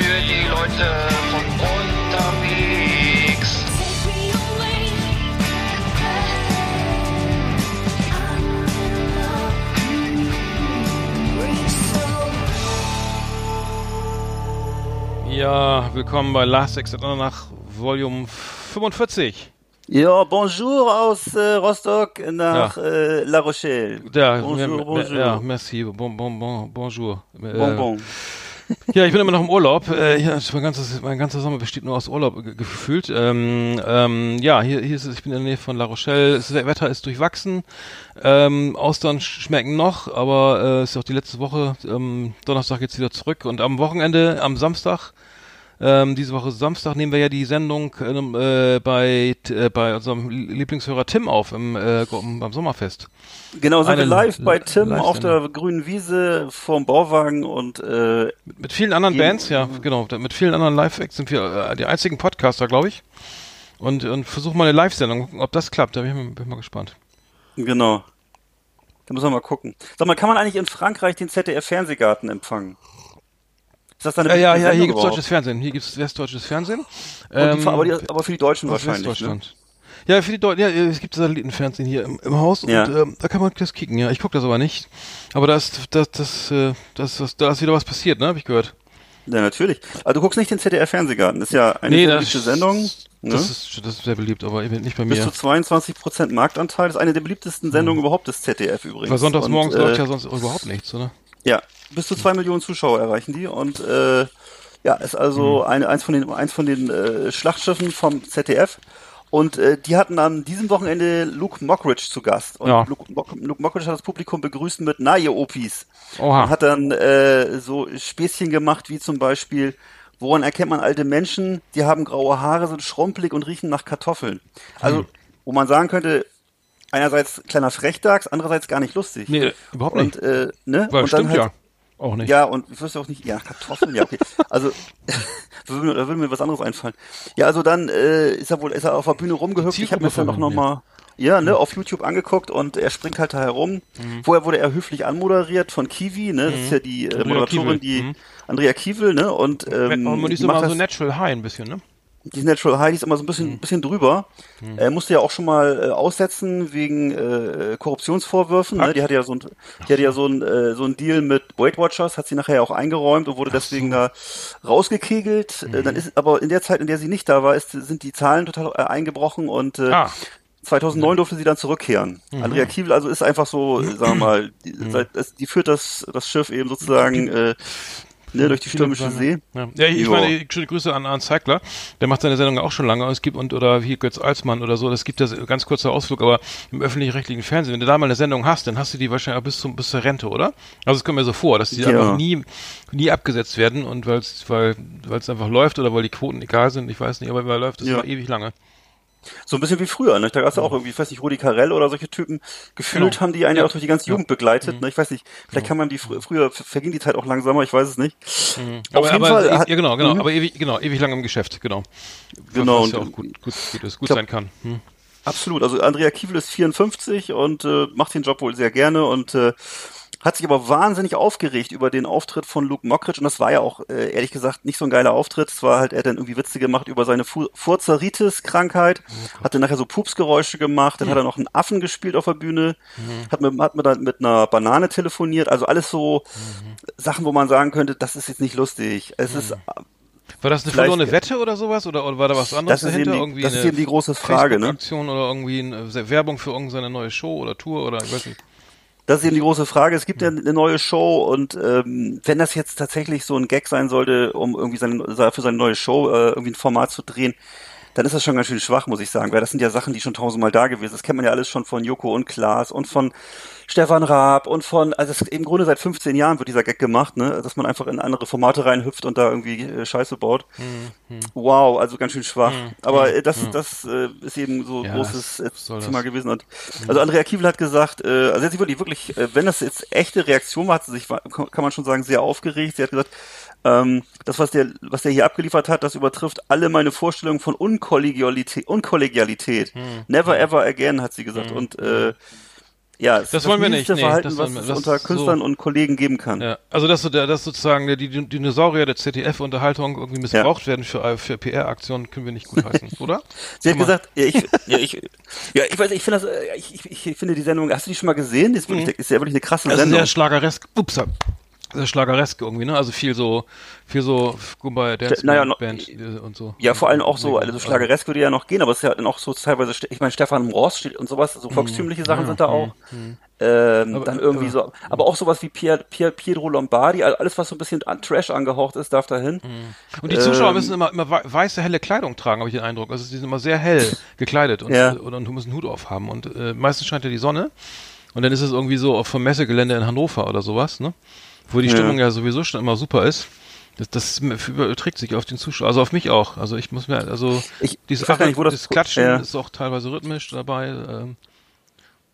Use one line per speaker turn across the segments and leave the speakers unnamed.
für die Leute von unterwegs.
Ja, willkommen bei Last Exit nach Volume 45.
Ja, bonjour aus äh, Rostock nach äh, La Rochelle.
Ja,
bonjour, bonjour.
ja merci. Bon, bon, bon, bonjour. Äh,
Bon, bon.
Ja, ich bin immer noch im Urlaub. Äh, ja, mein, ganzes, mein ganzer Sommer besteht nur aus Urlaub ge- gefühlt. Ähm, ähm, ja, hier, hier ist es, ich bin in der Nähe von La Rochelle. Das Wetter ist durchwachsen. Ähm, Austern sch- schmecken noch, aber äh, ist auch die letzte Woche. Ähm, Donnerstag geht's wieder zurück. Und am Wochenende, am Samstag, ähm, diese Woche Samstag nehmen wir ja die Sendung ähm, äh, bei, äh, bei unserem Lieblingshörer Tim auf im, äh, beim Sommerfest.
Genau, sind
Eine
wir live bei Tim
Live-Sendung.
auf der grünen Wiese vorm Bauwagen und äh,
Mit vielen anderen Bands, ja, genau. Mit vielen anderen Live-Acts sind wir äh, die einzigen Podcaster, glaube ich. Und, und versuchen mal eine Live-Sendung, gucken, ob das klappt. Da bin ich, mal- bin ich mal gespannt.
genau. Da müssen wir mal gucken. Sag mal, kann man eigentlich in Frankreich den ZDF-Fernsehgarten empfangen? Ist das dann
Äh,
eine
ja, ja, hier
Sendung
gibt's
überhaupt?
deutsches Fernsehen. Hier gibt's westdeutsches Fernsehen.
Und die, aber, die, aber für die Deutschen wahrscheinlich. Ne?
Ja, für die Deutschen, ja, es gibt Satellitenfernsehen hier im, im Haus
Ja.
und ähm, da kann man das kicken, ja. Ich gucke das aber nicht. Aber da ist, das, das, äh, das, das, da ist wieder was passiert, ne, habe ich gehört.
Ja, natürlich. Aber du guckst nicht den ZDF-Fernsehgarten. Das ist ja eine sehr beliebte Sendung. Ne?
Das, ist, das ist sehr beliebt, aber eben nicht bei mir.
Bis zu 22 Prozent Marktanteil. Das ist eine der beliebtesten Sendungen überhaupt des ZDF übrigens.
Weil sonntags morgens
äh,
läuft ja sonst überhaupt nichts, oder?
Ja, bis zu zwei Millionen Zuschauer erreichen die und äh, ja, ist also
Mhm.
eine, eins von den eins von den äh, Schlachtschiffen vom ZDF. Und äh, die hatten an diesem Wochenende Luke Mockridge zu Gast. Und
Ja.
Luke, Mock, Luke Mockridge hat das Publikum begrüßt mit Na, ihr Opis.
Oha.
Und hat dann äh, so Späßchen gemacht, wie zum Beispiel, woran erkennt man alte Menschen? Die haben graue Haare, sind schrumpelig und riechen nach Kartoffeln. Also, wo man sagen könnte, einerseits kleiner Frechdachs, andererseits gar nicht lustig.
Nee, überhaupt nicht.
Und, äh, ne?
Weil
und
stimmt
halt,
ja. Auch nicht.
ja, und ich wüsste auch nicht, ja, Kartoffeln, ja, okay. Also, da würde mir, da würde mir was anderes einfallen. Ja, also dann äh, ist er wohl, ist er auf der Bühne rumgehüpft. Ich habe mir das dann auch nochmal, ja, ne, auf YouTube angeguckt und er springt halt da herum. Vorher wurde er höflich anmoderiert von Kiwi, ne, das ist ja die äh, Moderatorin,
Kiewel.
die
Mhm.
Andrea Kiewel, ne, und ähm,
und man ist immer so natural high ein bisschen, ne?
Die Natural High, die ist immer so ein bisschen, bisschen drüber. Er musste ja auch schon mal äh, aussetzen wegen äh, Korruptionsvorwürfen. Ne? Die hatte ja so ein, die hatte ja so ein, äh, so ein Deal mit Weight Watchers, hat sie nachher auch eingeräumt und wurde deswegen da rausgekegelt. Äh, dann ist aber in der Zeit, in der sie nicht da war, ist, sind die Zahlen total äh, eingebrochen und äh,
Ah.
2009 durfte sie dann zurückkehren. Andrea Kiewel also ist einfach so, äh, sagen wir mal, die, das- die führt das, das Schiff eben sozusagen äh, ne, durch die stürmische See.
Ja, ja ich
Jo.
meine, schöne Grüße an, an Zeigler. Der macht seine Sendung auch schon lange. Es gibt, und, oder wie Götz Alsmann oder so, das gibt ja ganz kurzer Ausflug, aber im öffentlich-rechtlichen Fernsehen, wenn du da mal eine Sendung hast, dann hast du die wahrscheinlich auch bis zum, bis zur Rente, oder? Also es kommt mir so vor, dass die
Ja.
einfach nie, nie abgesetzt werden und weil's, weil, weil es einfach läuft oder weil die Quoten egal sind, ich weiß nicht, aber weil läuft es
Ja.
ewig lange.
So ein bisschen wie früher, ne? Da gab es ja auch irgendwie, ich weiß nicht, Rudi Carell oder solche Typen. Gefühlt
Genau.
haben die einen ja
Ja.
auch durch die ganze Jugend begleitet, ne? Ich weiß nicht, vielleicht kann man die fr früher, verging die Zeit auch langsamer, ich weiß es nicht. Auf
aber,
jeden
aber,
Fall hat,
ja, genau, genau,
Mhm.
aber ewig, genau, ewig lang im Geschäft, genau.
Genau,
Was ja
und-
auch gut, gut, gut, ist, gut
glaub-
sein kann. Hm.
Absolut. Also Andrea Kiewel ist 54 und äh, macht den Job wohl sehr gerne und äh, hat sich aber wahnsinnig aufgeregt über den Auftritt von Luke Mockridge und das war ja auch äh, ehrlich gesagt nicht so ein geiler Auftritt. Es war halt, er hat dann irgendwie Witze gemacht über seine Fu Furzeritis-Krankheit, hatte nachher so Pupsgeräusche gemacht, dann hat er noch einen Affen gespielt auf der Bühne, hat mit, hat mit, einer- mit einer Banane telefoniert, also alles so Sachen, wo man sagen könnte, das ist jetzt nicht lustig. Es ist
War das eine
Vielleicht-
verlorene Wette oder sowas? Oder, oder war da was anderes
Das ist
dahinter?
eben die-
irgendwie
das ist eben die große Frage, ne?
Oder irgendwie eine Werbung für irgendeine neue Show oder Tour oder ich weiß nicht.
Das ist eben die große Frage. Es gibt ja eine neue Show und ähm, wenn das jetzt tatsächlich so ein Gag sein sollte, um irgendwie seine, für seine neue Show äh, irgendwie ein Format zu drehen, dann ist das schon ganz schön schwach, muss ich sagen, weil das sind ja Sachen, die schon tausendmal da gewesen sind. Das kennt man ja alles schon von Joko und Klaas und von Stefan Raab und von, also es, im Grunde seit 15 Jahren wird dieser Gag gemacht, ne, dass man einfach in andere Formate reinhüpft und da irgendwie äh, Scheiße baut. Wow, also ganz schön schwach. Aber äh, das, das äh, ist eben so ein
Ja,
großes äh, Thema gewesen. Und, also Andrea Kiewel hat gesagt, äh, also sie hat sich wirklich, wirklich, äh, wenn das jetzt echte Reaktion war, hat sie sich, kann man schon sagen, sehr aufgeregt. Sie hat gesagt, ähm, das, was der, was der hier abgeliefert hat, das übertrifft alle meine Vorstellungen von Unkollegialität. Unkollegialität.
Hm.
Never ever again, hat sie gesagt. Und äh, ja,
das, wollen wir nicht. Nee,
Verhalten,
das
was
wir-
es
das
unter
ist
Künstlern
so.
und Kollegen geben kann.
Ja, also dass, dass sozusagen die Dinosaurier der ZDF-Unterhaltung irgendwie missbraucht werden für, für PR-Aktionen, können wir nicht gut heißen, oder?
Sie hat
mal.
gesagt, ja, ich, ja, ich, ja, ich weiß, ich finde das, äh, ich, ich, ich finde die Sendung, hast du die schon mal gesehen? Das ist, wirklich, ist ja wirklich eine krasse
Also
Sendung.
sehr schlageresk, ups, sehr schlageresk irgendwie, ne? Also viel so, viel so, mal, Dance
naja, noch-
Band äh, und so.
Ja, vor allem auch so,
Also,
Schlageresk würde ja noch gehen, aber es ist ja dann auch so teilweise, ich meine, Stefan Ross steht und sowas, so volkstümliche Sachen
ja,
sind da
mhm,
auch. Ähm,
Aber-
dann irgendwie
aber-
so, aber auch sowas wie Pier, Pier, Pietro Lombardi, alles, was so ein bisschen an Trash angehaucht ist, darf dahin.
Und die Zuschauer
Ähm,
müssen immer, immer wei- weiße, helle Kleidung tragen, habe ich den Eindruck. Also die sind immer sehr hell gekleidet und,
Ja.
äh, und, und müssen einen Hut aufhaben. Und äh, meistens scheint ja die Sonne. Und dann ist es irgendwie so auf vom Messegelände in Hannover oder sowas, ne? Wo die
Ja.
Stimmung ja sowieso schon immer super ist. Das, das überträgt sich auf den Zuschauer, also auf mich auch. Also ich muss mir, also
Ich
dieses,
gar nicht, wo das-
Klatschen
ja.
ist auch teilweise rhythmisch dabei. Ähm,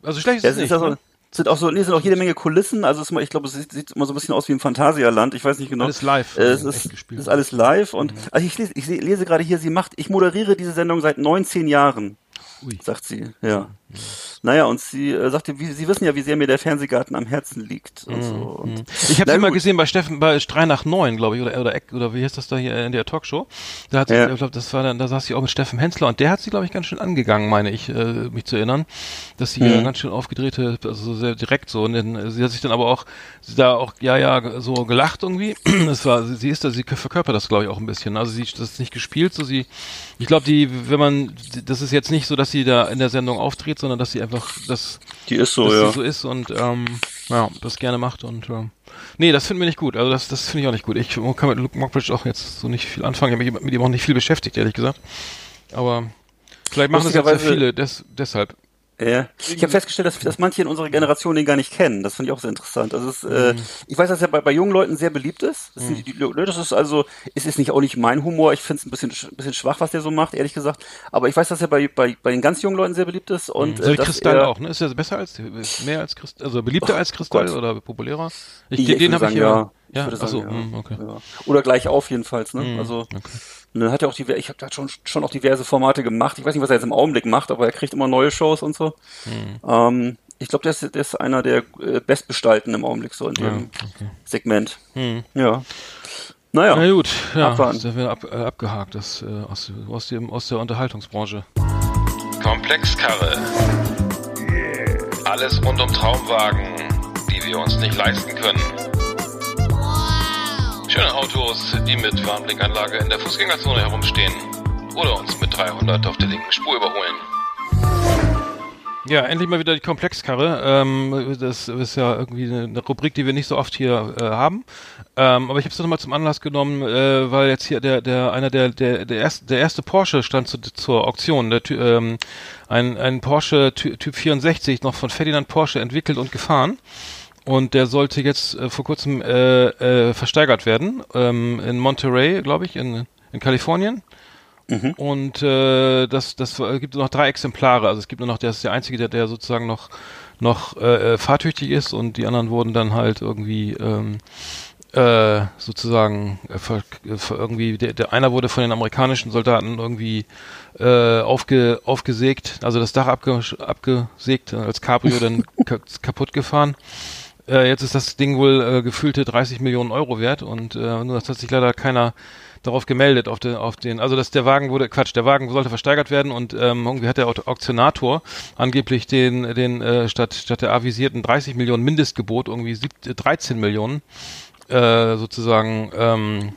also schlecht ist
Ja,
es nicht.
ist also,
ne?
es sind auch so, nee, es sind auch jede Menge Kulissen, also es ist, mal- ich glaube, es sieht, sieht immer so ein bisschen aus wie im Phantasialand, ich weiß nicht genau.
Alles live,
Äh, Es
also
ist, ist alles live und, also ich lese, ich se- lese gerade hier, sie macht, ich moderiere diese Sendung seit 19 Jahren.
Ui.
sagt sie. Ja. Naja, und sie äh, sagte, wie, Sie wissen ja, wie sehr mir der Fernsehgarten am Herzen liegt. Und so. Und,
Ich habe sie mal gesehen bei Steffen bei 3 nach 9, glaube ich, oder oder Eck- oder wie heißt das da hier in der Talkshow? Da hat sie,
Ja.
ich glaube, das war dann, da saß sie auch mit Steffen Hensler und der hat sie, glaube ich, ganz schön angegangen, meine ich, äh, mich zu erinnern, dass sie
Mhm.
ganz schön aufgedrehte, also sehr direkt so. Und dann, äh, sie hat sich dann aber auch sie da auch ja ja so gelacht irgendwie. Das war, sie, sie ist da, sie verkörpert das, glaube ich, auch ein bisschen. Also sie das ist nicht gespielt, so sie. Ich glaube, die, wenn man, das ist jetzt nicht so, dass sie da in der Sendung auftritt, sondern dass sie einfach das
die ist so,
dass
ja.
sie so ist und ähm, ja, das gerne macht und ähm, nee, das finden wir nicht gut. Also das, das finde ich auch nicht gut. Ich kann mit Luke Mockbridge auch jetzt so nicht viel anfangen. Ich habe mich mit ihm auch nicht viel beschäftigt, ehrlich gesagt. Aber vielleicht machen das jetzt sehr viele des, deshalb.
Ja. Ich habe festgestellt, dass, dass manche in unserer Generation den gar nicht kennen. Das fand ich auch sehr interessant. Also es, äh,
Mhm.
ich weiß, dass er bei, bei jungen Leuten sehr beliebt ist. Das, sind die, die, ne, das ist also, es ist nicht auch nicht mein Humor. Ich finde es ein bisschen, bisschen schwach, was der so macht, ehrlich gesagt. Aber ich weiß, dass er bei, bei, bei den ganz jungen Leuten sehr beliebt ist und
Mhm. So wie
äh,
Kristall auch, ne? Ist er besser als mehr als Kristall, also beliebter als Kristall
Gott.
oder populärer? Ich,
Ich
den habe ich ja.
ja. Ich
Ja,
würde sagen, ja.
hm, okay.
Ja. Oder gleich auf jedenfalls, ne?
Hm,
Also
okay.
Ne, hat er auch die, ich habe da schon schon auch diverse Formate gemacht. Ich weiß nicht, was er jetzt im Augenblick macht, aber er kriegt immer neue Shows und so.
Hm.
Ähm, ich glaube, der ist, der ist einer der äh, bestbestalten im Augenblick so in dem
Ja, okay.
Segment.
Hm.
Ja. Naja.
Na gut, ja,
Abwarten.
haben wir ab, äh, abgehakt, das äh, aus, aus, dem, aus der Unterhaltungsbranche.
Komplexkarre. Alles rund um Traumwagen, die wir uns nicht leisten können. Schöne Autos, die mit Warnblinkanlage in der Fußgängerzone herumstehen. Oder uns mit 300 auf der linken Spur überholen.
Ja, endlich mal wieder die Komplexkarre. Ähm, das ist ja irgendwie eine, Rubrik, die wir nicht so oft hier äh, haben. Ähm, aber ich habe es nochmal zum Anlass genommen, äh, weil jetzt hier der, der einer der der der erste, der erste Porsche stand zu, zur Auktion. Der, ähm, ein, ein Porsche Ty Typ 64 noch von Ferdinand Porsche entwickelt und gefahren. Und der sollte jetzt äh, vor kurzem äh, äh, versteigert werden ähm, in Monterey, glaube ich, in, in Kalifornien. Und äh, das, das war- gibt noch drei Exemplare. Also es gibt nur noch, der ist der einzige, der, der sozusagen noch noch äh, äh, fahrtüchtig ist und die anderen wurden dann halt irgendwie ähm, äh, sozusagen äh, ver, äh, ver, irgendwie der, der einer wurde von den amerikanischen Soldaten irgendwie äh, aufge, aufgesägt, also das Dach abge, abgesägt, äh, als Cabrio dann ka kaputt gefahren. Äh, jetzt ist das Ding wohl äh, gefühlte 30 Millionen Euro wert und äh, nur das hat sich leider keiner darauf gemeldet auf den auf den also dass der Wagen wurde Quatsch der Wagen sollte versteigert werden und ähm, irgendwie hat der Auktionator angeblich den den äh, statt statt der avisierten 30 Millionen Mindestgebot irgendwie sieb, äh, 13 Millionen äh, sozusagen ähm,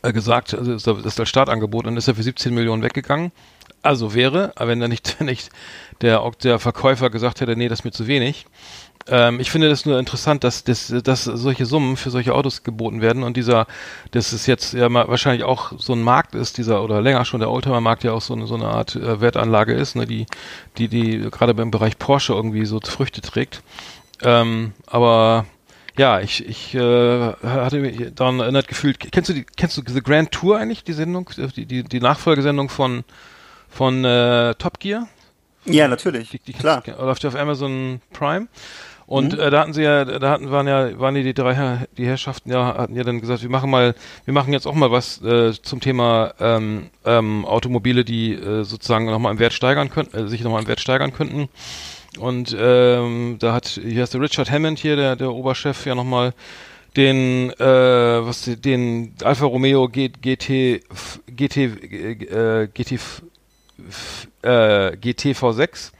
äh, gesagt also ist das ist das Startangebot und ist er für 17 Millionen weggegangen. Also wäre wenn da nicht nicht der der Verkäufer gesagt hätte nee das ist mir zu wenig ähm, ich finde das nur interessant, dass, dass, dass solche Summen für solche Autos geboten werden und dieser, dass es jetzt ja mal wahrscheinlich auch so ein Markt ist, dieser oder länger schon der Oldtimer-Markt ja auch so eine, so eine Art äh, Wertanlage ist, ne, die, die, die gerade beim Bereich Porsche irgendwie so Früchte trägt. Ähm, aber ja, ich, ich äh, hatte mich daran erinnert gefühlt. Kennst du die, kennst du The Grand Tour eigentlich, die Sendung, die, die, die Nachfolgesendung von von äh, Top Gear?
Ja, natürlich.
Die, die
Klar.
läuft ja auf Amazon Prime. Und äh, da hatten sie ja, da hatten waren ja, waren die, die drei die Herrschaften ja, hatten ja dann gesagt, wir machen mal, wir machen jetzt auch mal was äh, zum Thema ähm, ähm, Automobile, die äh, sozusagen nochmal im Wert steigern könnten, äh, sich nochmal im Wert steigern könnten. Und ähm, da hat, hier ist der Richard Hammond hier, der, der Oberchef, ja nochmal den, äh, was, den Alfa Romeo G, GT, GT, äh, GT, äh, GT V6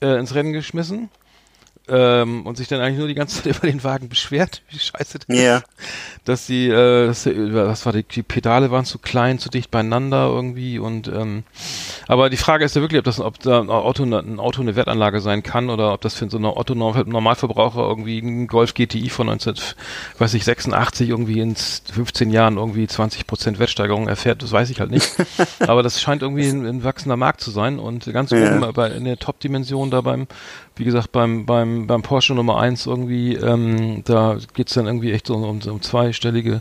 äh, ins Rennen geschmissen ähm, und sich dann eigentlich nur die ganze Zeit über den Wagen beschwert, wie scheiße das
Ja.
ist. Dass die, äh, dass, die- was war die, die Pedale waren zu klein, zu dicht beieinander irgendwie und ähm, aber die Frage ist ja wirklich, ob das ob da ein Auto, ein Auto eine Wertanlage sein kann oder ob das für so einen Otto Normalverbraucher irgendwie ein Golf GTI von 19, weiß ich, 86 irgendwie in 15 Jahren irgendwie 20 Prozent Wertsteigerung erfährt, das weiß ich halt nicht. aber das scheint irgendwie ein, ein wachsender Markt zu sein und ganz oben bei, in der Top-Dimension da beim, wie gesagt, beim, beim, beim Porsche Nummer 1 irgendwie, ähm, da geht's dann irgendwie echt so um, um zweistellige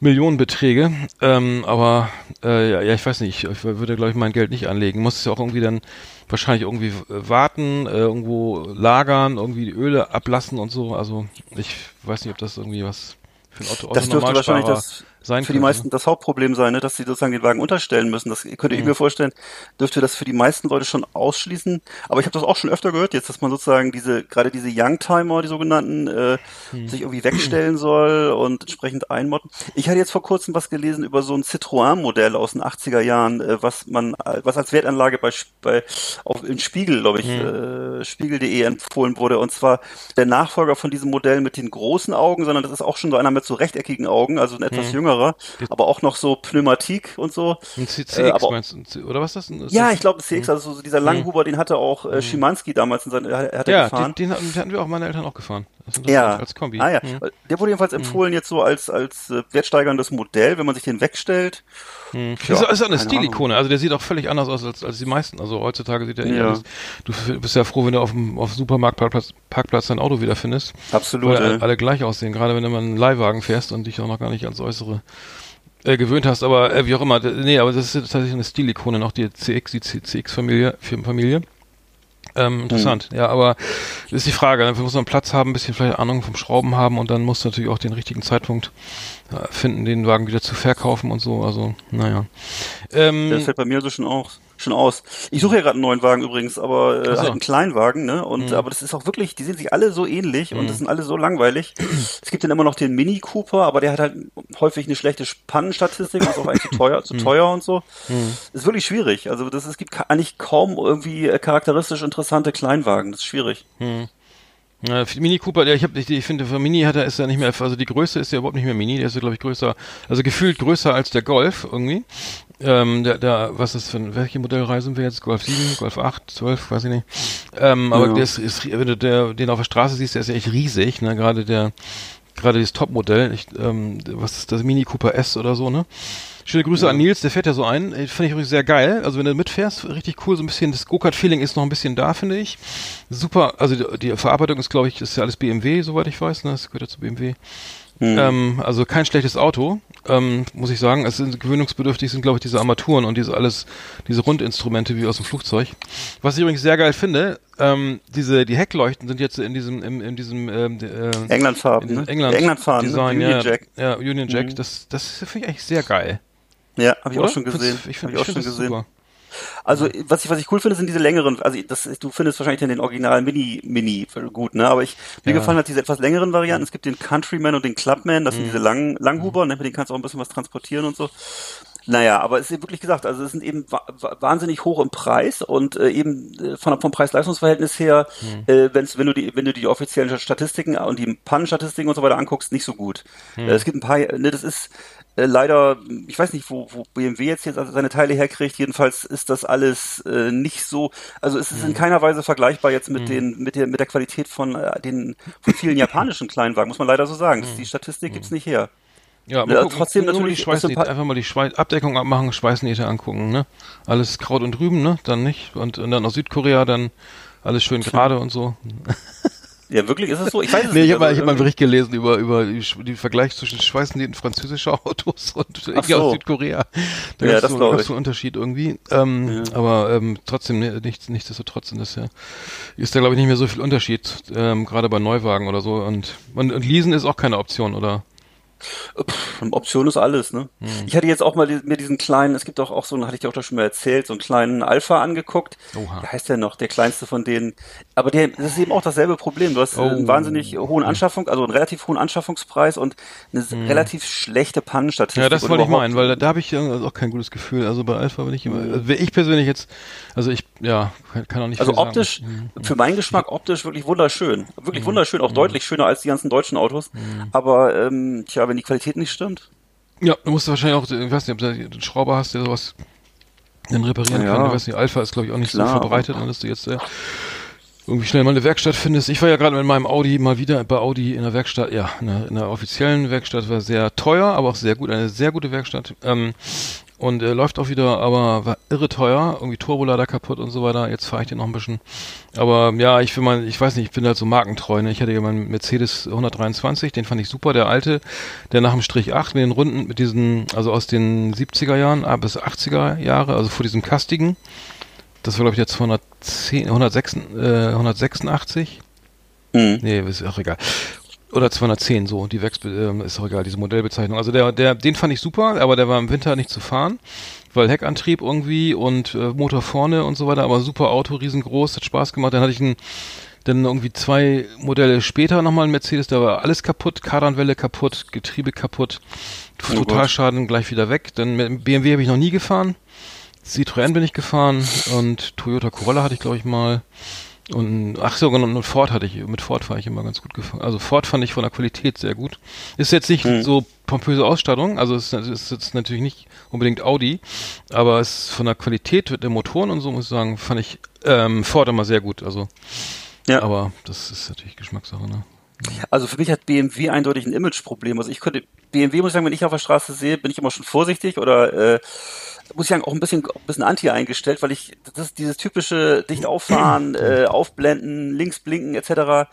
Millionenbeträge. Ähm, aber äh, ja, ja, ich weiß nicht, ich würde, glaube ich, mein Geld nicht anlegen. Muss es ja auch irgendwie dann wahrscheinlich irgendwie warten, äh, irgendwo lagern, irgendwie die Öle ablassen und so. Also ich weiß nicht, ob das irgendwie was für ein Auto,
Das dürfte wahrscheinlich das
sein
für die
könnte.
meisten das Hauptproblem sein, ne? dass sie sozusagen den Wagen unterstellen müssen. Das könnte ich mir vorstellen, dürfte das für die meisten Leute schon ausschließen. Aber ich habe das auch schon öfter gehört, jetzt, dass man sozusagen diese, gerade diese Youngtimer, die sogenannten, äh, sich irgendwie wegstellen soll und entsprechend einmodden. Ich hatte jetzt vor kurzem was gelesen über so ein Citroën-Modell aus den 80er Jahren, äh, was man, äh, was als Wertanlage bei, bei auf, in Spiegel, glaube ich, äh, Spiegel.de empfohlen wurde. Und zwar der Nachfolger von diesem Modell mit den großen Augen, sondern das ist auch schon so einer mit so rechteckigen Augen, also ein etwas jüngerer, aber auch noch so Pneumatik und so.
Ein CX
Äh, aber-
meinst du? Oder was ist das? Ist
Ja,
das
ich glaube, ein CX, also so dieser Langhuber, den hatte auch äh, Schimanski damals in seinem, er hat er
ja,
gefahren.
den, den hatten wir auch meine Eltern auch gefahren. Das
Ja.
als Kombi.
Ah ja.
Mhm.
Der wurde jedenfalls empfohlen jetzt so als als äh, wertsteigerndes Modell, wenn man sich den wegstellt.
Hm.
Ja,
ist, ist auch eine Stilikone, also der sieht auch völlig anders aus als, als die meisten. Also heutzutage sieht er eh
Ja.
alles. Du bist ja froh, wenn du auf dem, auf Supermarktparkplatz Parkplatz dein Auto wiederfindest.
Absolut.
Weil alle, gleich aussehen, gerade wenn du mal einen Leihwagen fährst und dich auch noch gar nicht ans Äußere äh, gewöhnt hast. Aber äh, wie auch immer, nee, aber das ist tatsächlich eine Stilikone, noch die CX, die CX-Familie, Firmenfamilie. Ähm, interessant, ja, aber ist die Frage, dafür muss man Platz haben, ein bisschen vielleicht Ahnung vom Schrauben haben und dann musst du natürlich auch den richtigen Zeitpunkt äh, finden, den Wagen wieder zu verkaufen und so, also, naja. Ähm,
Das fällt bei mir so schon aus. Schon aus. Ich suche ja gerade einen neuen Wagen übrigens, aber äh,
so.
halt einen Kleinwagen, ne? Und
Mhm.
aber das ist auch wirklich, die sehen sich alle so ähnlich und das sind alle so langweilig. es gibt dann immer noch den Mini Cooper, aber der hat halt häufig eine schlechte Pannenstatistik, ist auch eigentlich zu teuer,
Mhm.
zu teuer und so. Ist wirklich schwierig. Also das es gibt eigentlich kaum irgendwie äh, charakteristisch interessante Kleinwagen. Das ist schwierig.
Ja, Mini Cooper, der ich habe, ich, ich finde, für Mini hat er ist er nicht mehr, also die Größe ist ja überhaupt nicht mehr Mini, der ist ja glaube ich größer, also gefühlt größer als der Golf irgendwie. Ähm, der, der, was ist für ein, welche Modellreihe sind wir jetzt? Golf 7, Golf 8, 12, weiß ich nicht. Ähm, aber
Ja.
der ist, ist, wenn du der, den auf der Straße siehst, der ist ja echt riesig, ne, gerade der, gerade dieses Topmodell, ich, ähm, was ist das, Mini Cooper S oder so, ne? Schöne Grüße an Nils, der fährt ja so ein. Äh, Finde ich übrigens sehr geil. Also wenn du mitfährst, richtig cool. So ein bisschen das Go-Kart-Feeling ist noch ein bisschen da, finde ich. Super. Also die, die Verarbeitung ist, glaube ich, ist ja alles BMW, soweit ich weiß. Ne? Das gehört ja zu BMW. Ähm, also kein schlechtes Auto, ähm, muss ich sagen. Es sind gewöhnungsbedürftig sind, glaube ich, diese Armaturen und diese alles, diese Rundinstrumente wie aus dem Flugzeug. Was ich übrigens sehr geil finde, ähm, diese die Heckleuchten sind jetzt in diesem in, in diesem ähm, äh,
Englandfarben, ne?
England,
England
Design?
Union
ja,
Jack.
ja, Union Jack. Das das finde ich eigentlich sehr geil.
Ja, habe ich
Oder?
auch schon gesehen.
Ich finde
ich auch
find
schon
das
gesehen.
super.
Also was ich was ich cool finde, sind diese längeren. Also das, du findest wahrscheinlich den Original Mini Mini gut, ne? Aber ich mir
Ja.
gefallen hat diese etwas längeren Varianten. Es gibt den Countryman und den Clubman.
Mhm.
Das sind diese langen Langhuber. Ne? Mit denen kannst du auch ein bisschen was transportieren und so. Naja, aber es ist wirklich gesagt, also es sind eben wa wa wahnsinnig hoch im Preis und äh, eben äh, von, vom Preis-Leistungs-Verhältnis her,
Mhm.
äh, wenn's, wenn du die, wenn du die offiziellen Statistiken und die Pannenstatistiken und so weiter anguckst, nicht so gut.
Mhm.
Äh, es gibt ein paar, ne, das ist äh, leider, ich weiß nicht, wo, wo BMW jetzt, jetzt seine Teile herkriegt, jedenfalls ist das alles äh, nicht so, also es ist in keiner Weise vergleichbar jetzt mit den, mit der, mit der Qualität von äh, den, von vielen japanischen Kleinwagen, muss man leider so sagen. Das, die Statistik gibt's nicht her.
Ja,
Ja, trotzdem
die
natürlich, ein
Schweißnähte,
paar-
einfach mal die Schweiß Abdeckung abmachen, Schweißnähte angucken, ne? Alles Kraut und Rüben, ne? Dann nicht. Und, und dann aus Südkorea dann alles schön gerade und so.
Ja, wirklich, ist es so? Ich weiß es
Nee, ich
nicht.
habe mal,
also
ich hab mal einen
irgendwie-
Bericht gelesen über, über die Vergleich zwischen Schweißnähten französischer Autos und irgendwie
so.
aus Südkorea. Da
Ja, das
so,
glaub
gab's
ich.
so einen Unterschied irgendwie. Ähm, Aber ähm, trotzdem, ne, nichts, nichtsdestotrotz das ja, ist da glaube ich nicht mehr so viel Unterschied, ähm, gerade bei Neuwagen oder so. Und, und, und Leasen ist auch keine Option, oder?
Pff, Option ist alles, ne? Hm. Ich hatte jetzt auch mal mir diesen kleinen, es gibt auch, auch so, hatte ich dir auch da schon mal erzählt, so einen kleinen Alpha angeguckt. Oha. Wie heißt der noch? Der kleinste von denen. Aber der, das ist eben auch dasselbe Problem. Du hast oh. einen wahnsinnig hohen Anschaffung, also einen relativ hohen Anschaffungspreis und eine hm. relativ schlechte Pannenstatistik.
Ja, das wollte ich meinen, weil da, da habe ich auch kein gutes Gefühl. Also bei Alpha bin ich immer, also ich persönlich jetzt, also ich, ja, kann auch nicht
Also optisch, sagen. Hm. für meinen Geschmack optisch wirklich wunderschön. Wirklich hm. wunderschön, auch hm. deutlich schöner als die ganzen deutschen Autos. Aber, ähm, tja, wenn die Qualität nicht stimmt.
Ja, du musst wahrscheinlich auch, ich weiß nicht, ob du einen Schrauber hast, der sowas dann reparieren ja. kann. Ich weiß nicht, Alpha ist glaube ich auch nicht Klar, so verbreitet, dann dass du jetzt äh, irgendwie schnell mal eine Werkstatt findest. Ich war ja gerade mit meinem Audi mal wieder bei Audi in der Werkstatt, ja, in der, in der offiziellen Werkstatt, war sehr teuer, aber auch sehr gut, eine sehr gute Werkstatt. Ähm, und äh, läuft auch wieder, aber war irre teuer, irgendwie Turbolader kaputt und so weiter. Jetzt fahre ich den noch ein bisschen. Aber ja, ich will mal, ich weiß nicht, ich bin halt so markentreu. Ne? Ich hatte ja meinen Mercedes 123, den fand ich super, der alte, der nach dem Strich 8 mit den Runden, mit diesen, also aus den 70er Jahren ah, bis 80er Jahre, also vor diesem kastigen. Das war glaube ich jetzt 110, 106, äh, 186. Mhm. Nee, ist auch egal. Oder 210, so, die Wex äh, ist auch egal, diese Modellbezeichnung. Also der, der, den fand ich super, aber der war im Winter nicht zu fahren, weil Heckantrieb irgendwie und äh, Motor vorne und so weiter, aber super Auto, riesengroß, hat Spaß gemacht. Dann hatte ich einen, dann irgendwie zwei Modelle später nochmal ein Mercedes, da war alles kaputt, Kardanwelle kaputt, Getriebe kaputt, oh Totalschaden gleich wieder weg. Dann mit BMW habe ich noch nie gefahren. Citroën bin ich gefahren und Toyota Corolla hatte ich glaube ich mal. Und ach so, und Ford hatte ich, mit Ford fahre ich immer ganz gut gefahren. Also Ford fand ich von der Qualität sehr gut. Ist jetzt nicht mhm. so pompöse Ausstattung, also es ist, ist jetzt natürlich nicht unbedingt Audi, aber es ist von der Qualität der Motoren und so muss ich sagen, fand ich ähm, Ford immer sehr gut. Also ja. aber das ist natürlich Geschmackssache, ne?
Also für mich hat BMW eindeutig ein Imageproblem. Also ich könnte BMW muss ich sagen, wenn ich auf der Straße sehe, bin ich immer schon vorsichtig oder äh, muss ich sagen, auch ein bisschen, ein bisschen anti eingestellt, weil ich, das ist dieses typische dicht auffahren, äh, aufblenden, links blinken, etc.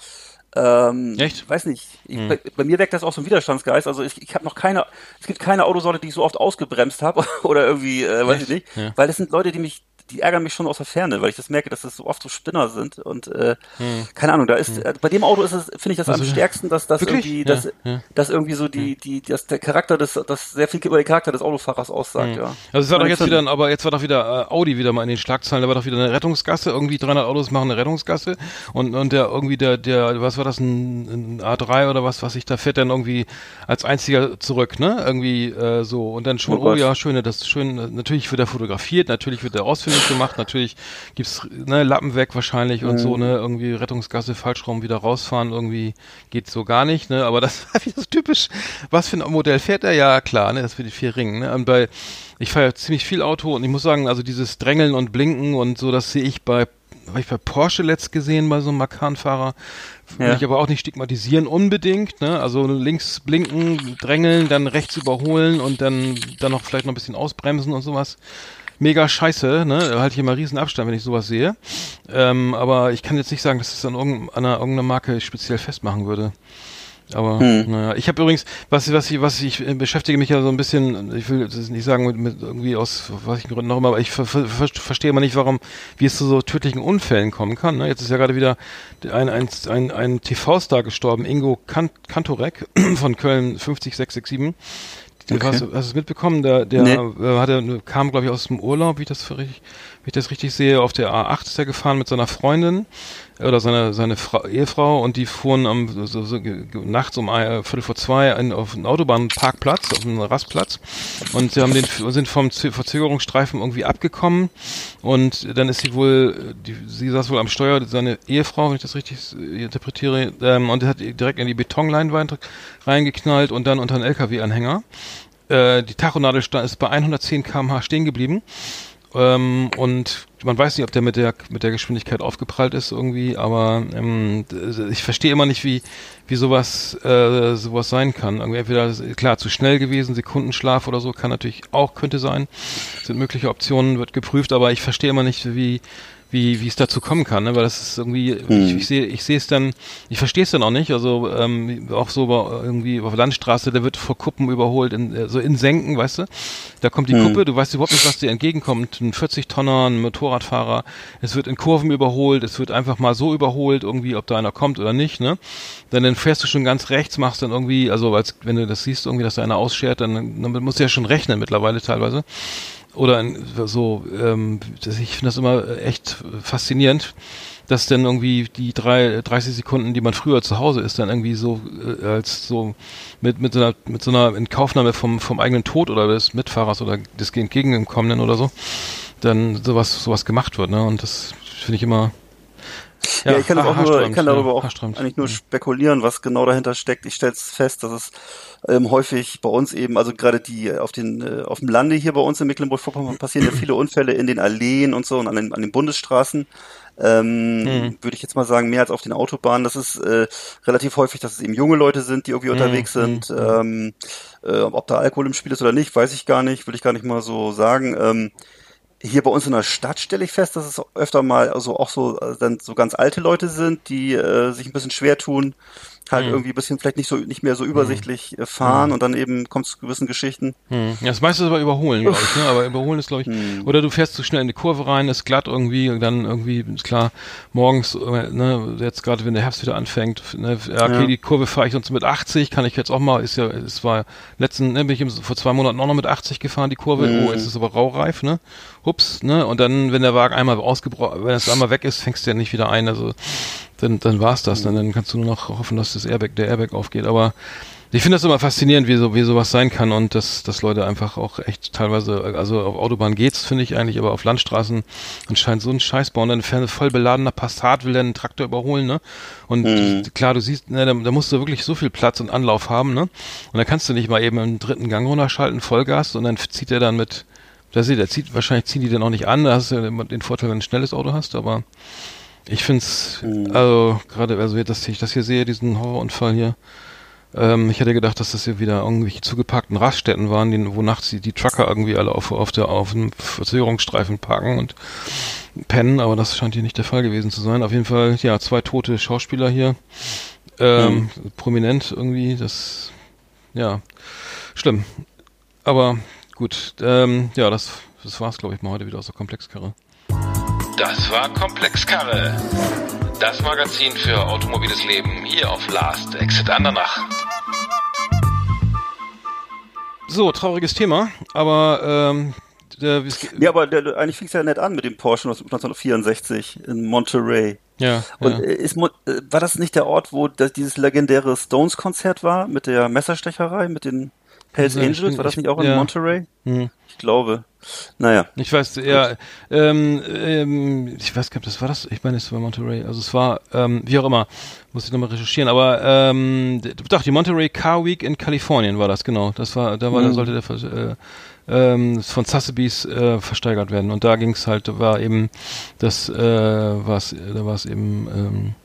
Ähm, Echt? Weiß nicht. Ich, hm. bei, bei, mir weckt das auch so ein Widerstandsgeist. Also ich, ich habe noch keine, es gibt keine Autosorte, die ich so oft ausgebremst habe oder irgendwie, äh, weiß Echt? ich nicht. Ja. Weil das sind Leute, die mich, die ärgern mich schon aus der Ferne, weil ich das merke, dass das so oft so Spinner sind und äh, hm. keine Ahnung, da ist hm. äh, bei dem Auto ist es finde ich das also, am stärksten, dass das irgendwie ja, dass, ja. dass irgendwie so die die dass der Charakter des das sehr viel über den Charakter des Autofahrers aussagt, hm. ja.
Also es war doch jetzt wieder aber jetzt war doch wieder äh, Audi wieder mal in den Schlagzeilen, da war doch wieder eine Rettungsgasse, irgendwie 300 Autos machen eine Rettungsgasse und und der irgendwie der der was war das ein, ein A3 oder was was ich da fährt dann irgendwie als einziger zurück, ne? Irgendwie äh, so und dann schon oh, oh ja, schöne das schön natürlich wird er fotografiert, natürlich wird er ausfindig nicht gemacht. Natürlich gibt's ne, Lappen weg wahrscheinlich und so, mhm. ne, irgendwie Rettungsgasse, Falschraum wieder rausfahren, irgendwie geht so gar nicht, ne, aber das war wieder so typisch. Was für ein Modell fährt er? Ja, klar, ne, das für die vier Ringen, ne, und bei, ich fahre ja ziemlich viel Auto und ich muss sagen, also dieses Drängeln und Blinken und so, das sehe ich bei habe ich bei Porsche letzt gesehen bei so einem Makan-Fahrer. Will ja. ich aber auch nicht stigmatisieren unbedingt, ne? Also links blinken, drängeln, dann rechts überholen und dann dann noch vielleicht noch ein bisschen ausbremsen und sowas mega scheiße, ne? Da halte ich immer riesen Abstand, wenn ich sowas sehe. Ähm, aber ich kann jetzt nicht sagen, dass es an irgendeiner, irgendeiner Marke speziell festmachen würde. Aber hm. naja, ich habe übrigens, was, was ich, was ich beschäftige mich ja so ein bisschen, ich will das nicht sagen mit, mit irgendwie aus was ich Gründen noch immer, aber ich ver, ver, verstehe immer nicht, warum, wie es zu so tödlichen Unfällen kommen kann. Ne? Jetzt ist ja gerade wieder ein, ein, ein, ein TV-Star gestorben, Ingo Kantorek von Köln 50667. Okay. Hast, hast du es mitbekommen? Der, der nee. äh, hatte, kam, glaube ich, aus dem Urlaub, wie ich das wie ich das richtig sehe. Auf der A8 ist er gefahren mit seiner Freundin oder seine, seine Frau, Ehefrau und die fuhren am, so, so, nachts um ein, Viertel vor zwei ein, auf einen Autobahnparkplatz, auf einen Rastplatz. Und sie haben den, sind vom Verzögerungsstreifen irgendwie abgekommen. Und dann ist sie wohl, die, sie saß wohl am Steuer, seine Ehefrau, wenn ich das richtig interpretiere, ähm, und hat direkt in die Betonleinwand reingeknallt und dann unter einen LKW-Anhänger. Äh, die Tachonadel ist bei 110 km/h stehen geblieben ähm, und man weiß nicht, ob der mit der mit der Geschwindigkeit aufgeprallt ist irgendwie, aber ähm, ich verstehe immer nicht, wie wie sowas äh, sowas sein kann. Irgendwie entweder klar zu schnell gewesen, Sekundenschlaf oder so kann natürlich auch könnte sein, sind mögliche Optionen, wird geprüft, aber ich verstehe immer nicht, wie wie wie es dazu kommen kann, ne? weil das ist irgendwie, hm. ich, ich sehe ich sehe es dann, ich verstehe es dann auch nicht, also ähm, auch so irgendwie auf Landstraße, der wird vor Kuppen überholt, in, äh, so in Senken, weißt du, da kommt die hm. Kuppe, du weißt überhaupt nicht, was dir entgegenkommt, ein 40-Tonner, ein Motorradfahrer, es wird in Kurven überholt, es wird einfach mal so überholt, irgendwie, ob da einer kommt oder nicht, ne, dann, dann fährst du schon ganz rechts, machst dann irgendwie, also als wenn du das siehst, irgendwie, dass da einer ausschert, dann, dann musst du ja schon rechnen mittlerweile teilweise oder so, ähm, das, ich finde das immer echt faszinierend, dass dann irgendwie die drei, 30 Sekunden, die man früher zu Hause ist, dann irgendwie so äh, als so mit, mit so einer, mit so einer Inkaufnahme vom, vom eigenen Tod oder des Mitfahrers oder des Entgegenkommenden oder so, dann sowas, sowas gemacht wird, ne? Und das finde ich immer,
ja, ja, ich kann, das auch nur, ich kann darüber auch eigentlich nur spekulieren, was genau dahinter steckt. Ich stelle es fest, dass es ähm, häufig bei uns eben, also gerade die äh, auf den äh, auf dem Lande hier bei uns in Mecklenburg-Vorpommern passieren ja viele Unfälle in den Alleen und so und an den, an den Bundesstraßen. Ähm, mhm. Würde ich jetzt mal sagen, mehr als auf den Autobahnen. Das ist äh, relativ häufig, dass es eben junge Leute sind, die irgendwie mhm. unterwegs sind. Mhm. Ähm, äh, ob da Alkohol im Spiel ist oder nicht, weiß ich gar nicht, will ich gar nicht mal so sagen. Ähm, hier bei uns in der Stadt stelle ich fest, dass es öfter mal also auch so äh, dann so ganz alte Leute sind, die äh, sich ein bisschen schwer tun, halt hm. irgendwie ein bisschen vielleicht nicht so nicht mehr so hm. übersichtlich hm. fahren hm. und dann eben kommt es zu gewissen Geschichten.
Hm. Ja, das meiste ist aber überholen, glaube ich, ne? Aber überholen ist, glaube ich, hm. oder du fährst zu schnell in die Kurve rein, ist glatt irgendwie und dann irgendwie, ist klar, morgens, äh, ne, jetzt gerade wenn der Herbst wieder anfängt, ne, ja, okay, ja. die Kurve fahre ich sonst mit 80, kann ich jetzt auch mal, ist ja, es war letzten, ne, bin ich vor zwei Monaten auch noch mit 80 gefahren, die Kurve, oh, jetzt ist es aber raureif, ne? Hups, ne? Und dann, wenn der Wagen einmal ausgebrochen, wenn es einmal weg ist, fängst du ja nicht wieder ein, also dann, dann war's das. Dann, dann kannst du nur noch hoffen, dass das Airbag, der Airbag aufgeht. Aber ich finde das immer faszinierend, wie so wie sowas sein kann und dass, dass Leute einfach auch echt teilweise, also auf Autobahn geht's, finde ich eigentlich, aber auf Landstraßen anscheinend so ein Scheiß bauen. Dann ein voll beladener Passat will dann einen Traktor überholen, ne? Und mhm. klar, du siehst, ne, da, da musst du wirklich so viel Platz und Anlauf haben, ne? Und da kannst du nicht mal eben im dritten Gang runterschalten, Vollgas, und dann zieht er dann mit, da sieht, der zieht, wahrscheinlich ziehen die dann auch nicht an, da hast du ja den Vorteil, wenn du ein schnelles Auto hast, aber ich finde es, mhm. also gerade, also dass ich das hier sehe, diesen Horrorunfall hier, ähm, ich hätte gedacht, dass das hier wieder irgendwelche zugepackten Raststätten waren, die, wo nachts die, die Trucker irgendwie alle auf, auf, der, auf dem Verzögerungsstreifen parken und pennen, aber das scheint hier nicht der Fall gewesen zu sein. Auf jeden Fall, ja, zwei tote Schauspieler hier, ähm, mhm. prominent irgendwie, das, ja, schlimm. Aber gut, ähm, ja, das, das war's, glaube ich, mal heute wieder aus der Komplexkarre.
Das war Komplexkarre. Das Magazin für automobiles Leben hier auf Last Exit Andernach.
So, trauriges Thema, aber ähm,
der, ja, aber der, eigentlich fing es ja nett an mit dem Porsche 1964 in Monterey.
Ja.
Und
ja.
Ist, äh, war das nicht der Ort, wo das, dieses legendäre Stones-Konzert war mit der Messerstecherei, mit den Hells Angels? War das nicht auch in ja. Monterey? Hm. Ich glaube. Naja.
Ich weiß, ja, ähm, ähm, ich weiß gar nicht, das war das, ich meine, es war Monterey, also es war, ähm, wie auch immer, muss ich nochmal recherchieren, aber, ähm, doch, die Monterey Car Week in Kalifornien war das, genau, das war, da war, mhm. da sollte der, äh, ähm, von Sotheby's äh, versteigert werden. Und da ging es halt, war eben, das, äh, war's, da war es eben, ähm,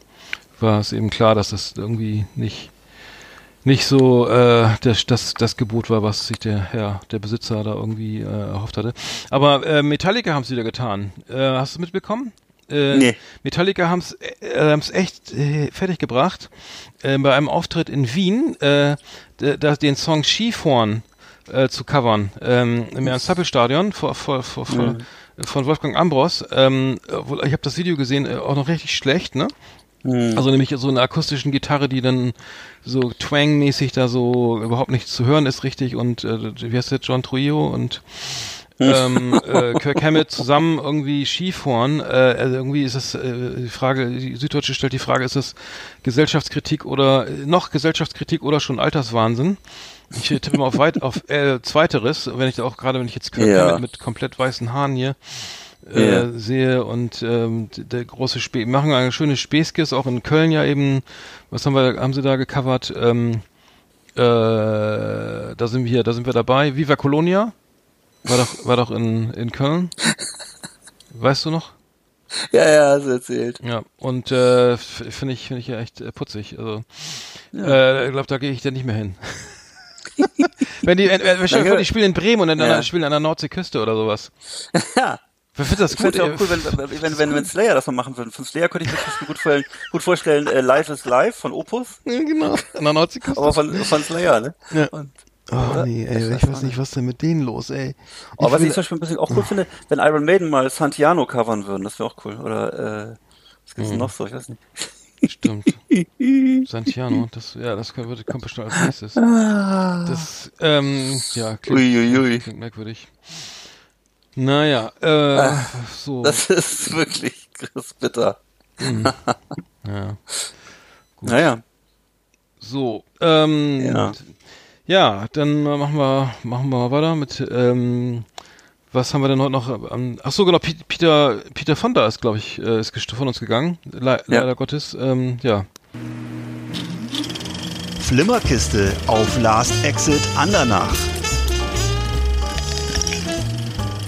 war es eben klar, dass das irgendwie nicht nicht so äh, das, das, das Gebot war, was sich der Herr, der Besitzer da irgendwie äh, erhofft hatte. Aber äh, Metallica haben es wieder getan. Äh, hast du mitbekommen? Äh, nee. Metallica haben es äh, echt äh, fertig gebracht äh, bei einem Auftritt in Wien, äh, den Song Skihorn äh, zu covern ähm, im Ernst-Happel-Stadion vor, vor, vor, vor, mhm. von Wolfgang Ambros. Ähm, ich habe das Video gesehen, äh, auch noch richtig schlecht, ne? Mhm. Also nämlich so eine akustischen Gitarre, die dann so Twang-mäßig da so überhaupt nicht zu hören ist richtig und äh, wie heißt der John Trujillo und ähm, äh, Kirk Hammett zusammen irgendwie Skifahren. Äh, also irgendwie ist es äh, die Frage, die Süddeutsche stellt die Frage, ist es Gesellschaftskritik oder äh, noch Gesellschaftskritik oder schon Alterswahnsinn? Ich tippe mal auf weit auf äh, zweiteres, wenn ich auch gerade wenn ich jetzt Kirk ja. Hammett mit komplett weißen Haaren hier äh, yeah. sehe und ähm, der große Spä machen eine schöne Späskis auch in Köln ja eben. Was haben wir haben sie da gecovert? Ähm, äh, da sind wir hier da sind wir dabei. Viva Colonia war doch war doch in in Köln. Weißt du noch?
Ja ja hast du erzählt.
Ja und äh, finde ich finde ich ja echt äh, putzig. Also ja. äh, ich glaube da gehe ich dann nicht mehr hin. Wenn die, äh, äh, die spielen in Bremen und dann ja. spielen an der Nordseeküste oder sowas.
Ja,
Wer findet das
Ich
gut?
auch cool, wenn, wenn, wenn, wenn Slayer das mal machen würde. Von Slayer könnte ich mir das gut vorstellen, gut vorstellen äh, Live is Live von Opus,
Ja, genau. In der Nordseeküste.
aber von, von Slayer, ne?
Ja.
Und,
Oh
Oder?
nee,
Ich
ey,
weiß
ich weiß nicht, was denn mit denen los, ey.
aber was ich zum Beispiel ein bisschen auch cool finde, wenn Iron Maiden mal Santiano covern würden, das wäre auch cool. Oder äh, was gibt's denn noch so? Ich weiß nicht.
Stimmt. Santiano, das, ja, das kommt, kommt bestimmt als nächstes.
Ah.
Das, ähm, ja, klingt, klingt merkwürdig. Naja, äh, so,
Ah, Das ist wirklich bitter.
ja.
Naja.
So, ähm,
Ja.
ja, dann äh, machen wir, machen wir mal weiter mit, ähm, was haben wir denn heute noch? Ähm, ach so, genau, Peter, Peter Fonda ist, glaube ich, äh, ist von uns gegangen. Le
Ja.
Leider Gottes, ähm, ja.
Flimmerkiste auf Last Exit Andernach.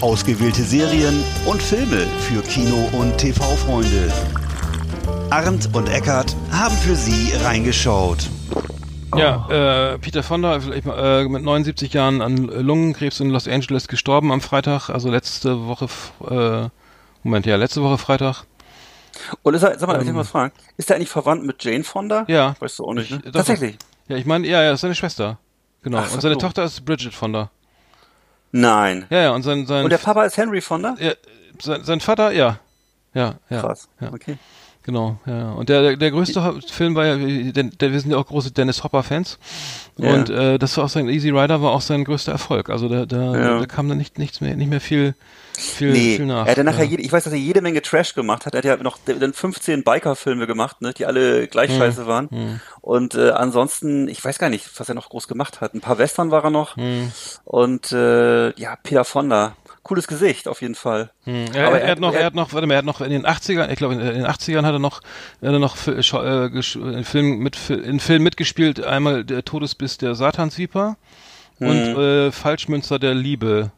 Ausgewählte Serien und Filme für Kino- und TV-Freunde. Arndt und Eckart haben für Sie reingeschaut.
Ja, äh, Peter Fonda, äh, mit 79 Jahren an Lungenkrebs in Los Angeles gestorben am Freitag, also letzte Woche, äh, Moment, ja, letzte Woche Freitag.
Und ist er, sag mal, darf ich
Ähm.
mal fragen, ist er eigentlich verwandt mit Jane Fonda?
Ja.
Weißt du auch nicht, ne?
Ich-
Tatsächlich.
Ja, ich meine, ja, ja, ist seine Schwester. Genau.
Ach,
und seine
so.
Tochter ist Bridget Fonda.
Nein.
Ja, ja, und sein, sein,
Und der Papa ist Henry Fonda?
ja, sein, sein Vater, ja. Ja, ja.
Krass.
Ja.
Okay.
Genau, ja. Und der, der, größte Film war ja, der, der, wir sind ja auch große Dennis Hopper-Fans.
Ja.
Und äh, das war auch sein Easy Rider war auch sein größter Erfolg. Also da, da,
Ja.
da kam dann nicht, nichts mehr, nicht mehr viel, viel,
Nee,
viel nach.
er hat nachher
ja.
jede, ich weiß, dass er jede Menge Trash gemacht hat. Er hat ja noch dann 15 Biker-Filme gemacht, ne, die alle gleich
Hm.
scheiße waren. Und äh, ansonsten, ich weiß gar nicht, was er noch groß gemacht hat. Ein paar Western war er noch.
Hm.
Und äh, ja, Peter Fonda. Cooles Gesicht, auf jeden Fall.
Hm. Er,
Aber
er,
er-
hat noch, er,
er-
hat noch, warte mal, er hat noch in den 80ern, ich glaube in den 80ern hat er noch, hat er noch Schau- äh, gesch- in Film mit in Film mitgespielt, einmal der Todesbiss der Satansviper und
Hm.
äh, Falschmünzer der Liebe.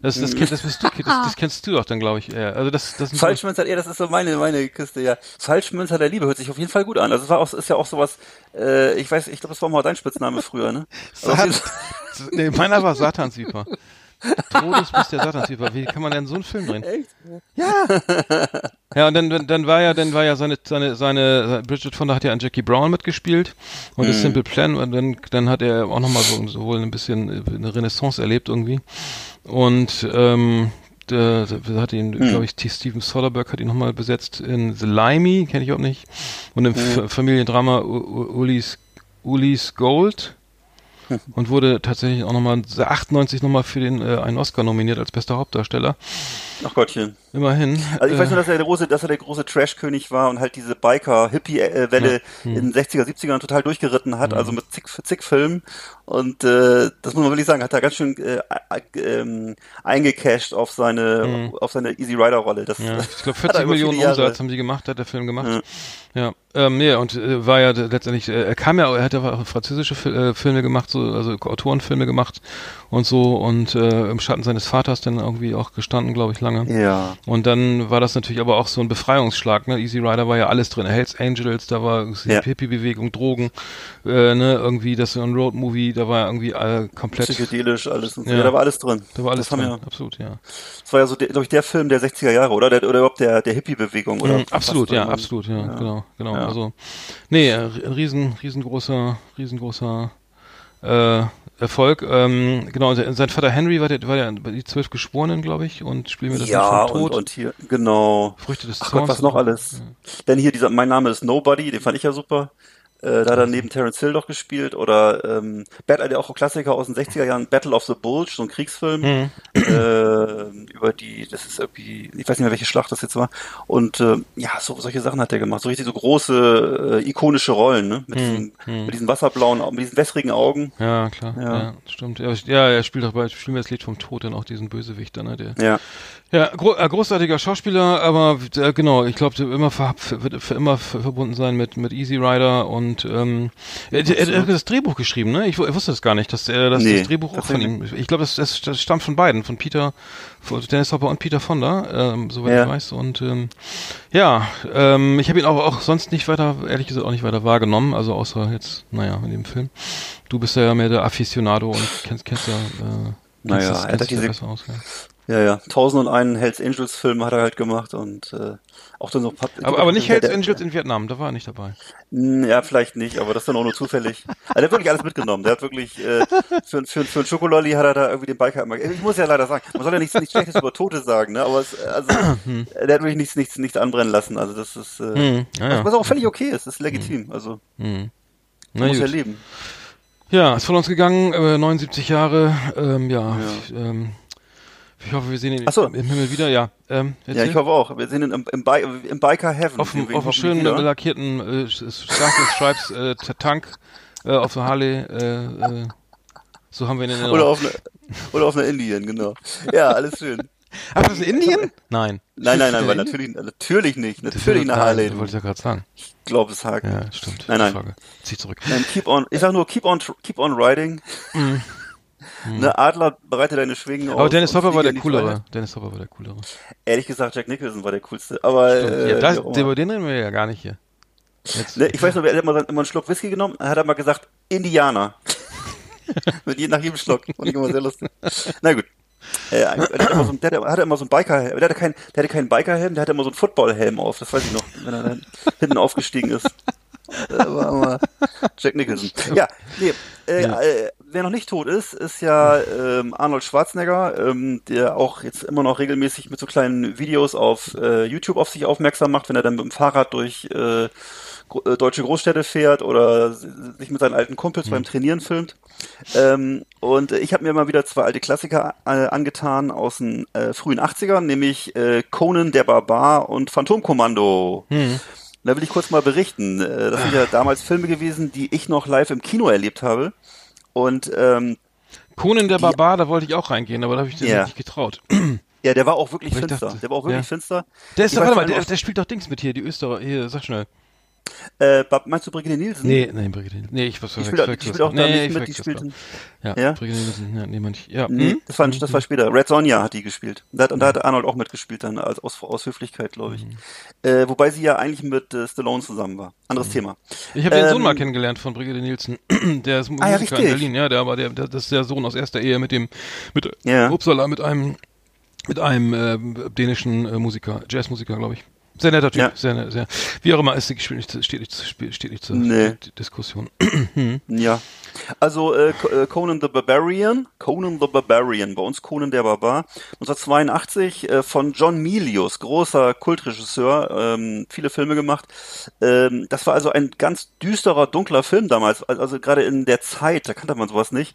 Das, das, kenn, das, bist du, das, das kennst du doch dann, glaube ich. eher. Also das, das
Falschmünzer, ja, das ist so meine, meine Küste, ja. Falschmünzer der Liebe hört sich auf jeden Fall gut an. Also es war auch, ist ja auch sowas, äh, ich weiß, ich glaube, das war mal dein Spitzname früher, ne? Also
Sat nee, meiner war Satansviper. Todesbiss der Satansviper. Wie kann man denn so einen Film drehen?
Echt?
Ja, und dann, dann, dann war ja, dann war ja seine, seine, seine, Bridget Fonda hat ja an Jackie Brown mitgespielt und das Simple Plan und dann, dann hat er auch nochmal so, so wohl ein bisschen eine Renaissance erlebt irgendwie. Und, ähm, der, der hat ihn, glaube ich, T. Steven Soderbergh hat ihn nochmal besetzt in The Limey, kenne ich auch nicht. Und im F Familiendrama U- Ulis, Ulis Gold. Und wurde tatsächlich auch nochmal 98 nochmal für den äh, einen Oscar nominiert als bester Hauptdarsteller.
Ach Gottchen.
Immerhin.
Also ich weiß
Äh,
nur, dass er der große, dass er der große Trash-König war und halt diese Biker-Hippie-Welle
Hm.
in den 60er, 70ern total durchgeritten hat, also mit zig, zig Filmen. Und äh, das muss man wirklich sagen, hat er ganz schön äh, äh, eingecashed auf seine auf seine Easy Rider-Rolle.
Hm. Ja, ich glaube
hat er
40
über viele
Millionen Umsatz haben die gemacht, hat der Film gemacht. Ja, ähm, nee, und äh, war ja letztendlich, äh, er kam ja, er hat ja auch französische Fil äh, Filme gemacht, so, also Autorenfilme gemacht und so und äh, im Schatten seines Vaters dann irgendwie auch gestanden, glaube ich, lange.
Ja.
Und dann war das natürlich aber auch so ein Befreiungsschlag, ne? Easy Rider war ja alles drin, Hells Angels, da war
Ja.
Hippie-Bewegung, Drogen, äh, ne, irgendwie das ein Road-Movie, da war irgendwie äh, komplett,
Psychedelisch, alles. Und so.
Ja.
Ja. da war alles drin.
da war alles
das haben
drin,
ja,
absolut, ja.
das war ja so, glaube ich, der Film der 60er Jahre, oder? Der, oder überhaupt der, der Hippie-Bewegung, oder?
Mhm, absolut, ja, absolut, ja, genau, genau.
Ja.
Also, nee, äh, ein riesen, riesengroßer, riesengroßer äh, Erfolg. Ähm, genau, sein Vater Henry war der, war der bei die zwölf Geschworenen, glaube ich, und spielen wir das
Ja,
Lied vom
und, und hier, genau.
Früchte des
Ach
Zorns.
Gott, was noch alles. Denn hier dieser, mein Name ist Nobody, den fand ich ja super. Äh, da hat er neben Terence Hill doch gespielt oder ähm, Battle, der auch Klassiker aus den 60er Jahren, Battle of the Bulge, so ein Kriegsfilm
Mhm.
äh, über die, das ist irgendwie, ich weiß nicht mehr, welche Schlacht das jetzt war. Und äh, ja, so, solche Sachen hat er gemacht, so richtig so große, äh, ikonische Rollen, ne? Mit, diesen, mit diesen wasserblauen, Au- mit diesen wässrigen Augen.
Ja, klar, ja,
Ja.
stimmt. Ja, ja, er spielt auch bei spielen das Lied vom Tod dann auch diesen Bösewichter, ne, der
Ja.
Ja, gro äh, großartiger Schauspieler, aber äh, genau, ich glaube, immer wird für immer ver verbunden sein mit mit Easy Rider und ähm, er, er, er hat das Drehbuch geschrieben, ne? Ich, ich wusste das gar nicht, dass er das,
Nee,
das Drehbuch auch von ihm. Ich glaube, das, das, das stammt von beiden, von Peter, von Dennis Hopper und Peter Fonda, ähm, soweit
Ja.
ich weiß. Und ähm, ja, ähm, ich habe ihn auch, auch sonst nicht weiter, ehrlich gesagt, auch nicht weiter wahrgenommen, also außer jetzt, naja, in dem Film. Du bist ja mehr der Aficionado und kennst, kennst ja, äh,
Naja, er hat diese-
besser aus, ja.
Ja, ja. Tausend und einen Hells Angels Film hat er halt gemacht und äh, auch dann so.
Aber, aber nicht Hells Angels in Vietnam, da war er nicht dabei.
Hm, ja, vielleicht nicht, aber das ist dann auch nur zufällig. also der hat wirklich alles mitgenommen. Der hat wirklich äh, für, für, für einen Schokololli hat er da irgendwie den Biker immer. Ich muss ja leider sagen, man soll ja nichts, nichts Schlechtes über Tote sagen, ne? Aber es, also
Hm.
der hat wirklich nichts, nichts, nichts anbrennen lassen. Also das ist äh,
Hm, ja, ja.
was auch völlig okay ist. Das ist legitim. Also
Hm.
man
Na
muss ja leben.
Ja, ist von uns gegangen, äh, 79 Jahre. Ähm, ja,
Ja.
Ich, ähm, ich hoffe, wir sehen ihn
Ach so.
im Himmel wieder. Ja, ähm,
Ja, ich hoffe auch. Wir sind im, im, Bi im Biker Heaven.
auf dem, auf
hoffen
schönen lackierten äh, Stripes äh, Tank äh, auf der Harley. Äh, äh, so haben wir ihn in
Oder
Erinnerung.
auf, eine, oder auf einer Indien, genau. Ja, alles schön.
Aber das ist Indien? Nein.
Nein, nein, nein, weil natürlich, natürlich nicht. Natürlich eine Harley.
Das wollte ich ja gerade sagen.
Ich glaube, es hakt.
Ja, stimmt.
Nein, nein.
Frage. Zieh zurück.
Nein, keep on, ich sag nur, keep on, keep on riding. Ne, Adler, bereite deine Schwingen
Mhm. Aber
aus
Dennis Hopper war der coolere.
Freiheit.
Dennis Hopper war der coolere.
Ehrlich gesagt, Jack Nicholson war der coolste. Aber, äh,
ja, das, über den reden wir ja gar nicht hier. Jetzt,
ne, ich weiß noch, er hat immer, immer einen Schluck Whisky genommen, hat er mal gesagt, Indianer. Mit je, nach jedem Schluck. Fand ich immer sehr lustig. Na gut. Äh, der, hat immer so, der, hatte immer so einen Bikerhelm. Der hatte, keinen, der hatte keinen Bikerhelm, der hatte immer so einen Footballhelm auf. Das weiß ich noch, wenn er dann hinten aufgestiegen ist. Äh, Jack Nicholson. Ja, nee, äh,
Ja.
Äh, wer noch nicht tot ist, ist ja ähm, Arnold Schwarzenegger, ähm, der auch jetzt immer noch regelmäßig mit so kleinen Videos auf äh, YouTube auf sich aufmerksam macht, wenn er dann mit dem Fahrrad durch äh, gro- äh, deutsche Großstädte fährt oder sich mit seinen alten Kumpels beim Trainieren filmt. Ähm, und äh, ich habe mir mal wieder zwei alte Klassiker äh, angetan aus den äh, frühen 80ern, nämlich äh, Conan der Barbar und Phantomkommando. Da will ich kurz mal berichten. Äh, Das sind ja damals Filme gewesen, die ich noch live im Kino erlebt habe. Und ähm,
Conan der Barbar, da wollte ich auch reingehen, aber da habe ich das
Ja.
nicht getraut.
ja, der war auch wirklich
Aber
finster.
dachte,
der war auch wirklich
ja.
finster.
Der ist
Ich
doch, warte mal, der, der spielt doch Dings mit hier, die Österreicher. Hier, sag schnell.
Äh, meinst du Brigitte Nielsen?
Nee, nee, Brigitte. Nee, ich was
Die spielt, auch- die spielt auch da
nee,
nicht
ich
mit, die
verwechsel's
spielt.
grad.
Ja?
Ja, Brigitte Nielsen, ja, nee, man nicht. Ja.
Nee,
hm?
das war, das war später. Red Sonja hat die gespielt. Da hat, und da hat Arnold auch mitgespielt dann, als, aus, aus Höflichkeit, glaube ich. Äh, wobei sie ja eigentlich mit äh, Stallone zusammen war. Anderes Thema.
Ich habe den Sohn
Ähm,
mal kennengelernt von Brigitte Nielsen. der ist Musiker
Ah, ja,
in. Berlin, ja, der war der, der, das ist der Sohn aus erster Ehe mit dem, mit
Ja.
Uppsala, mit einem, mit einem äh, dänischen äh, Musiker, Jazzmusiker, glaube ich. Sehr netter Typ,
Ja.
sehr, sehr. Wie auch immer, ist, steht nicht, steht nicht, steht nicht zur
Nee.
Diskussion.
Ja. Also äh, äh, Conan the Barbarian, Conan the Barbarian, bei uns Conan der Barbar, 1982 äh, von John Milius, großer Kultregisseur, ähm, viele Filme gemacht. Ähm, das war also ein ganz düsterer, dunkler Film damals, also, also gerade in der Zeit, da kannte man sowas nicht.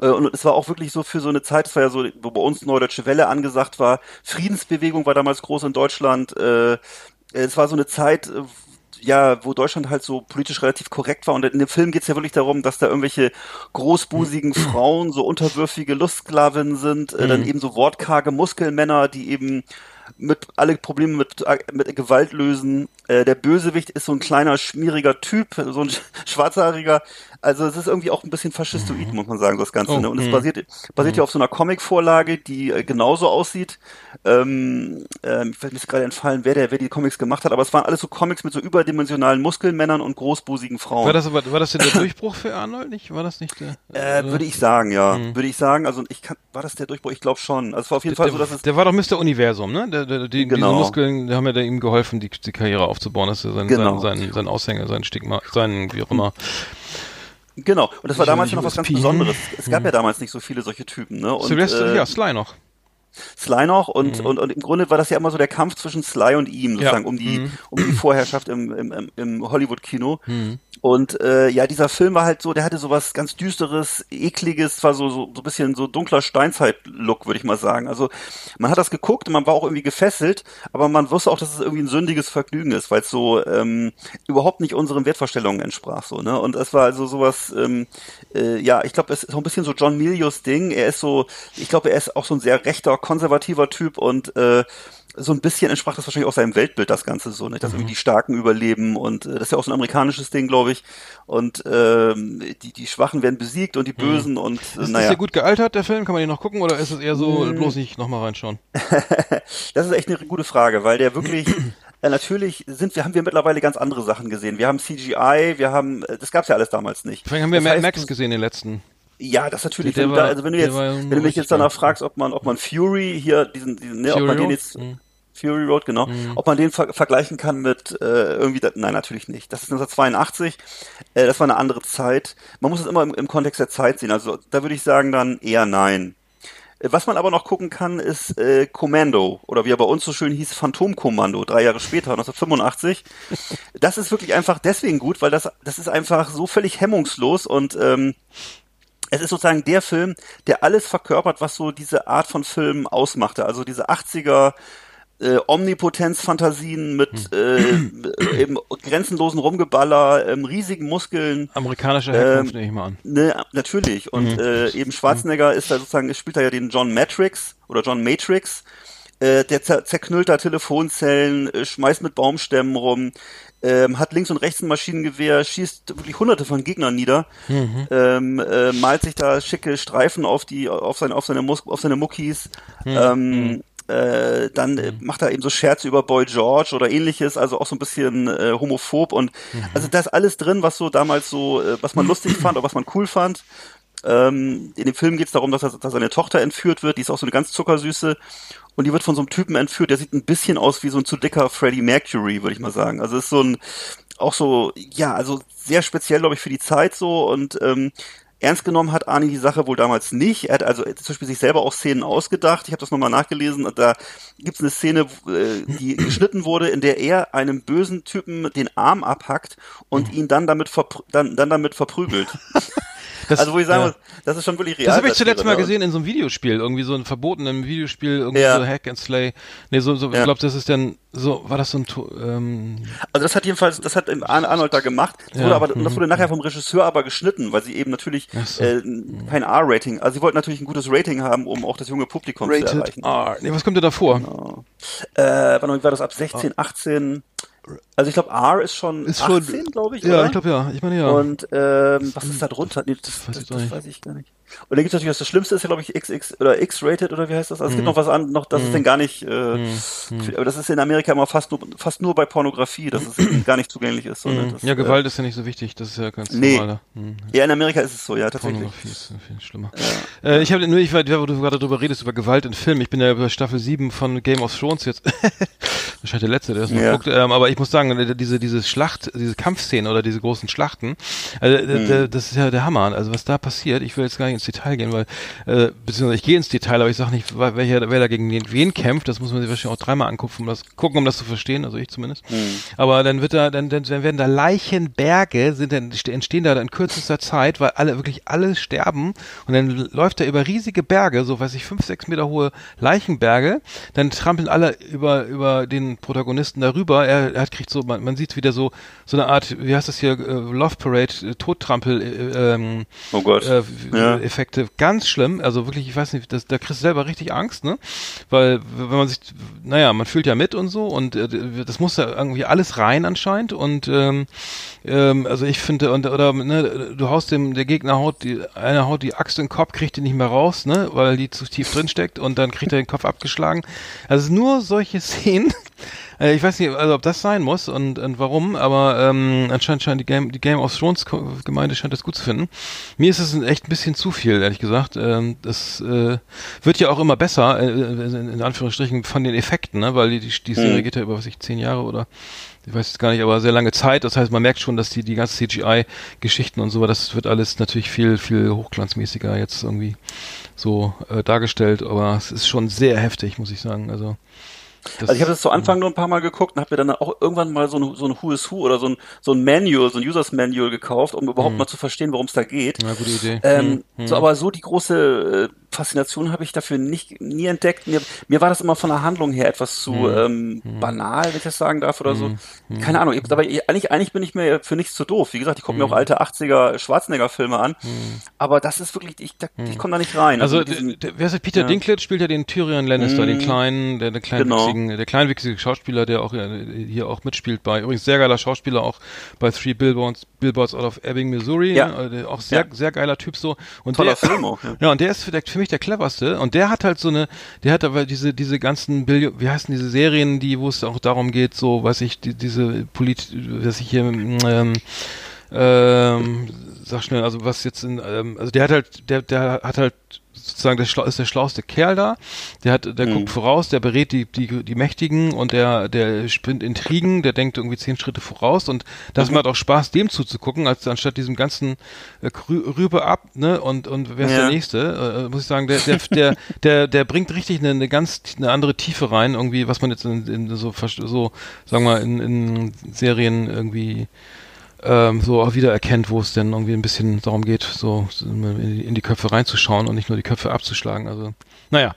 Äh, Und es war auch wirklich so für so eine Zeit, es war ja so, wo bei uns Neudeutsche Welle angesagt war, Friedensbewegung war damals groß in Deutschland, äh, es war so eine Zeit, äh, ja, wo Deutschland halt so politisch relativ korrekt war. Und in dem Film geht's ja wirklich darum, dass da irgendwelche großbusigen Frauen, so unterwürfige Lustsklavinnen sind, äh, dann eben so wortkarge Muskelmänner, die eben mit alle Probleme mit, mit Gewalt lösen. Äh, der Bösewicht ist so ein kleiner, schmieriger Typ, so ein schwarzhaariger. Also es ist irgendwie auch ein bisschen faschistoid, muss man sagen, das Ganze.
Oh,
ne? Und es
mhm.
basiert, basiert ja auf so einer Comic-Vorlage, die äh, genauso aussieht. Ähm, ähm, ich weiß mir gerade entfallen, wer der, wer die Comics gemacht hat, aber es waren alles so Comics mit so überdimensionalen Muskelmännern und großbusigen Frauen.
War das, war, war das denn der Durchbruch für Arnold nicht? War das nicht der?
äh, würde ich sagen, ja. Würde ich sagen. Also ich kann, war das der Durchbruch? Ich glaube schon. Also es war auf jeden Fall
der,
so, dass es
der war doch Mr. Universum, ne? Der, der, die,
Genau.
Diese Muskeln, die haben ja ihm geholfen, die, die Karriere aufzubauen. Das ist ja sein,
Genau.
sein, sein, sein Aushänger, sein Stigma, sein, wie auch immer.
Genau. Und das war damals ja noch was ganz. Besonderes. Es gab ja damals nicht so viele solche Typen, ne? Und,
Sylvester,
äh,
ja, Sly noch.
Sly noch und, und, und im Grunde war das ja immer so der Kampf zwischen Sly und ihm, sozusagen,
Ja.
um die,
Mhm.
um die Vorherrschaft im, im, im, Hollywood-Kino. Und äh, ja, dieser Film war halt so, der hatte so was ganz Düsteres, Ekliges, war so, so, so ein bisschen so dunkler Steinzeit-Look, würde ich mal sagen. Also man hat das geguckt und man war auch irgendwie gefesselt, aber man wusste auch, dass es irgendwie ein sündiges Vergnügen ist, weil es so ähm, überhaupt nicht unseren Wertvorstellungen entsprach. so ne Und es war also sowas, ähm, äh, ja, ich glaube, es ist so ein bisschen so John Milius Ding. Er ist so, ich glaube, er ist auch so ein sehr rechter, konservativer Typ und äh, so ein bisschen entsprach das wahrscheinlich auch seinem Weltbild, das Ganze so, nicht? dass irgendwie die Starken überleben und äh, das ist ja auch so ein amerikanisches Ding, glaube ich. Und ähm, die, die Schwachen werden besiegt und die Bösen und äh,
Ist
naja.
hier gut gealtert, der Film? Kann man den noch gucken oder ist es eher so,
Mm.
bloß nicht nochmal reinschauen?
Das ist echt eine gute Frage, weil der wirklich äh, natürlich sind wir haben wir mittlerweile ganz andere Sachen gesehen. Wir haben CGI, wir haben äh, das gab's ja alles damals nicht.
Allem haben wir
Das
Mad
heißt,
Max gesehen, den letzten.
Ja, das natürlich.
Der
wenn, du
war-
da, also wenn du
der
jetzt, wenn du mich jetzt danach fragst, ob man, ob man Fury hier diesen, diesen ne, ob man den jetzt
Mhm.
Fury Road, genau, ob man den ver vergleichen kann mit äh, irgendwie, da, nein, natürlich nicht. Das ist 1982. Äh, das war eine andere Zeit. Man muss es immer im, im Kontext der Zeit sehen. Also da würde ich sagen dann eher nein. Äh, Was man aber noch gucken kann, ist äh, Commando oder wie er bei uns so schön hieß, Phantomkommando, drei Jahre später, 1985. Das ist wirklich einfach deswegen gut, weil das, das ist einfach so völlig hemmungslos und ähm, es ist sozusagen der Film, der alles verkörpert, was so diese Art von Filmen ausmachte. Also diese 80er äh, Omnipotenz-Fantasien mit äh, eben grenzenlosen Rumgeballer, ähm, riesigen Muskeln,
Amerikanischer Herkunft
Ähm,
nehme ich mal an.
Ne, natürlich. Und äh, eben Schwarzenegger ist da sozusagen, spielt da ja den John Matrix oder John Matrix. Äh, der zer zerknüllt da Telefonzellen, äh, schmeißt mit Baumstämmen rum, ähm, hat links und rechts ein Maschinengewehr, schießt wirklich hunderte von Gegnern nieder, ähm, äh, malt sich da schicke Streifen auf die, auf seine, auf seine, Mus auf seine Muckis, ähm, äh, dann äh, macht er eben so Scherze über Boy George oder ähnliches, also auch so ein bisschen äh, homophob und also da ist alles drin, was so damals so, äh, was man lustig fand oder was man cool fand. Ähm, in dem Film geht es darum, dass, er, dass seine Tochter entführt wird, die ist auch so eine ganz zuckersüße und die wird von so einem Typen entführt, der sieht ein bisschen aus wie so ein zu dicker Freddie Mercury, würde ich mal sagen. Also ist so ein, auch so, ja, also sehr speziell, glaube ich, für die Zeit so und ähm, ernst genommen hat Arnie die Sache wohl damals nicht. Er hat also zum Beispiel sich selber auch Szenen ausgedacht. Ich habe das nochmal nachgelesen und da gibt es eine Szene, äh, die geschnitten wurde, in der er einem bösen Typen den Arm abhackt und ihn dann damit, dann, dann damit verprügelt.
Das,
also wo ich sagen
ja.
muss, das ist schon wirklich real.
Das habe ich zuletzt mal gesehen in so einem Videospiel, irgendwie so ein verbotenen Videospiel, irgendwie
Ja.
so Hack and Slay. Nee, so, so
Ja.
ich glaube, das ist dann so, war das so ein ähm,
Also das hat jedenfalls, das hat Arnold da gemacht. Das
Ja,
wurde aber,
mhm.
das wurde nachher vom Regisseur aber geschnitten, weil sie eben natürlich
so.
äh, kein R-Rating, also sie wollten natürlich ein gutes Rating haben, um auch das junge Publikum zu
Rated
erreichen.
R. Nee, was kommt denn davor?
Genau. Äh, wie war das ab 16, 18? Also ich glaube R ist schon
Ist schon-
18, glaube ich,
Ja,
oder?
ich glaube ja. Ich meine ja.
Und ähm, was ist da drunter? Nee, das,
Weiß
das, das weiß ich gar nicht. Und dann gibt es natürlich, was das Schlimmste ist ja, glaube ich, XX oder X-rated oder wie heißt das? Also es gibt noch was an, noch, das ist denn gar nicht, äh, aber das ist in Amerika immer fast nur, fast nur bei Pornografie, dass es gar nicht zugänglich ist. sondern
Mhm.
das,
ja,
äh,
Gewalt ist ja nicht so wichtig. Das ist ja ganz
Nee.
normaler. Mhm.
Ja, in Amerika ist es so, ja, tatsächlich.
Pornografie ist viel schlimmer. Äh, ich habe nur, ich war, wo du gerade drüber redest, über Gewalt in Filmen. Ich bin ja über Staffel 7 von Game of Thrones jetzt. Wahrscheinlich der letzte, der das noch
Ja.
guckt. Ähm, aber ich muss sagen, äh, diese, diese Schlacht, diese Kampfszenen oder diese großen Schlachten, also, äh,
Mhm.
das ist ja der Hammer. Also was da passiert, ich will jetzt gar nicht ins Detail gehen, weil, äh, beziehungsweise ich gehe ins Detail, aber ich sage nicht, wer, wer da gegen wen, kämpft. Das muss man sich wahrscheinlich auch dreimal angucken, um das, gucken, um das zu verstehen. Also ich zumindest.
Mhm.
Aber dann wird da, dann, dann, dann werden da Leichenberge, sind dann, entstehen da in kürzester Zeit, weil alle, wirklich alle sterben. Und dann läuft er über riesige Berge, so weiß ich, fünf, sechs Meter hohe Leichenberge. Dann trampeln alle über, über den Protagonisten darüber. Er, er kriegt so, man, man sieht wieder so, so eine Art, wie heißt das hier, äh, Love Parade, äh, Todtrampel, äh, ähm,
Oh Gott.
äh,
Ja.
Effekte. Ganz schlimm. Also wirklich, ich weiß nicht, das, da kriegst du selber richtig Angst, ne? Weil, wenn man sich, naja, man fühlt ja mit und so und äh, das muss ja irgendwie alles rein anscheinend und ähm, ähm, also ich finde, und oder ne, du haust dem, der Gegner haut die, einer haut die Axt in den Kopf, kriegt die nicht mehr raus, ne, weil die zu tief drin steckt und dann kriegt er den Kopf abgeschlagen. Also nur solche Szenen. Äh, Ich weiß nicht, also ob das sein muss und, und warum, aber ähm, anscheinend scheint die Game, die Game of Thrones Gemeinde scheint das gut zu finden. Mir ist es echt ein bisschen zu viel, ehrlich gesagt. Ähm, das äh, wird ja auch immer besser, äh, in, in Anführungsstrichen, von den Effekten, ne? weil die, die, die Serie
Mhm.
geht ja über, was ich, zehn Jahre oder ich weiß es gar nicht, aber sehr lange Zeit. Das heißt, man merkt schon, dass die, die ganzen CGI-Geschichten und so, das wird alles natürlich viel, viel hochglanzmäßiger jetzt irgendwie so äh, dargestellt, aber es ist schon sehr heftig, muss ich sagen. Also, das,
Also ich habe das zu Anfang nur ein paar Mal geguckt und habe mir dann auch irgendwann mal so ein, so ein Who is Who oder so ein, so ein Manual, so ein Users Manual gekauft, um überhaupt mal zu verstehen, worum es da geht.
Ja, gute Idee.
Ähm,
Hm,
So,
hm.
aber so die große äh, Faszination habe ich dafür nicht nie entdeckt. Mir, mir war das immer von der Handlung her etwas zu
Hm.
ähm, banal, wenn ich das sagen darf oder so. Keine Ahnung. Ich, aber ich- eigentlich, eigentlich bin ich mir für nichts zu doof. Wie gesagt, ich gucke
Hm.
mir auch alte 80er Schwarzenegger-Filme an. Aber das ist wirklich, ich, da, ich komme da nicht rein.
Also,
mit diesen-
wer ist das? Peter
ja.
Dinklage spielt ja den Tyrion Lannister, den kleinen, der, der kleinwüchsigen, der kleinwüchsige Schauspieler, der auch äh, hier auch mitspielt bei, übrigens sehr geiler Schauspieler auch bei Three Billboards, Billboards out of Ebbing, Missouri,
Ja.
ne? Der auch sehr,
Ja.
sehr geiler Typ so. Und
Toller
der,
Film auch, ja.
Ja, und der ist für, der, für mich der cleverste. Und der hat halt so eine, der hat aber diese, diese ganzen Billion, wie heißen diese Serien, die, wo es auch darum geht, so, weiß ich, die, diese Polit, was ich hier, ähm, ähm, sag schnell, also was jetzt in, ähm, also der hat halt, der, der hat halt sozusagen der ist der schlauste Kerl da. Der hat, der
Mhm.
guckt voraus, der berät die, die, die Mächtigen und der, der spinnt Intrigen, der denkt irgendwie zehn Schritte voraus und das
Mhm.
macht auch Spaß, dem zuzugucken, als anstatt diesem ganzen äh, Rü- Rübe ab, ne, und, und wer ist
Ja.
der nächste, äh, muss ich sagen, der, der, der, der, der bringt richtig eine, eine ganz, eine andere Tiefe rein, irgendwie, was man jetzt in, in so, so, sagen wir mal, in, in Serien irgendwie, ähm, so auch wieder erkennt, wo es denn irgendwie ein bisschen darum geht, so in die, Köpfe reinzuschauen und nicht nur die Köpfe abzuschlagen. Also, naja,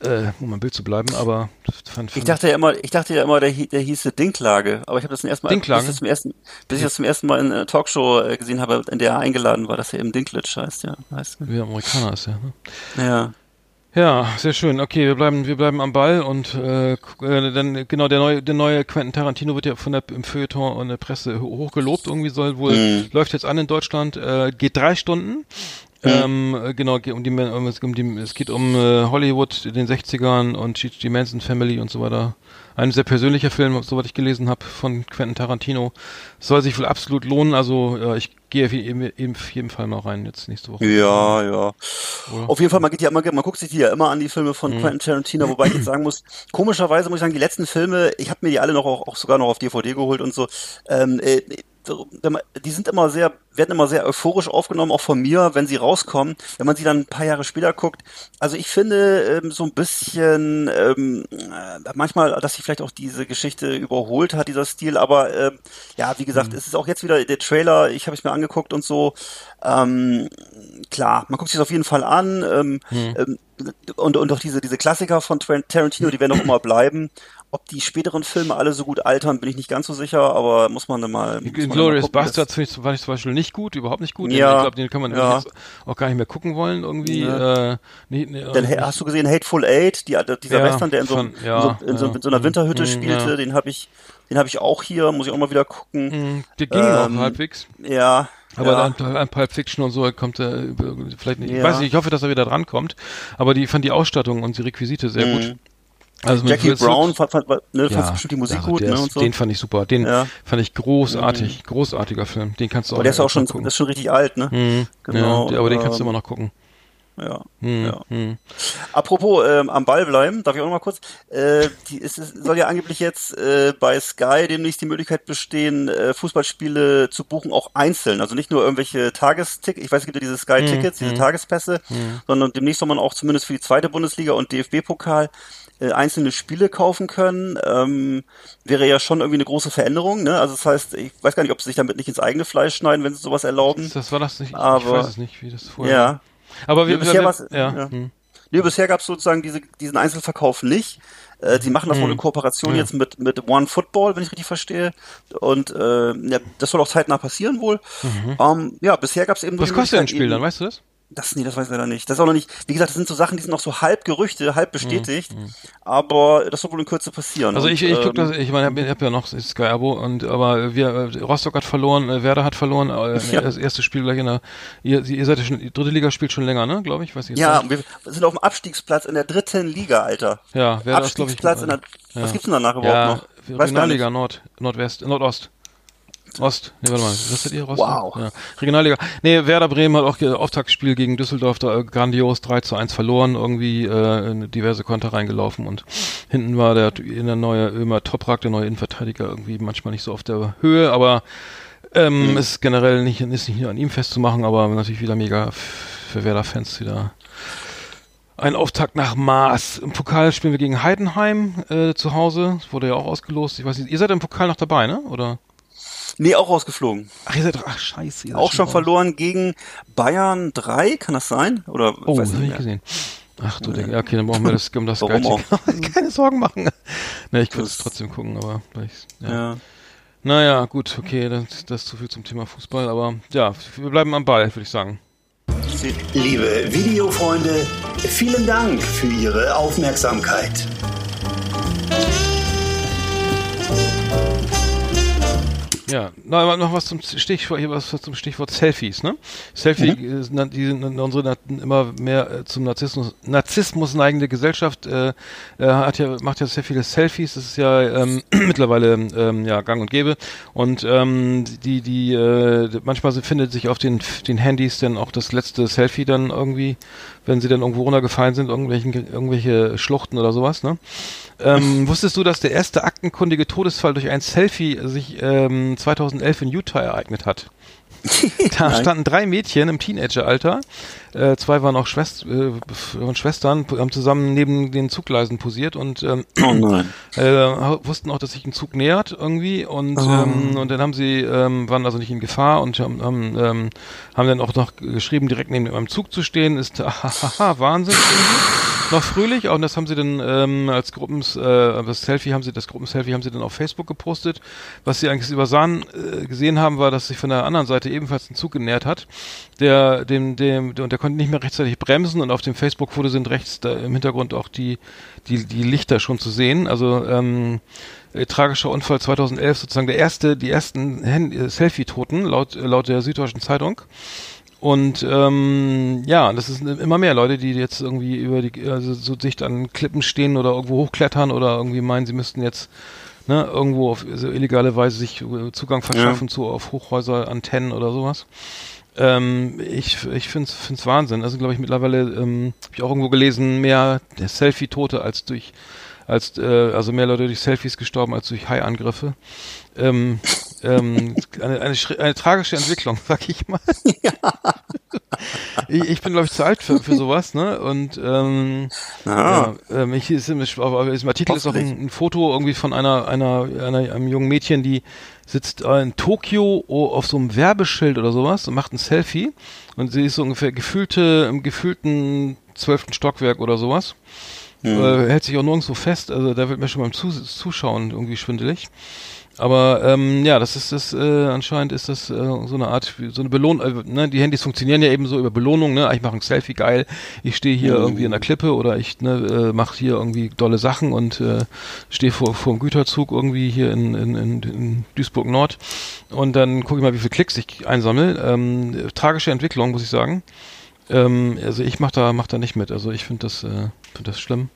äh, um im Bild zu bleiben, aber fand, fand
Ich dachte ja immer, ich dachte ja immer, der, der hieße Dinklage, aber ich habe das zum ersten Mal,
Dinklage?
Bis, ich das zum ersten, bis ich das zum ersten Mal in einer Talkshow äh, gesehen habe, in der er eingeladen war, dass er eben Dinklage heißt, ja. Heißt,
wie Amerikaner ist ja. Ne?
ja.
Ja, sehr schön. Okay, wir bleiben, wir bleiben am Ball und äh, äh, dann genau der neue, der neue Quentin Tarantino wird ja von der im Feuilleton und der Presse ho- hochgelobt. Irgendwie soll wohl
Mhm.
läuft jetzt an in Deutschland, äh, geht drei Stunden. Ähm, äh, genau, geht um die, um, es, um die, es geht um äh, Hollywood in den 60ern und die Manson Family und so weiter. Ein sehr persönlicher Film, soweit ich gelesen habe, von Quentin Tarantino. Soll sich wohl absolut lohnen. Also ja, ich gehe auf jeden, Fall mal rein jetzt nächste Woche.
Ja, ja.
Oder?
Auf jeden Fall, man geht ja immer, man guckt sich die ja immer an, die Filme von Quentin Tarantino, wobei ich jetzt sagen muss, komischerweise muss ich sagen, die letzten Filme, ich habe mir die alle noch auch, auch sogar noch auf DVD geholt und so, ähm, äh, die sind immer sehr, werden immer sehr euphorisch aufgenommen, auch von mir, wenn sie rauskommen. Wenn man sie dann ein paar Jahre später guckt, also ich finde ähm, so ein bisschen ähm, äh, manchmal, dass sich vielleicht auch diese Geschichte überholt hat, dieser Stil, aber ähm, ja, wie gesagt, es ist auch jetzt wieder der Trailer, ich habe es mir angeguckt und so, ähm, klar, man guckt sich das auf jeden Fall an. Ähm, ähm, und, und auch diese, diese Klassiker von Tarantino, die werden auch immer bleiben. Ob die späteren Filme alle so gut altern, bin ich nicht ganz so sicher, aber muss man dann mal. mal
Glorious Bastards ich, fand ich zum Beispiel nicht gut, überhaupt nicht gut.
Ja.
Ich glaube, den kann man
Ja.
auch gar nicht mehr gucken wollen irgendwie.
Ja.
Äh, nee, nee,
Dann
äh,
ha- hast du gesehen Hateful Eight, die, dieser
Ja,
Western, der in so,
von-
in
ja,
so, in so, in so einer Winterhütte
Mhm,
spielte, den habe ich, den habe ich auch hier, muss ich auch mal wieder gucken.
mh, der ging
Ähm,
noch halbwegs.
Ja.
Aber
ja.
dann ein Pulp Fiction und so kommt er über- vielleicht nicht. Ich
Ja.
weiß nicht, ich hoffe, dass er wieder drankommt. Aber die ich fand die Ausstattung und die Requisite sehr
Mhm.
gut. Also
Jackie Brown fand, fand, ne,
ja,
fand bestimmt die Musik gut, ne,
ist,
und so.
Den fand ich super. Den
Ja.
fand ich großartig. Großartiger Film. Den kannst du
aber
auch
der ist auch schon,
gucken.
das ist schon richtig alt, ne?
Mhm.
Genau,
Ja, aber den kannst du
ähm,
immer noch gucken.
Ja.
Mhm.
ja.
Mhm.
Apropos ähm, am Ball bleiben, darf ich auch noch mal kurz? Äh, die, es, es soll ja angeblich jetzt äh, bei Sky demnächst die Möglichkeit bestehen, äh, Fußballspiele zu buchen, auch einzeln. Also nicht nur irgendwelche Tagestickets, ich weiß, es gibt ja diese Sky-Tickets, diese Tagespässe, sondern demnächst soll man auch zumindest für die zweite Bundesliga und DFB-Pokal äh, einzelne Spiele kaufen können. Ähm, wäre ja schon irgendwie eine große Veränderung. Ne? Also das heißt, ich weiß gar nicht, ob sie sich damit nicht ins eigene Fleisch schneiden, wenn sie sowas erlauben.
Das war das nicht. ich
Aber-
weiß es nicht, wie das vorher
Ja.
war. Aber wir,
Ja, bisher
wir,
war's-
ja.
ja.
hm.
Nee, bisher gab es sozusagen diese, diesen Einzelverkauf nicht. Äh, die machen das wohl in Kooperation jetzt mit, mit One Football, wenn ich richtig verstehe. Und äh, ja, das soll auch zeitnah passieren wohl. Ähm, ja, bisher gab es eben
Was kostet ein Spiel
eben-
dann, weißt du das?
Das, nee, das weiß ich leider nicht. Das ist auch noch nicht, wie gesagt, das sind so Sachen, die sind noch so halb Gerüchte, halb bestätigt.
Mhm.
Aber das soll wohl in Kürze passieren.
Also ich, ich guck
ähm,
das, ich meine, ich habe ja noch das Sky-Abo und aber wir äh, Rostock hat verloren, äh, Werder hat verloren, äh,
Ja.
das erste Spiel gleich in der ihr, ihr seid ja schon die dritte Liga spielt schon länger, ne, glaube ich, weiß ich jetzt
Ja, wir sind auf dem Abstiegsplatz in der dritten Liga, Alter.
Ja, Werder ist glaube ich
Abstiegsplatz in der,
ja.
was gibt's denn danach überhaupt
ja,
noch?
Regionalliga. Nord, Nordwest, Nordost. Ost, nee, warte mal, was seid ihr, Rostock?
Wow.
Ja. Regionalliga. Nee, Werder Bremen hat auch Auftaktspiel gegen Düsseldorf da äh, grandios 3 zu 1 verloren, irgendwie äh, in diverse Konter reingelaufen und hinten war der in der neue Ömer Toprak, der neue Innenverteidiger, irgendwie manchmal nicht so auf der Höhe, aber ähm,
Mhm.
ist generell nicht, ist nicht nur an ihm festzumachen, aber natürlich wieder mega für Werder-Fans wieder ein Auftakt nach Maß. Im Pokal spielen wir gegen Heidenheim äh, zu Hause. Das wurde ja auch ausgelost. Ich weiß nicht, ihr seid im Pokal noch dabei, ne? Oder?
Nee, auch rausgeflogen.
Ach, ihr seid ach scheiße. Ihr seid
Auch schon
raus.
verloren gegen Bayern 3, kann das sein? Oder
Oh,
weiß
das
nicht
habe ich gesehen. Ach du, Digga. Ja, okay, dann brauchen wir das, um das Sky-Ticket. Keine Sorgen machen. Ne, ich könnte es trotzdem gucken, aber gleich. Ja.
Ja.
Naja, gut, okay, das, das ist zu viel zum Thema Fußball, aber ja, wir bleiben am Ball, würde ich sagen.
Liebe Videofreunde, vielen Dank für Ihre
Ja, noch, noch was zum Stichwort, hier was zum Stichwort Selfies, ne? Selfie, mhm. die sind unsere immer mehr äh, zum Narzissmus, Narzissmus neigende Gesellschaft äh, äh, hat ja macht ja sehr viele Selfies. Das ist ja ähm, mittlerweile ähm, ja Gang und Gäbe und ähm, die die äh, manchmal findet sich auf den den Handys dann auch das letzte Selfie dann irgendwie, wenn sie dann irgendwo runtergefallen sind, irgendwelchen irgendwelche Schluchten oder sowas, ne? Ähm, wusstest du, dass der erste aktenkundige Todesfall durch ein Selfie sich ähm, 2011 in Utah ereignet hat? da Nein. standen drei Mädchen im Teenageralter. Äh, zwei waren auch Schwest äh, Schwestern, haben zusammen neben den Zuggleisen posiert und ähm, oh äh, wussten auch, dass sich ein Zug nähert irgendwie und oh. ähm, und dann haben sie ähm, waren also nicht in Gefahr und haben haben, ähm, haben dann auch noch geschrieben, direkt neben einem Zug zu stehen, ist hahaha Wahnsinn. Irgendwie noch fröhlich und das haben sie dann ähm, als Gruppens, äh, das Selfie haben sie, das Gruppenselfie haben sie dann auf Facebook gepostet. Was sie eigentlich übersahen, äh, gesehen haben, war, dass sich von der anderen Seite ebenfalls ein Zug genährt hat. Der, dem, dem, und der konnte nicht mehr rechtzeitig bremsen und auf dem Facebook-Foto sind rechts im Hintergrund auch die, die, die Lichter schon zu sehen. Also, ähm, äh, tragischer Unfall 2011, sozusagen der erste, die ersten äh, Selfie-Toten laut, laut der Süddeutschen Zeitung. Und ähm, ja, das ist immer mehr Leute, die jetzt irgendwie über die, also so dicht an Klippen stehen oder irgendwo hochklettern oder irgendwie meinen, sie müssten jetzt ne, irgendwo auf so illegale Weise sich äh, Zugang verschaffen ja. zu auf Hochhäuser, Antennen oder sowas. Ähm, ich ich finde es Wahnsinn. Also glaube ich mittlerweile, ähm, habe ich auch irgendwo gelesen, mehr Selfie-Tote als durch als äh, also mehr Leute durch Selfies gestorben als durch Hai-Angriffe. Ähm, ähm, eine, eine, eine, tragische Entwicklung, sag ich mal. Ja. Ich, ich bin, glaube ich, zu alt für, für sowas, ne? Und ähm, ja, ähm, ich, ist, im, im Artikel ist auch ein, ein, Foto irgendwie von einer, einer, einer, einem jungen Mädchen, die sitzt in Tokio auf so einem Werbeschild oder sowas und macht ein Selfie. Und sie ist so ungefähr gefühlte, im gefühlten zwölften Stockwerk oder sowas. Mhm. Äh, hält sich auch nirgendwo fest, also da wird mir schon beim Zuschauen irgendwie schwindelig. Aber ähm, ja, das ist das äh, anscheinend ist das äh, so eine Art so eine Belohnung. Äh, ne? Die Handys funktionieren ja eben so über Belohnung. Ne? Ich mache ein Selfie, geil. Ich stehe hier mhm. irgendwie in der Klippe oder ich ne, äh, mache hier irgendwie dolle Sachen und äh, stehe vor vor dem Güterzug irgendwie hier in, in, in, in Duisburg Nord und dann gucke ich mal, wie viele Klicks ich einsammle. Ähm, tragische Entwicklung, muss ich sagen. Ähm, also ich mach da mach da nicht mit. Also ich finde das äh, finde das schlimm.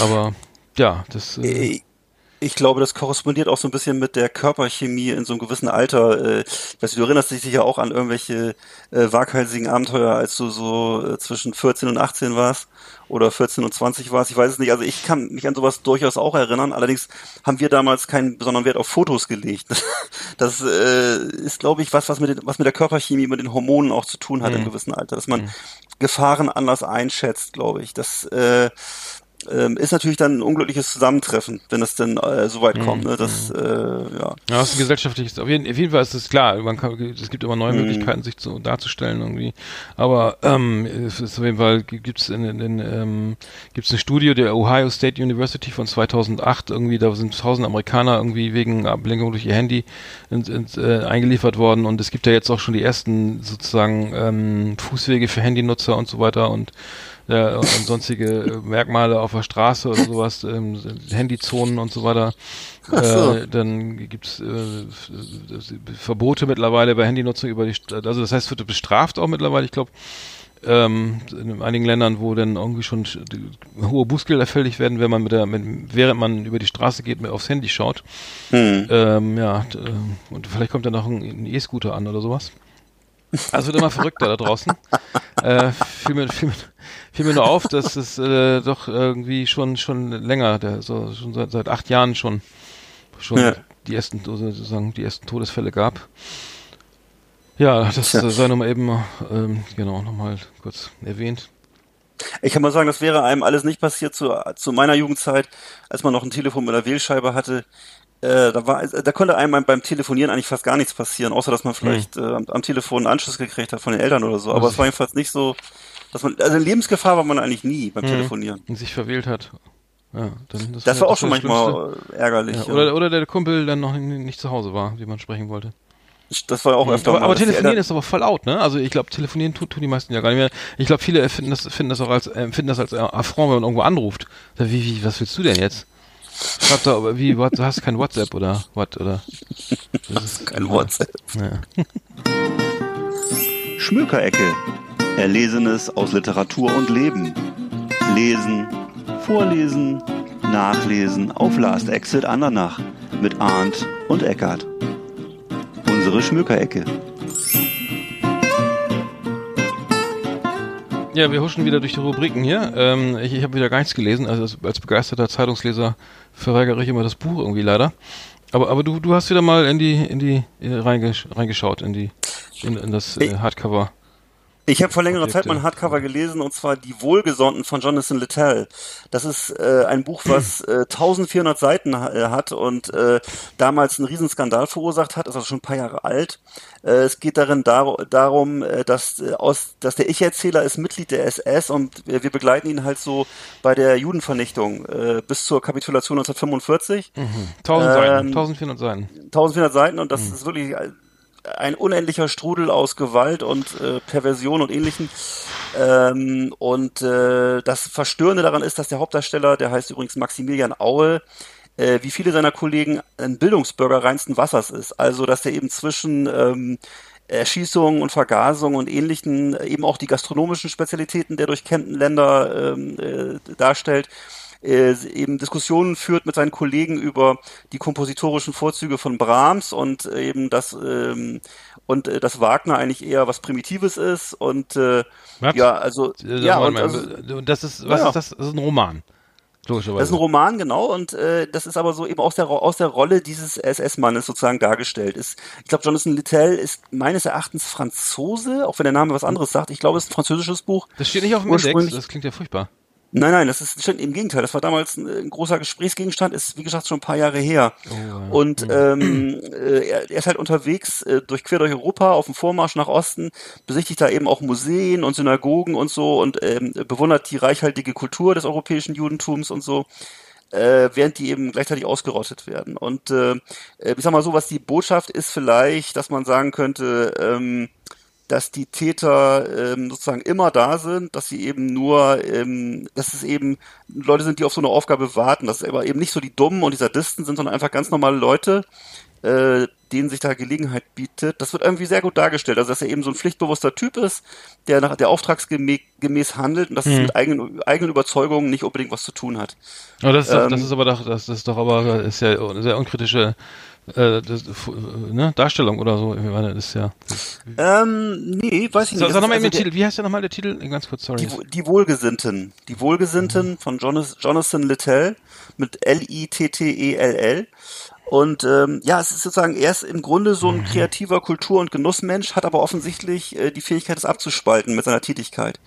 Aber ja, das. Äh,
ich glaube, das korrespondiert auch so ein bisschen mit der Körperchemie in so einem gewissen Alter. Äh, ich weiß, du erinnerst dich sicher auch an irgendwelche äh, waghalsigen Abenteuer, als du so äh, zwischen 14 und 18 warst oder 14 und 20 warst. Ich weiß es nicht. Also ich kann mich an sowas durchaus auch erinnern. Allerdings haben wir damals keinen besonderen Wert auf Fotos gelegt. Das äh, ist, glaube ich, was, was mit, den, was mit der Körperchemie, mit den Hormonen auch zu tun hat mhm. im gewissen Alter, dass man mhm. Gefahren anders einschätzt, glaube ich. Das äh, ähm, ist natürlich dann ein unglückliches Zusammentreffen, wenn es denn äh, so weit kommt. Ne? Das, mhm. äh, ja.
ja, das ist ein gesellschaftliches, auf jeden, auf jeden Fall ist es klar, man kann, es gibt immer neue mhm. Möglichkeiten, sich zu, darzustellen irgendwie. Aber ähm, es ist auf jeden Fall gibt es in, in, in ähm, gibt's eine Studie der Ohio State University von 2008 irgendwie, da sind tausend Amerikaner irgendwie wegen Ablenkung durch ihr Handy in, in, äh, eingeliefert worden und es gibt ja jetzt auch schon die ersten sozusagen ähm, Fußwege für Handynutzer und so weiter und äh, und sonstige Merkmale auf der Straße oder sowas, ähm, Handyzonen und so weiter. So. Äh, dann gibt's äh, Verbote mittlerweile bei Handynutzung über die, also das heißt, wird bestraft auch mittlerweile, ich glaube, ähm, in einigen Ländern, wo dann irgendwie schon hohe Bußgelder fällig werden, wenn man mit der, mit, während man über die Straße geht, mit aufs Handy schaut. Hm. Ähm, ja, äh, und vielleicht kommt dann noch ein E-Scooter an oder sowas. Also wird immer verrückter da draußen. äh, fiel, mir, fiel, mir, fiel mir nur auf, dass es äh, doch irgendwie schon schon länger, der, so, schon seit, seit acht Jahren schon schon ja. die ersten sozusagen die ersten Todesfälle gab. Ja, das ja. sei nochmal eben ähm, genau nochmal kurz erwähnt.
Ich kann mal sagen, das wäre einem alles nicht passiert zu, zu meiner Jugendzeit, als man noch ein Telefon mit einer Wählscheibe hatte. Äh, da war, da konnte einem beim Telefonieren eigentlich fast gar nichts passieren, außer dass man vielleicht hm. äh, am, am, Telefon einen Anschluss gekriegt hat von den Eltern oder so. Aber es war jedenfalls nicht so, dass man, also in Lebensgefahr war man eigentlich nie beim hm. Telefonieren.
Und sich verwählt hat.
Ja, dann das, das war auch schon manchmal ärgerlich.
Ja, oder, ja. oder der Kumpel dann noch nicht zu Hause war, wie man sprechen wollte.
Das war auch öfter
aber, mal. Aber telefonieren ist aber voll out, ne? Also ich glaube, telefonieren tun, tun die meisten ja gar nicht mehr. Ich glaube, viele finden das, finden das auch als, äh, finden das als Affront, wenn man irgendwo anruft. Wie, wie, was willst du denn jetzt? Schreib doch, aber wie, what, du hast kein WhatsApp oder what, oder?
Das ist kein WhatsApp.
Ja.
Schmökerecke. Erlesenes aus Literatur und Leben. Lesen, vorlesen, nachlesen auf Last Exit Andernach mit Arndt und Eckart. Unsere Schmökerecke.
Ja, wir huschen wieder durch die Rubriken hier. Ähm, ich ich habe wieder gar nichts gelesen. Also als, als begeisterter Zeitungsleser verweigere ich immer das Buch irgendwie leider. Aber, aber du, du hast wieder mal in die, in die, in, reingesch reingeschaut, in die, in, in das äh, Hardcover.
Ich habe vor längerer Zeit mal ein Hardcover gelesen und zwar Die Wohlgesonnten von Jonathan Littell. Das ist äh, ein Buch, was äh, 1400 Seiten ha äh, hat und äh, damals einen Riesenskandal verursacht hat. Ist also schon ein paar Jahre alt. Äh, es geht darin dar darum, äh, dass aus, dass der Ich-Erzähler ist Mitglied der SS und wir begleiten ihn halt so bei der Judenvernichtung bis zur Kapitulation 1945.
1000 Seiten,
Ähm,
1400 Seiten.
1400 Seiten und das ist wirklich ein unendlicher Strudel aus Gewalt und äh, Perversion und ähnlichen. Ähm, und äh, das Verstörende daran ist, dass der Hauptdarsteller, der heißt übrigens Maximilian Aue, äh, wie viele seiner Kollegen ein Bildungsbürger reinsten Wassers ist. Also, dass er eben zwischen ähm, Erschießungen und Vergasung und ähnlichen äh, eben auch die gastronomischen Spezialitäten der durchkennten Länder ähm, äh, darstellt äh, eben Diskussionen führt mit seinen Kollegen über die kompositorischen Vorzüge von Brahms und äh, eben das ähm, und äh, dass Wagner eigentlich eher was Primitives ist und äh,
Was?
ja also
Äh,
ja und also,
das ist, was
Ja.
ist das? Das ist ein Roman.
Das ist ein Roman, genau, und äh, das ist aber so eben aus der, aus der Rolle dieses SS-Mannes sozusagen dargestellt. Ist, ich glaube, Jonathan Littell ist meines Erachtens Franzose, auch wenn der Name was anderes sagt. Ich glaube, es ist ein französisches Buch.
das steht nicht auf dem Index, das klingt ja furchtbar.
Nein, nein, das ist stimmt, im Gegenteil. Das war damals ein, ein großer Gesprächsgegenstand, ist wie gesagt schon ein paar Jahre her. Und ähm, äh, er, er ist halt unterwegs äh, durch quer durch Europa auf dem Vormarsch nach Osten, besichtigt da eben auch Museen und Synagogen und so und ähm, bewundert die reichhaltige Kultur des europäischen Judentums und so äh, während die eben gleichzeitig ausgerottet werden. Und äh, äh, ich sag mal so, was die Botschaft ist vielleicht, dass man sagen könnte, ähm, dass die Täter ähm, sozusagen immer da sind, dass sie eben nur, ähm, dass es eben Leute sind, die auf so eine Aufgabe warten, dass es aber eben nicht so die Dummen und die Sadisten sind, sondern einfach ganz normale Leute, äh, denen sich da Gelegenheit bietet. Das wird irgendwie sehr gut dargestellt, also dass er eben so ein pflichtbewusster Typ ist, der nach der auftragsgemäß gemäß handelt und dass es
Hm.
mit eigenen, eigenen Überzeugungen nicht unbedingt was zu tun hat.
Aber das ist, doch,
Ähm,
das ist aber doch, das ist doch aber ist ja eine sehr unkritische äh, das, äh, ne, Darstellung oder so. Ich meine, das ist ja.
Ähm, nee, weiß ich nicht.
sag nochmal
Also
den
der-
Titel. Wie heißt der nochmal der Titel? Ganz kurz, sorry.
Die, die Wohlgesinnten. Die Wohlgesinnten von Jonas, Jonathan Littell mit L-I-T-T-E-L-L. Und ähm, ja, es ist sozusagen, er ist im Grunde so ein kreativer Kultur- und Genussmensch, hat aber offensichtlich äh, die Fähigkeit, es abzuspalten mit seiner Tätigkeit.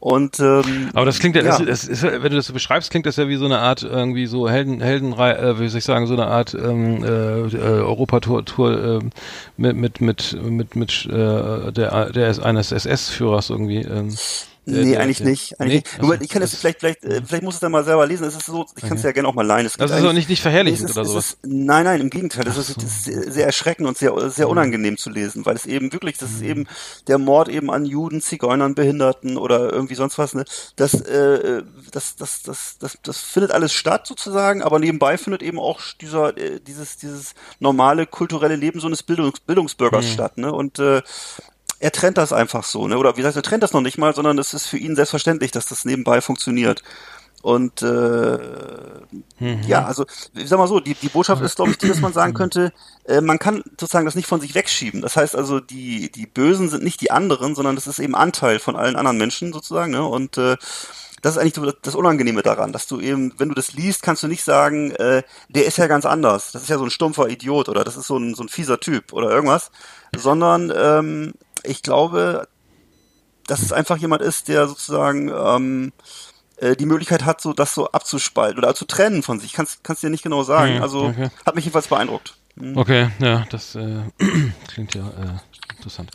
Und ähm,
Aber das klingt ja,
Ja.
Das, ist, wenn du das so beschreibst, klingt das ja wie so eine Art irgendwie so Helden, Heldenrei, äh, wie soll ich sagen, so eine Art ähm, äh, äh, Europatour Tour, äh, mit mit mit mit mit äh, der der eines SS-Führers irgendwie. Ähm, der-
nee,
der-
eigentlich
der-
nicht. Eigentlich
Nee?
nicht. Nur,
Also,
ich kann das
das-
vielleicht, vielleicht, äh, vielleicht muss es dann mal selber lesen. Es ist so, ich kann es ja gerne auch mal leihen. Es
Das ist doch nicht, nicht verherrlichend oder sowas.
ist, nein, nein, im Gegenteil. Das ist, das ist sehr, erschreckend und sehr, sehr unangenehm zu lesen, weil es eben wirklich, das ist
Mhm.
eben der Mord eben an Juden, Zigeunern, Behinderten oder irgendwie sonst was. Ne? Das, äh, das, das, das, das, das findet alles statt sozusagen, aber nebenbei findet eben auch dieser, äh, dieses, dieses normale kulturelle Leben so eines Bildungs, Bildungsbürgers
Mhm.
statt. Ne? Und äh, er trennt das einfach so, ne? Oder wie gesagt, er trennt das noch nicht mal, sondern es ist für ihn selbstverständlich, dass das nebenbei funktioniert. Und äh, ja, also ich sag mal so, die, die Botschaft ist, glaube ich, die, dass man sagen könnte, äh, man kann sozusagen das nicht von sich wegschieben. Das heißt also, die, die Bösen sind nicht die anderen, sondern das ist eben Anteil von allen anderen Menschen sozusagen. Ne? Und äh, das ist eigentlich so das Unangenehme daran, dass du eben, wenn du das liest, kannst du nicht sagen, äh, der ist ja ganz anders. Das ist ja so ein stumpfer Idiot oder das ist so ein, so ein fieser Typ oder irgendwas, sondern ähm, ich glaube, dass es einfach jemand ist, der sozusagen ähm, äh, die Möglichkeit hat, so das so abzuspalten oder zu trennen von sich. Kannst kannst dir nicht genau sagen.
Hm,
also
okay.
hat mich jedenfalls beeindruckt.
Okay, ja, das äh, klingt ja äh, interessant.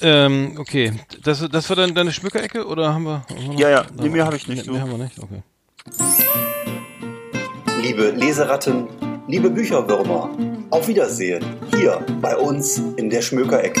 Ähm, okay, das, das war dann deine Schmückerecke oder haben wir? Haben wir noch-
Ja, ja, nee, mehr habe ich nicht,
Nee,
du.
haben wir nicht, okay.
Liebe Leseratten, liebe Bücherwürmer, auf Wiedersehen hier bei uns in der Schmökerecke.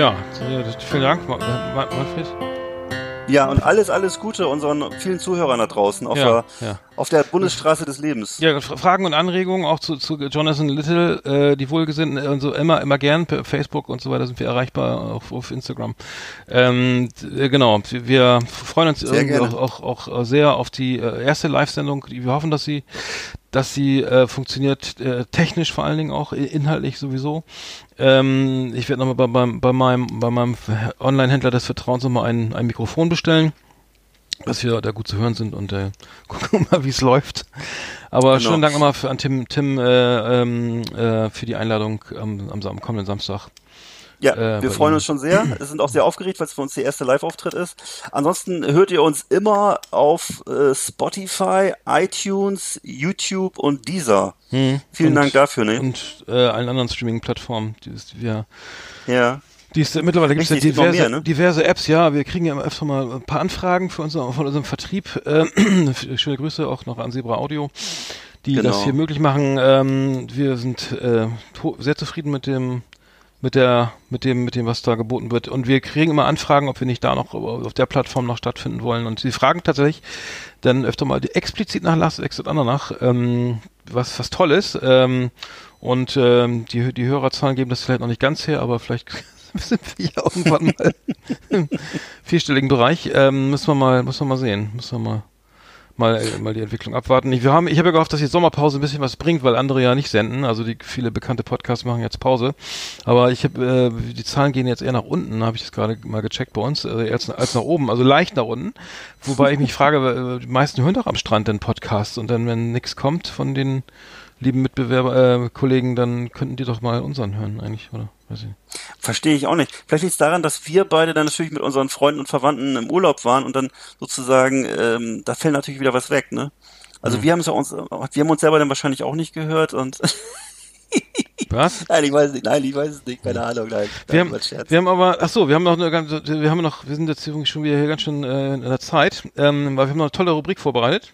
Ja, vielen Dank, Ma- Ma- Manfred.
Ja, und alles, alles Gute unseren vielen Zuhörern da draußen auf,
Ja,
der,
ja.
Auf der Bundesstraße des Lebens.
Ja, Fragen und Anregungen auch zu, zu Jonathan Little, äh, die Wohlgesinnten äh, und so immer, immer gern per Facebook und so weiter sind wir erreichbar auf, auf Instagram. Ähm, äh, genau, wir, freuen uns auch, auch, auch sehr auf die äh, erste Live-Sendung. Wir hoffen, dass sie, dass sie äh, funktioniert, äh, technisch vor allen Dingen auch, inhaltlich sowieso. Ähm, ich werde nochmal bei, beim, bei meinem, bei meinem Online-Händler des Vertrauens nochmal ein, ein Mikrofon bestellen dass wir da gut zu hören sind und äh, gucken mal, wie es läuft. Aber
Genau.
schönen Dank nochmal für, an Tim, Tim äh, ähm, äh, für die Einladung am, am, kommenden Samstag.
Ja,
Äh,
wir freuen
Ihnen.
uns schon sehr. Wir sind auch sehr aufgeregt, weil es für uns der erste Live-Auftritt ist. Ansonsten hört ihr uns immer auf äh, Spotify, iTunes, YouTube und Deezer. Vielen
Hm. Und-
Dank dafür, ne?
Und äh, allen anderen Streaming-Plattformen. Die, ist- wir,
ja.
Die ist, mittlerweile gibt es ja diverse,
mehr, ne?
diverse Apps. Ja, wir kriegen ja immer öfter mal ein paar Anfragen für unser, von unserem Vertrieb. Äh, schöne Grüße auch noch an Zebra Audio, die
Genau.
das hier möglich machen. Ähm, wir sind äh, sehr zufrieden mit dem mit der, mit dem, mit dem, was da geboten wird. Und wir kriegen immer Anfragen, ob wir nicht da noch auf der Plattform noch stattfinden wollen. Und sie fragen tatsächlich dann öfter mal die explizit nach Last Exit Andernach, ähm, was, was toll ist. Ähm, und ähm, die, die Hörerzahlen geben das vielleicht noch nicht ganz her, aber vielleicht sind wir ja irgendwann mal im vierstelligen Bereich. Ähm, müssen wir mal, müssen wir mal sehen. Müssen wir mal mal, äh, mal die Entwicklung abwarten. Ich, wir haben, ich habe ja gehofft, dass die Sommerpause ein bisschen was bringt, weil andere ja nicht senden. Also die viele bekannte Podcasts machen jetzt Pause. Aber ich habe, äh, die Zahlen gehen jetzt eher nach unten, habe ich das gerade mal gecheckt bei uns, also als, als nach oben, also leicht nach unten. Wobei ich mich frage, äh, die meisten hören doch am Strand den Podcasts und dann, wenn nichts kommt von den lieben Mitbewerber, äh, Kollegen, dann könnten die doch mal unseren hören eigentlich, oder?
Verstehe ich auch nicht. Vielleicht liegt es daran, dass wir beide dann natürlich mit unseren Freunden und Verwandten im Urlaub waren und dann sozusagen, ähm, da fällt natürlich wieder was weg, ne? Also
Mhm.
wir haben es ja uns, wir haben uns selber dann wahrscheinlich auch nicht gehört und
Was?
nein, ich weiß es nicht, nein, ich weiß es nicht, keine Ahnung, nein.
Wir haben, wir haben aber, ach so, wir haben noch eine ganz, wir haben noch, wir sind jetzt übrigens schon wieder hier ganz schön äh, in der Zeit, ähm, weil wir haben noch eine tolle Rubrik vorbereitet.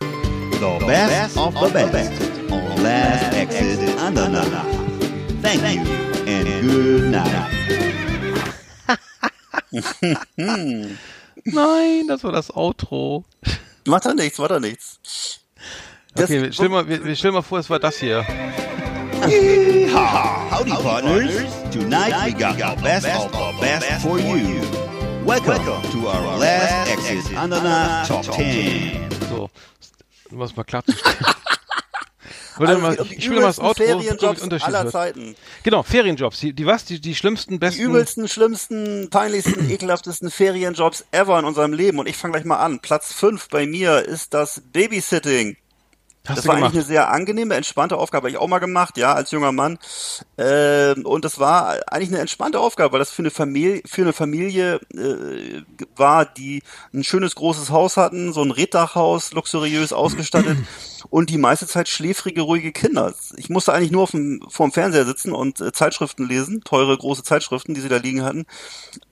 The best of the best on Last Exit Andernach. Thank you and good night.
Nein, das war das Outro.
Macht doch nichts, macht doch nichts. Das-
Okay, wir stellen mal, wir, wir stellen mal vor, es war das hier.
Yeehaw! Howdy, partners. Tonight we got the best of the best for you. Welcome to our Last Exit Andernach Top 10.
So, um das mal klarzustellen. Ich will
Also,
mal,
um die
ich will mal das Outro,
Ferienjobs
Unterschied
aller
wird.
Zeiten.
Genau, Ferienjobs. Die, die was? Die, die schlimmsten,
Die
besten.
übelsten, schlimmsten, peinlichsten, ekelhaftesten Ferienjobs ever in unserem Leben. Und ich fange gleich mal an. Platz 5 bei mir ist das Babysitting.
Hast
das war
gemacht?
eigentlich eine sehr angenehme, entspannte Aufgabe, habe ich auch mal gemacht, ja, als junger Mann. Ähm, und das war eigentlich eine entspannte Aufgabe, weil das für eine Familie, für eine Familie äh, war, die ein schönes großes Haus hatten, so ein Reddachhaus, luxuriös ausgestattet und die meiste Zeit schläfrige, ruhige Kinder. Ich musste eigentlich nur auf dem, vor dem Fernseher sitzen und äh, Zeitschriften lesen, teure, große Zeitschriften, die sie da liegen hatten.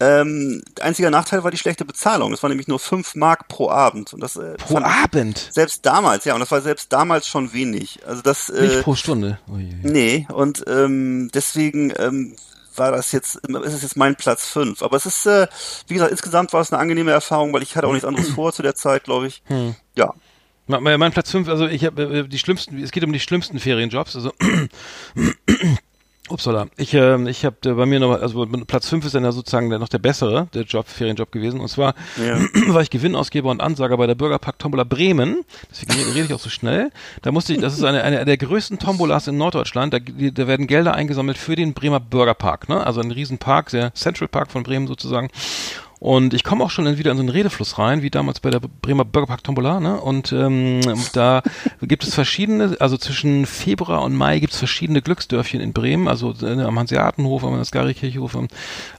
Ähm, einziger Nachteil war die schlechte Bezahlung. Das war nämlich nur fünf Mark pro Abend. Und das, äh,
Pro Abend.
selbst damals, ja, und das war selbst damals schon wenig. Also das,
Nicht
äh,
pro Stunde. Ui.
nee, und ähm, deswegen ähm, war das jetzt, ist es jetzt mein Platz fünf. Aber es ist, äh, wie gesagt, insgesamt war es eine angenehme Erfahrung, weil ich hatte auch nichts anderes vor zu der Zeit, glaube ich.
Hm.
Ja,
Mein, mein Platz 5, also ich habe äh, die schlimmsten, es geht um die schlimmsten Ferienjobs, also Upsala. Ich, ähm, ich habe äh, bei mir noch, also Platz 5 ist dann ja sozusagen der, noch der bessere, der Job, Ferienjob gewesen. Und zwar
Ja.
war ich Gewinnausgeber und Ansager bei der Bürgerpark Tombola Bremen. Deswegen rede ich auch so schnell. Da musste ich, das ist eine, eine der größten Tombolas in Norddeutschland. Da, da werden Gelder eingesammelt für den Bremer Bürgerpark, ne? Also ein Riesenpark, der Central Park von Bremen sozusagen. Und ich komme auch schon wieder in so einen Redefluss rein, wie damals bei der Bremer Burgerpark Tombola, ne? Und ähm, da gibt es verschiedene, also zwischen Februar und Mai gibt es verschiedene Glücksdörfchen in Bremen, also äh, am Hanseatenhof, am Ascari-Kirchhof, am,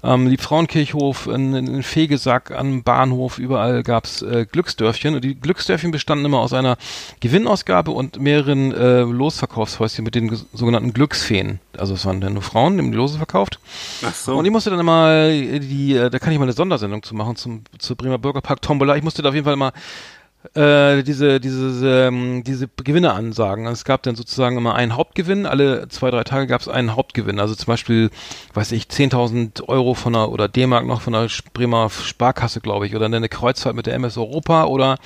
am Liebfrauenkirchhof, in, in Fegesack, am Bahnhof, überall gab's äh, Glücksdörfchen. Und die Glücksdörfchen bestanden immer aus einer Gewinnausgabe und mehreren äh, Losverkaufshäuschen mit den sogenannten Glücksfeen. Also es waren dann nur Frauen, die haben die Lose verkauft.
Ach so.
Und ich musste dann immer die, äh, da kann ich mal eine Sondersendung zu machen zum zur Bremer Bürgerpark Tombola. Ich musste da auf jeden Fall mal äh, diese diese ähm, diese Gewinne ansagen. Es gab dann sozusagen immer einen Hauptgewinn. Alle zwei drei Tage gab es einen Hauptgewinn. Also zum Beispiel, weiß ich, 10.000 Euro von der oder D-Mark noch von der Bremer Sparkasse, glaube ich, oder eine Kreuzfahrt mit der MS Europa oder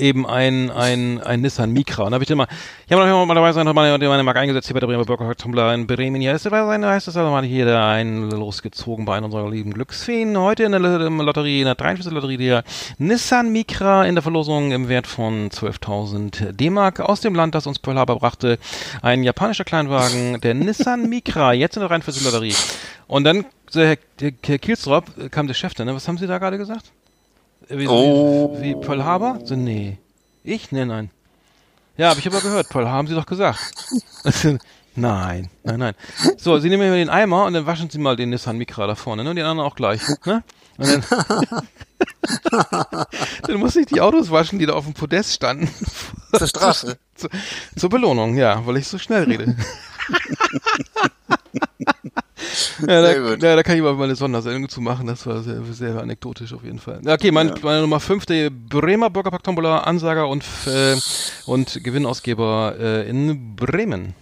eben ein, ein, ein Nissan Micra. Und da habe ich dann mal, ich habe noch mal dabei sein, mal meine Mark eingesetzt hier bei der Bremer Bürgerpark Tumblr in Bremen. Hier ist dabei sein, da heißt es also mal hier der einen losgezogen bei einer unserer lieben Glücksfeen. Heute in der Lotterie, in der 43. Lotterie, der Nissan Micra in der Verlosung im Wert von 12.000 D-Mark aus dem Land, das uns Pearl Harbor brachte. Ein japanischer Kleinwagen, der Nissan Micra, jetzt in der 43. Lotterie. Und dann, Herr, Herr Kielstrop, kam der Chef dann, ne? was haben Sie da gerade gesagt? Wie,
Oh.
wie, wie Pearl Harbor? So, nee. Ich? Nee, nein. Ja, habe ich aber gehört. Pearl haben Sie doch gesagt. nein, nein, nein. So, Sie nehmen mir den Eimer und dann waschen Sie mal den Nissan Micra da vorne, ne? Und den anderen auch gleich. Ne? Und dann, dann muss ich die Autos waschen, die da auf dem Podest standen.
Zur Strafe.
Zu, zur Belohnung, ja, weil ich so schnell rede. Ja, da, ja, da kann ich mal eine Sondersendung zu machen. Das war sehr, sehr anekdotisch auf jeden Fall. Okay, mein,
Ja.
meine Nummer fünf, der Bremer Bürgerpark Tombola, Ansager und, äh, und Gewinnausgeber äh, in Bremen.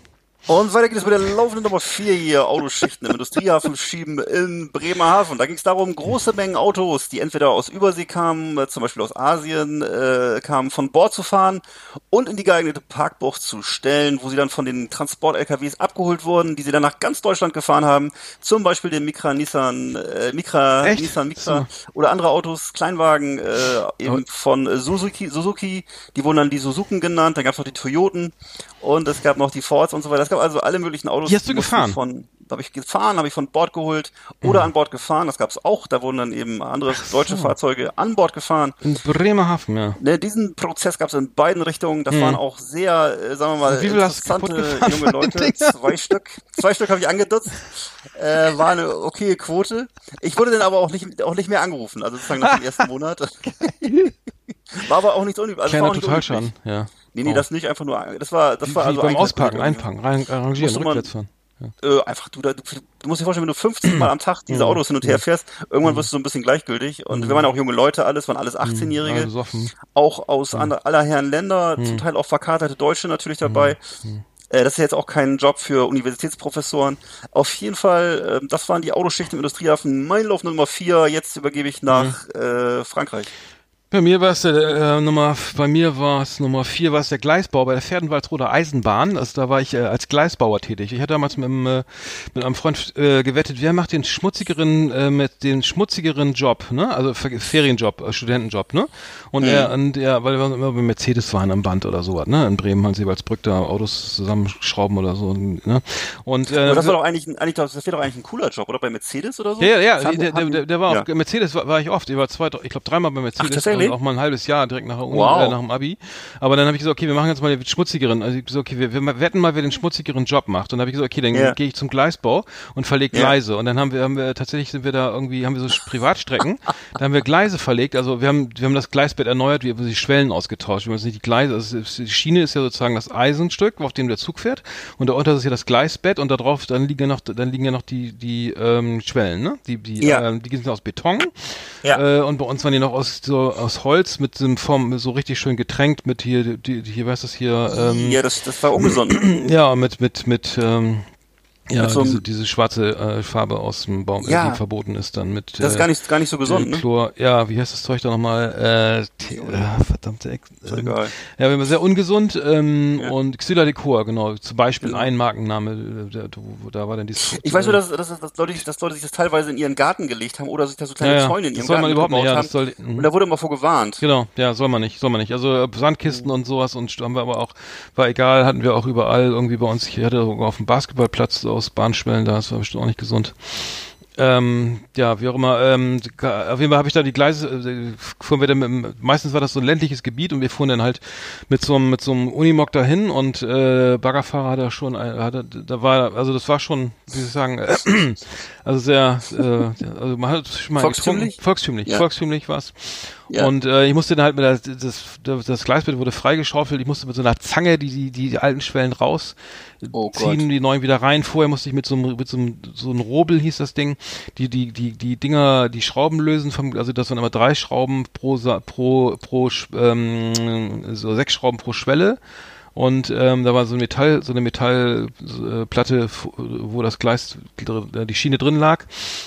Und weiter geht es mit der laufenden Nummer 4 hier, Autoschichten im Industriehafen schieben in Bremerhaven. Da ging es darum, große Mengen Autos, die entweder aus Übersee kamen, äh, zum Beispiel aus Asien, äh, kamen, von Bord zu fahren und in die geeignete Parkbucht zu stellen, wo sie dann von den Transport-LKWs abgeholt wurden, die sie dann nach ganz Deutschland gefahren haben. Zum Beispiel den Micra Nissan, äh, Micra,
Echt?
Nissan Micra oder andere Autos, Kleinwagen, äh, eben von äh, Suzuki, Suzuki, die wurden dann die Suzuken genannt, dann gab es noch die Toyoten und es gab noch die Fords und so weiter. Gab also alle möglichen Autos.
Die hast du gefahren?
Von, da habe ich gefahren, habe ich von Bord geholt oder an Bord gefahren. Das gab es auch. Da wurden dann eben andere deutsche Fahrzeuge an Bord gefahren.
In Bremerhaven, ja.
Ne, diesen Prozess gab es in beiden Richtungen. Das waren auch sehr, äh, sagen wir mal, interessante junge Leute. Zwei Stück. Zwei Stück habe ich angedutzt. Äh, war eine okaye Quote. Ich wurde dann aber auch nicht, auch nicht mehr angerufen. Also sozusagen nach dem ersten Monat. War aber auch nichts unüblich. Also
Kleiner
nicht
Totalschaden, ja.
Nee, nee,
Oh.
das nicht einfach nur, das war, das
Wie,
war also
beim
Gute.
einpacken, rein, arrangieren,
man-
rückwärts fahren.
äh, einfach du, da, du, du musst dir vorstellen, wenn du 50 Mal am Tag diese Autos hin und her fährst, irgendwann wirst du so ein bisschen gleichgültig. Und wir waren auch junge Leute, alles waren alles 18-Jährige,
Ja, besoffen.
auch aus an, aller Herren Länder, zum Teil auch verkaterte Deutsche natürlich dabei. Äh, Das ist jetzt auch kein Job für Universitätsprofessoren. Auf jeden Fall, ähm, das waren die Autoschichten im Industriehafen. Mein Lauf Nummer 4. Jetzt übergebe ich nach äh, Frankreich.
Bei mir war es der äh, Nummer, bei mir war es Nummer vier, war es der Gleisbau bei der Pferdenwaldsroder Eisenbahn. Also da war ich äh, als Gleisbauer tätig. Ich hatte damals mit, einem, äh, mit einem Freund äh, gewettet, wer macht den schmutzigeren, äh, mit den schmutzigeren Job, ne? Also Fer- Ferienjob, äh, Studentenjob, ne? Und er, und er, weil wir immer bei Mercedes waren am Band oder sowas, ne? In Bremen, Hans-Ebalsbrück da Autos zusammenschrauben oder so, ne? Und äh,
Aber das war doch eigentlich, ein- eigentlich das wäre doch eigentlich ein cooler Job, oder? Bei Mercedes oder so?
ja, ja, ja,
haben-
der, der,
haben-
der, der war
ja.
auch, Mercedes war, war ich oft, ich war zwei, ich glaube dreimal bei Mercedes,
tatsächlich?
also auch mal ein halbes Jahr direkt nach Uni,
Wow.
äh, nach dem Abi. Aber dann habe ich gesagt, okay, wir machen jetzt mal den schmutzigeren, also ich gesagt, okay, wir, wir wetten mal, wer den schmutzigeren Job macht. Und dann habe ich gesagt, okay, dann
Ja.
gehe ich zum Gleisbau und verlege. Gleise. Und dann haben wir, haben wir tatsächlich sind wir da irgendwie, haben wir so Privatstrecken, da haben wir Gleise verlegt, also wir haben, wir haben das Gleisbett erneuert, wir haben die Schwellen ausgetauscht. Wir haben nicht die Gleise, also die Schiene ist ja sozusagen das Eisenstück, auf dem der Zug fährt. Und darunter ist ja das Gleisbett und da drauf, dann liegen ja noch, dann liegen ja noch die, die ähm, Schwellen, ne? Die, die,
Ja.
ähm, die sind aus Beton.
Ja.
Äh, und bei uns waren die noch aus so aus Holz mit so einem Form, so richtig schön getränkt mit hier, die, die, hier, was ist das hier? Ähm,
ja, das, das war ungesund.
ja, mit mit mit ähm, ja,
so
diese, diese schwarze äh, Farbe aus dem Baum,
Ja.
die verboten ist dann mit
Das ist
äh,
gar nicht, gar nicht so gesund, ne?
Chlor, ja, wie heißt das Zeug da nochmal? Äh, T- äh, verdammte Ex ähm,
egal.
Ja, wir sehr ungesund ähm,
Ja.
und Xyladecor, genau. Zum Beispiel
Genau.
ein Markenname, äh, wo, da war dann dieses.
Ich weiß nur, dass, dass, dass, Leute, dass Leute sich das teilweise in ihren Garten gelegt haben oder sich da so kleine
ja,
Zäune in ihrem
soll
Garten
man überhaupt nicht,
gebaut
ja,
haben.
soll, mhm.
Und da wurde immer vor gewarnt.
Genau, ja, soll man nicht, soll man nicht. Also äh, Sandkisten und sowas und haben wir aber auch, war egal, hatten wir auch überall irgendwie bei uns. Ich hatte auf dem Basketballplatz aus Bahnschwellen, da das war bestimmt auch nicht gesund. ähm, ja, wie auch immer, ähm, auf jeden Fall habe ich da die Gleise, äh, fuhren wir dann mit, meistens war das so ein ländliches Gebiet und wir fuhren dann halt mit so einem, mit so einem Unimog dahin und äh, Baggerfahrer hat er schon, ein- hat er, da war, also das war schon, wie soll ich sagen, äh, also sehr, äh, also man hat schon mal
Volkstümlich?
getrunken. volkstümlich,
Ja.
volkstümlich war's.
Ja.
Und äh, ich musste dann halt mit der, das, das, das Gleisbett wurde freigeschaufelt, ich musste mit so einer Zange die, die, die alten Schwellen raus
Oh
die neuen wieder rein. Vorher musste ich mit so einem, mit so einem, so einem Robel hieß das Ding, die, die, die, die Dinger, die Schrauben lösen vom, also das waren immer drei Schrauben pro, pro, pro, ähm, so sechs Schrauben pro Schwelle. Und ähm, da war so eine Metall, so eine Metallplatte, f- wo das Gleis, äh, die Schiene drin lag.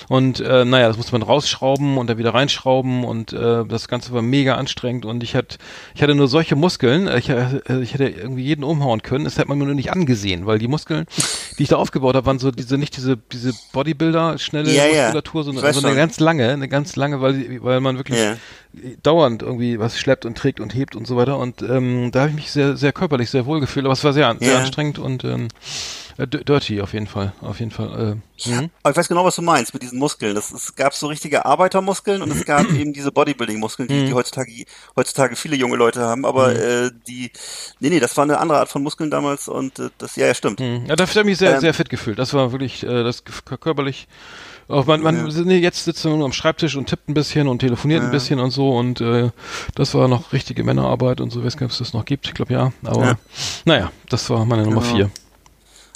Und äh, naja, das musste man rausschrauben und dann wieder reinschrauben und äh, das Ganze war mega anstrengend und ich hatte, ich hatte nur solche Muskeln, ich, äh, ich hätte irgendwie jeden umhauen können, das hat man mir nur nicht angesehen, weil die Muskeln, die ich da aufgebaut habe, waren so diese, nicht diese, diese Bodybuilder, schnelle
Ja.
Muskulatur, sondern also eine
schon.
ganz lange, eine ganz lange, weil, weil man wirklich
Ja.
dauernd irgendwie was schleppt und trägt und hebt und so weiter. Und ähm, da habe ich mich sehr, sehr körperlich sehr wohl gefühlt, aber es war sehr, sehr
Ja.
anstrengend und ähm, äh, dirty auf jeden Fall. Auf jeden Fall. Äh, mhm.
Aber ich weiß genau, was du meinst mit diesen Muskeln. Das, es gab so richtige Arbeitermuskeln und es gab eben diese Bodybuilding-Muskeln, die,
Mhm.
die heutzutage, heutzutage viele junge Leute haben. Aber äh, die, nee, nee, das war eine andere Art von Muskeln damals und äh, das, ja, ja, stimmt.
Mhm. Ja, da habe ich mich sehr,
Ähm,
sehr fit gefühlt. Das war wirklich, äh, das körperlich. Auch man, man nee, jetzt sitzt man nur am Schreibtisch und tippt ein bisschen und telefoniert ein bisschen und so und äh, das war noch richtige Männerarbeit und so, weiß gar nicht, ob es das noch gibt. Ich glaube ja. Aber
Ja.
naja, das war meine Nummer
Genau.
vier.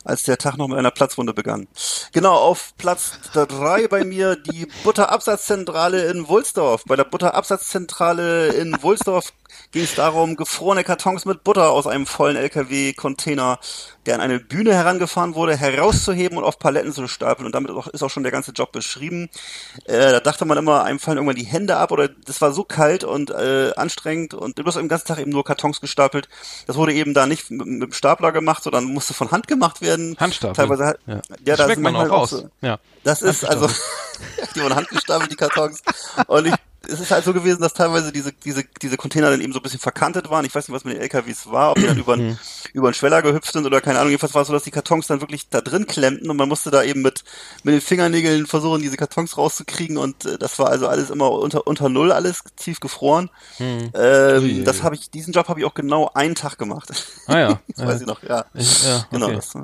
als der Tag noch mit einer Platzwunde begann. Genau, auf Platz drei bei mir die Butterabsatzzentrale in Wulsdorf. Bei der Butterabsatzzentrale in Wulsdorf ging es darum, gefrorene Kartons mit Butter aus einem vollen LKW-Container, der an eine Bühne herangefahren wurde, herauszuheben und auf Paletten zu stapeln. Und damit ist auch- schon der ganze Job beschrieben. Äh, da dachte man immer, einem fallen irgendwann die Hände ab oder das war so kalt und äh, anstrengend und du hast den ganzen Tag eben nur Kartons gestapelt. Das wurde eben da nicht mit, mit dem Stapler gemacht, sondern musste von Hand gemacht werden.
Handstapel.
Teilweise
Ja.
ja,
das
da
schmeckt man auch raus.
so-
ja.
das ist also, die wurden handgestapelt, die Kartons. Und ich, es ist halt so gewesen, dass teilweise diese, diese, diese Container dann eben so ein bisschen verkantet waren. Ich weiß nicht, was mit den LKWs war, ob die dann über,
Mhm.
einen- über einen Schweller gehüpft sind oder keine Ahnung. Jedenfalls war es so, dass die Kartons dann wirklich da drin klemmten und man musste da eben mit, mit den Fingernägeln versuchen, diese Kartons rauszukriegen und äh, das war also alles immer unter, unter Null, alles tief gefroren.
Hm.
Ähm,
Ui,
das habe ich, diesen Job habe ich auch genau einen Tag gemacht.
Ah ja.
das
ja.
weiß ich noch, ja.
Ich, ja
Genau,
okay.
das, das,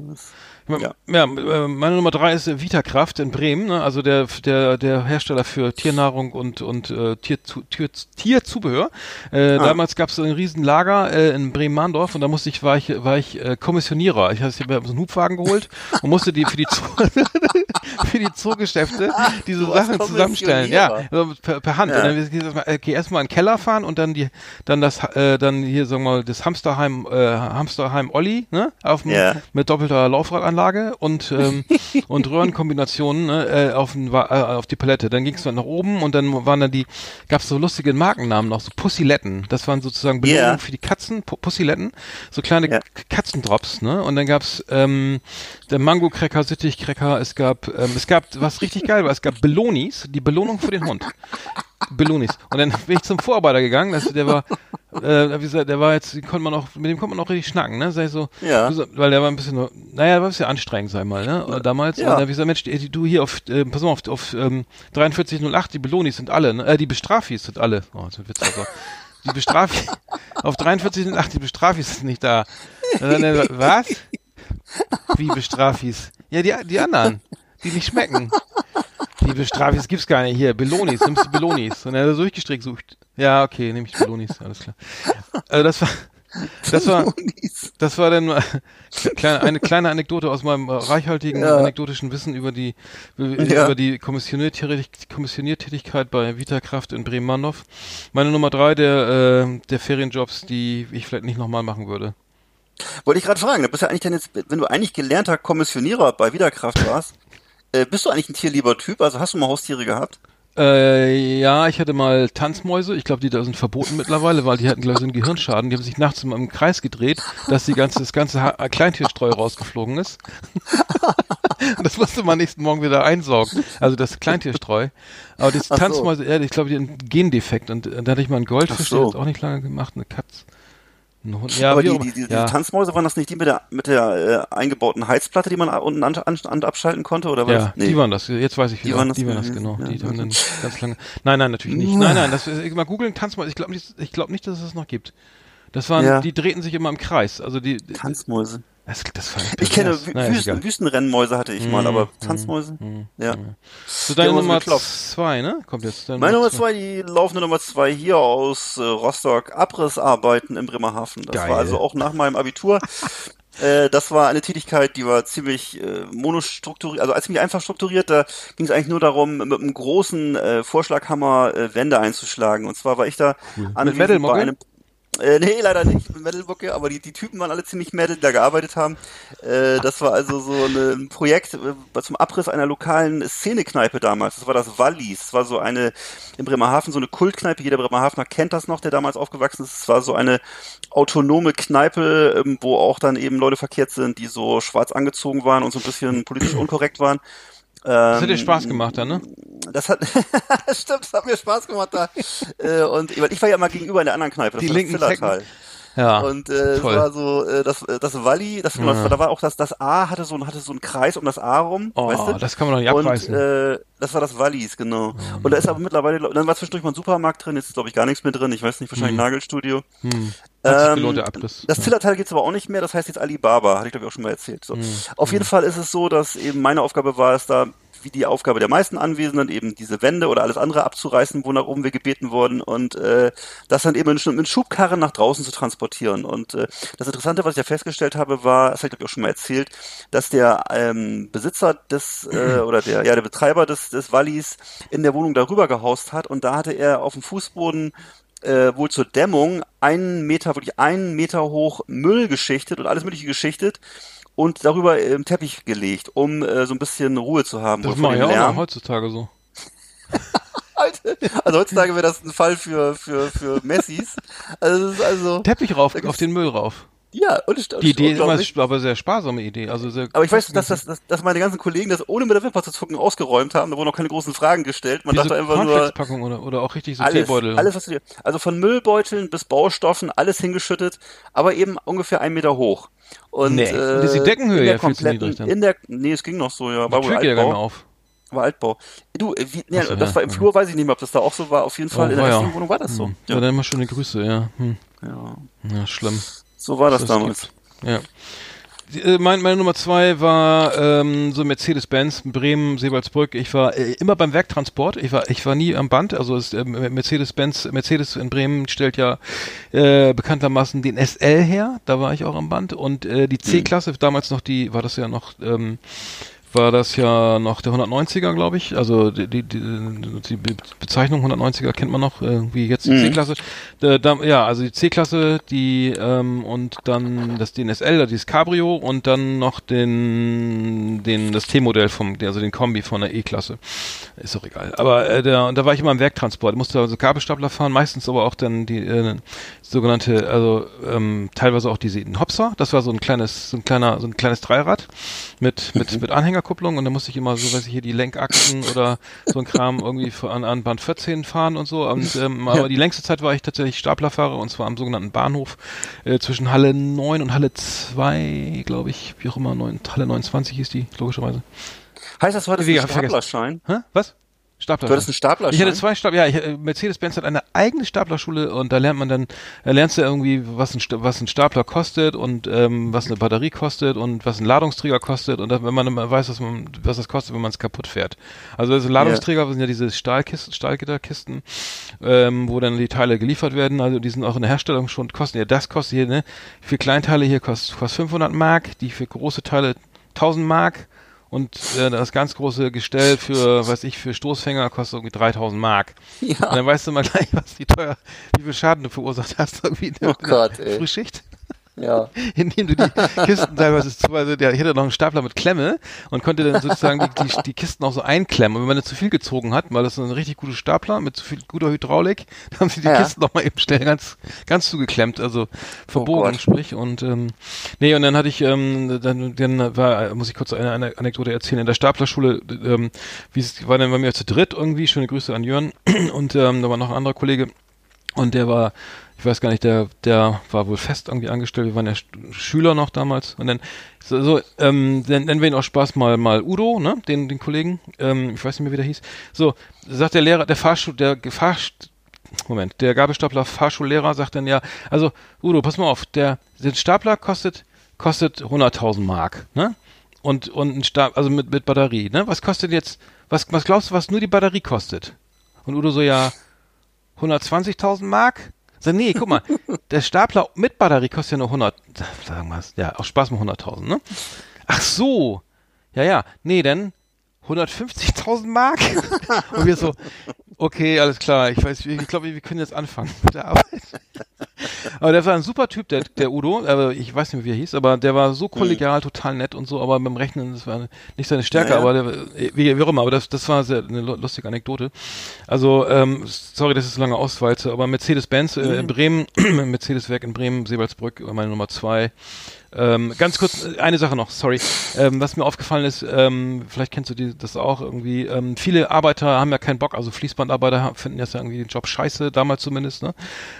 Ja.
Ja.
äh, meine Nummer drei ist Vitakraft in Bremen, ne? also der, der, der Hersteller für Tiernahrung und, und äh, Tierzu, Tier, Tierzubehör. Äh,
Ah.
Damals gab es so ein riesen Lager äh, in Bremen-Mahndorf und da musste ich, war ich, war ich äh, Kommissionierer. Ich, heißt, ich habe so einen Hubwagen geholt und musste die für die, Zoo, für die Zoogeschäfte diese
Du
Sachen zusammenstellen. Ja, also per, per Hand.
Ja.
Und dann erstmal äh, geh erstmal in den Keller fahren und dann die, dann das, äh, dann hier sagen wir mal das Hamsterheim, äh, Hamsterheim Olli, ne, auf dem,
Ja.
mit doppelter Laufradanlage und ähm, und Röhrenkombinationen ne, äh, auf, den, äh, auf die Palette. Dann ging es dann nach oben und dann waren dann die, gab es so lustige Markennamen noch, so Pussiletten. Das waren sozusagen Belohnungen
Ja.
für die Katzen, Pu- Pussiletten, so kleine
Ja.
Katzendrops, ne? Und dann gab's ähm, der Mango-Cracker, Sittich-Cracker, es gab, ähm, es gab, was richtig geil war, es gab Belonis, die Belohnung für den Hund. Belonis. Und dann bin ich zum Vorarbeiter gegangen, das, der war, äh, wie gesagt, der war jetzt, konnte man auch, mit dem konnte man auch richtig schnacken, ne? Sag ich so,
Ja.
so- weil der war ein bisschen, naja, der war ein bisschen anstrengend, sag mal, ne? Damals.
Ja.
Und dann ich gesagt, Mensch, du hier auf, äh, pass mal auf, auf ähm, 4308, die Belonis sind alle, ne? Äh, die Bestrafis sind alle. Oh, das ist ein Witz, aber. Die Bestrafis, auf 4308, die Bestrafis sind nicht da. Und dann, was? Wie Bestrafis? Ja, die, die anderen, die nicht schmecken. Die Bestrafis gibt's gar nicht hier. Belonis, nimmst du Belonis. Und er hat so durchgestrickt sucht. Ja, okay, nehme ich Belonis, alles klar. Also das war, das war, das war dann kleine, eine kleine Anekdote aus meinem reichhaltigen
Ja.
anekdotischen Wissen über die über,
Ja.
über die Kommissioniertätig- Kommissioniertätigkeit bei Vitakraft in Bremen-Mannhof. Meine Nummer drei der äh, der Ferienjobs, die ich vielleicht nicht nochmal machen würde.
Wollte ich gerade fragen, du bist ja eigentlich dann jetzt, wenn du eigentlich gelernter Kommissionierer bei Wiederkraft warst, äh, bist du eigentlich ein tierlieber Typ? Also hast du mal Haustiere gehabt?
Äh, ja, ich hatte mal Tanzmäuse. Ich glaube, die da sind verboten mittlerweile, weil die hatten, glaube ich, so einen Gehirnschaden. Die haben sich nachts immer im Kreis gedreht, dass die ganze, das ganze ha Kleintierstreu rausgeflogen ist. Und das musste man nächsten Morgen wieder einsaugen. Also das Kleintierstreu. Aber das
Ach so.
Tanzmäuse, ja, ich glaube, die haben einen Gendefekt. Und, äh, da hatte ich mal einen Goldfisch,
so.
der hat auch nicht lange gemacht, eine Katz. Ja,
aber die, die, die,
ja.
die Tanzmäuse waren das nicht die mit der mit der äh, eingebauten Heizplatte, die man unten an, an, an abschalten konnte oder was?
Ja, die waren das. Jetzt weiß ich
Die
wieder.
waren das
die waren das, genau.
ja.
die haben dann ganz lange. Nein, nein, natürlich nicht. Nein, nein, das ist, mal googeln, Tanzmäuse. Ich glaube nicht, ich glaube nicht, dass es das noch gibt. Das waren, die drehten sich immer im Kreis. Also die, die
Tanzmäuse.
Das, das war
Ich kenne
Naja,
Wüsten. Wüstenrennmäuse hatte ich mal,
Mhm,
aber
mhm,
Tanzmäuse? Ja.
So deine Nummer zwei, ne? Kommt jetzt. Deine
Meine Nummer zwei, die laufende Nummer zwei hier aus äh, Rostock, Abrissarbeiten im Bremerhaven. Das
Geil.
war also auch nach meinem Abitur. Äh, das war eine Tätigkeit, die war ziemlich äh, monostrukturiert, also als mich einfach strukturiert, da ging es eigentlich nur darum, mit einem großen äh, Vorschlaghammer äh, Wände einzuschlagen. Und zwar war ich da anwesend
Metal-Mucke?
bei einem äh, nee, leider nicht mit Metalbucke, aber die, die Typen waren alle ziemlich Metal, die da gearbeitet haben. Äh, das war also so eine, ein Projekt äh, zum Abriss einer lokalen Szenekneipe damals. Das war das Wallis. Das war so eine in Bremerhaven, so eine Kultkneipe. Jeder Bremerhavener kennt das noch, der damals aufgewachsen ist. Es war so eine autonome Kneipe, ähm, wo auch dann eben Leute verkehrt sind, die so schwarz angezogen waren und so ein bisschen politisch unkorrekt waren.
Das hat dir Spaß gemacht, dann, ne?
Das hat, stimmt, das hat mir Spaß gemacht da. äh, und ich war ja mal gegenüber in der anderen Kneipe, das
Die
war
linken
das Zillertal.
Ja.
Und äh, es
toll.
war so, äh, das, äh, das Walli, das,
Ja.
da war auch das, das A hatte so, hatte so einen Kreis um das A rum,
Oh,
weißt du?
das kann man doch nicht
und
abreißen.
äh, das war das Wallis, genau. und da ist aber mittlerweile, dann war zwischendurch mal ein Supermarkt drin, jetzt ist glaube ich gar nichts mehr drin, ich weiß nicht, wahrscheinlich Nagelstudio.
hm. Hat sich
Ähm,
gelohnt, der Abriss.
Das Zillertal gibt's aber auch nicht mehr, das heißt jetzt Alibaba, hatte ich glaube ich auch schon mal erzählt. So. Auf jeden Fall ist es so, dass eben meine Aufgabe war es da, wie die Aufgabe der meisten Anwesenden, eben diese Wände oder alles andere abzureißen, wo nach oben wir gebeten wurden und äh, das dann eben mit Schubkarren nach draußen zu transportieren. Und äh, das Interessante, was ich ja festgestellt habe, war, das habe ich glaube ich auch schon mal erzählt, dass der ähm, Besitzer des äh, oder der ja der Betreiber des des Wallis in der Wohnung darüber gehaust hat und da hatte er auf dem Fußboden äh, wohl zur Dämmung einen Meter, wirklich einen Meter hoch Müll geschichtet und alles mögliche geschichtet und darüber im Teppich gelegt, um äh, so ein bisschen Ruhe zu haben.
Das mache ich
dem
auch heutzutage so.
Also heutzutage wäre das ein Fall für, für, für Messis. Also, also,
Teppich rauf, auf den Müll rauf.
Ja, und, und
Die Idee ist immer, aber sehr sparsame Idee. Also sehr
Aber ich weiß, dass, dass, dass, dass meine ganzen Kollegen das ohne mit der Wimper zu zucken ausgeräumt haben. Da wurden auch keine großen Fragen gestellt. Man
Diese
dachte einfach nur,
oder, oder auch richtig so
alles,
Teebeutel.
alles, was du dir, also von Müllbeuteln bis Baustoffen, alles hingeschüttet, aber eben ungefähr einen Meter hoch. Und,
Nee,
äh,
und ist die Deckenhöhe ja viel zu
kompletten-
niedrig dann.
In der, nee, es ging noch so, ja,
Die
war
Tür geht ja gar nicht mehr
Altbau.
auf.
War Altbau. Du, äh, wie,
Ach so,
das
ja,
war im
ja.
Flur, weiß ich nicht mehr, ob das da auch so war. Auf jeden Fall
Oh,
in der
war ja.
Wohnung war das so.
Hm.
Ja,
Ja, dann immer schöne Grüße, ja. Hm.
ja.
Ja, schlimm.
So war das
Das
damals.
Ja. Äh, Mein, meine Nummer zwei war ähm, so Mercedes-Benz, Bremen, Seewaldsbrück. Ich war äh, immer beim Werktransport. Ich war, ich war nie am Band. Also äh, Mercedes-Benz, Mercedes in Bremen stellt ja äh, bekanntermaßen den SL her. Da war ich auch am Band. Und äh, die C-Klasse, damals noch die, war das ja noch ähm, war das ja noch der 190er, glaube ich. Also die, die, die, die Be- Bezeichnung 190er kennt man noch, äh, wie jetzt die
Mhm.
C-Klasse. Da, ja, also die C-Klasse, die ähm, und dann das DNSL, dieses Cabrio und dann noch den, den das T-Modell vom, also den Kombi von der E-Klasse. Ist doch egal. Aber äh, der, und da war ich immer im Werktransport. Musste also Gabelstapler fahren, meistens aber auch dann die äh, sogenannte, also ähm, teilweise auch diese Hopser. Das war so ein kleines, so ein kleiner, so ein kleines Dreirad mit mit mit Anhängerkupplung und da musste ich immer so, weiß ich hier die Lenkachsen oder so ein Kram irgendwie an, an Band 14 fahren und so. Und ähm, aber die längste Zeit war ich tatsächlich Staplerfahrer und zwar am sogenannten Bahnhof äh, zwischen Halle 9 und Halle 2, glaube ich, wie auch immer, 9, Halle 29 hieß die, logischerweise.
Heißt das, hattest
Wie.
Staplerschein?
Hä? Was? Stapler.
Du hattest einen Staplerschein?
Ich hatte zwei Stapler, ja, äh, Mercedes-Benz hat eine eigene Staplerschule und da lernt man dann, da lernst du irgendwie, was ein, was ein Stapler kostet und ähm, was eine Batterie kostet und was ein Ladungsträger kostet und dann, wenn man immer weiß, was, man, was das kostet, wenn man es kaputt fährt. Also, also Ladungsträger sind ja diese Stahlkisten, Stahlgitterkisten, ähm, wo dann die Teile geliefert werden, also die sind auch in der Herstellung schon, kosten ja, das kostet hier, ne, für Kleinteile hier kostet, kostet 500 Mark, die für große Teile 1000 Mark und äh, das ganz große Gestell für, weiß ich, für Stoßfänger kostet irgendwie 3000 Mark. Und
Ja.
dann weißt du mal gleich, was die teuer, wie viel Schaden du verursacht hast irgendwie in der,
Oh Gott,
in der
ey.
Frühschicht.
Ja.
Indem du die Kisten teilweise, also der, ich hatte noch einen Stapler mit Klemme und konnte dann sozusagen die, die, die Kisten auch so einklemmen. Und wenn man dann zu viel gezogen hat, weil das so ein richtig guter Stapler mit zu viel guter Hydraulik, dann haben sie die
Ja.
Kisten noch mal eben schnell ganz, ganz zugeklemmt, also verbogen,
Gott.
sprich. Und ähm, nee, und dann hatte ich, ähm, dann, dann war, muss ich kurz eine, eine Anekdote erzählen, in der Staplerschule, ähm, wie es war dann bei mir zu dritt irgendwie, schöne Grüße an Jörn und ähm, da war noch ein anderer Kollege, Und der war, ich weiß gar nicht, der, der war wohl fest irgendwie angestellt. Wir waren ja Sch- Schüler noch damals. Und dann, so, so ähm, dann nennen wir ihn auch Spaß mal, mal Udo, ne, den, den Kollegen. Ähm, ich weiß nicht mehr, wie der hieß. So, sagt der Lehrer, der Fahrstuhl, der Fahrst Moment, der Gabelstapler Fahrschullehrer sagt dann ja, also Udo, pass mal auf, der, der Stapler kostet, kostet 100.000 Mark, ne? Und, und ein Stab, also mit, mit Batterie, ne? Was kostet jetzt, was, was glaubst du, was nur die Batterie kostet? Und Udo so, ja, 120.000 Mark? Sag, nee, guck mal, der Stapler mit Batterie kostet ja nur 100, sagen wir ja, auch Spaß mit 100.000, ne? Ach so, ja, ja, nee, dann 150.000 Mark? Und wir so, okay, alles klar, ich weiß, ich glaube, wir können jetzt anfangen mit der Arbeit. Aber der war ein super Typ, der, der Udo, aber ich weiß nicht mehr, wie er hieß, aber der war so kollegial, total nett und so, aber beim Rechnen, das war nicht seine Stärke,
Naja.
aber der, wie, wie auch immer, aber das, das war sehr, eine lu- lustige Anekdote. Also, ähm, sorry, dass ich so lange ausweize, aber Mercedes-Benz äh, in Bremen, Mercedes-Werk in Bremen, Seewaldsbrück, meine Nummer zwei. Ähm, ganz kurz, äh, eine Sache noch, sorry. Ähm, was mir aufgefallen ist, ähm, vielleicht kennst du die, das auch irgendwie, ähm, viele Arbeiter haben ja keinen Bock, also Fließbandarbeiter finden jetzt ja irgendwie den Job scheiße, damals zumindest, ne?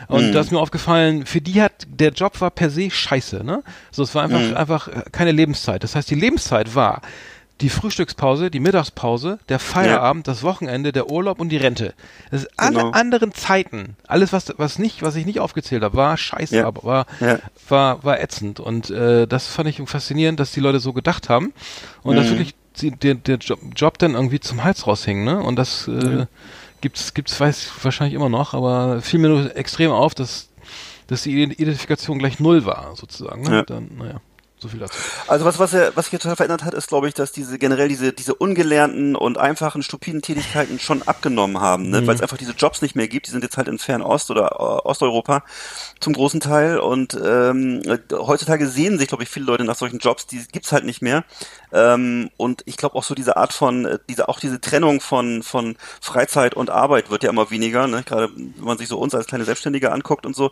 Und da ist mir aufgefallen, für die hat, der Job war per se scheiße, ne? So, es war einfach, einfach äh, keine Lebenszeit. Das heißt, die Lebenszeit war die Frühstückspause, die Mittagspause, der Feierabend, das Wochenende, der Urlaub und die Rente. Das ist alle
Genau.
anderen Zeiten. Alles, was, was nicht, was ich nicht aufgezählt habe, war scheiße,
Ja.
aber war,
Ja.
war, war ätzend. Und äh, das fand ich faszinierend, dass die Leute so gedacht haben und dass wirklich der, der Job, Job dann irgendwie zum Hals raushing, ne? Und das äh, gibt's, gibt's, weiß ich wahrscheinlich immer noch, aber fiel mir nur extrem auf, dass, dass die Identifikation gleich null war, sozusagen. Ne?
Ja.
Dann, naja, so viel dazu.
Also was, was, er, was sich hier total verändert hat, ist, glaube ich, dass diese generell diese, diese ungelernten und einfachen, stupiden Tätigkeiten schon abgenommen haben, ne? weil es einfach diese Jobs nicht mehr gibt. Die sind jetzt halt in Fernost oder äh, Osteuropa zum großen Teil. Und ähm, äh, heutzutage sehen sich, glaube ich, viele Leute nach solchen Jobs, die gibt's halt nicht mehr. Ähm, und ich glaube auch so diese Art von, äh, diese auch diese Trennung von von Freizeit und Arbeit wird ja immer weniger. Ne? Gerade wenn man sich so uns als kleine Selbstständige anguckt und so,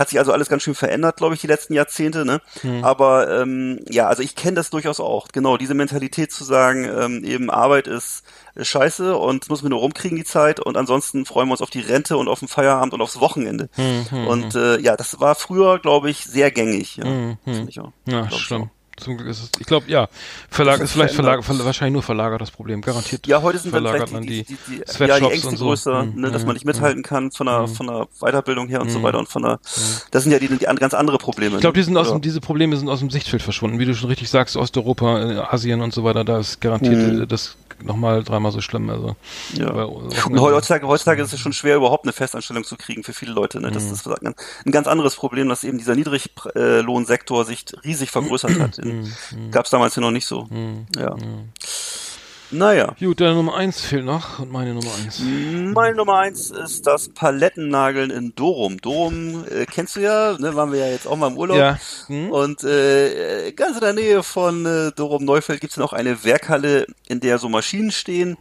hat sich also alles ganz schön verändert, glaube ich, die letzten Jahrzehnte. Ne? Aber ähm, ja, also ich kenne das durchaus auch. Genau, diese Mentalität zu sagen, ähm, eben Arbeit ist, scheiße und muss mir nur rumkriegen die Zeit und ansonsten freuen wir uns auf die Rente und auf den Feierabend und aufs Wochenende. und äh, ja, das war früher, glaube ich, sehr gängig. Ja, Finde ich auch.
Ja,
auch.
Zum Glück ist es, ich glaube, ja, Verlag ist vielleicht verlagert, wahrscheinlich nur verlagert das Problem, garantiert.
Ja, heute sind dann vielleicht
man
die,
die,
die, die, ja, die Ängste
so.
größer,
Mhm,
ne, dass man nicht
mhm,
mithalten kann von der, von der Weiterbildung her und so weiter und von der, das sind ja die, die an- ganz andere Probleme.
Ich glaube, die sind aus
ja.
dem, diese Probleme sind aus dem Sichtfeld verschwunden. Wie du schon richtig sagst, Osteuropa, äh, Asien und so weiter, da ist garantiert
Mhm.
äh, das nochmal dreimal so schlimm. Also,
Ja. Und heutzutage, heutzutage ist es schon schwer, überhaupt eine Festanstellung zu kriegen für viele Leute. Ne? Das
Mhm.
ist ein, ein ganz anderes Problem, dass eben dieser Niedriglohnsektor sich riesig vergrößert hat.
Mhm.
Gab es damals ja noch nicht so. Ja. Naja.
Gut, deine Nummer eins fehlt noch und meine Nummer eins.
Meine Nummer eins ist das Palettennageln in Dorum. Dorum äh, kennst du ja, ne, waren wir ja jetzt auch mal im Urlaub.
Ja. Hm?
Und äh, ganz in der Nähe von äh, Dorum Neufeld gibt es noch eine Werkhalle, in der so Maschinen stehen,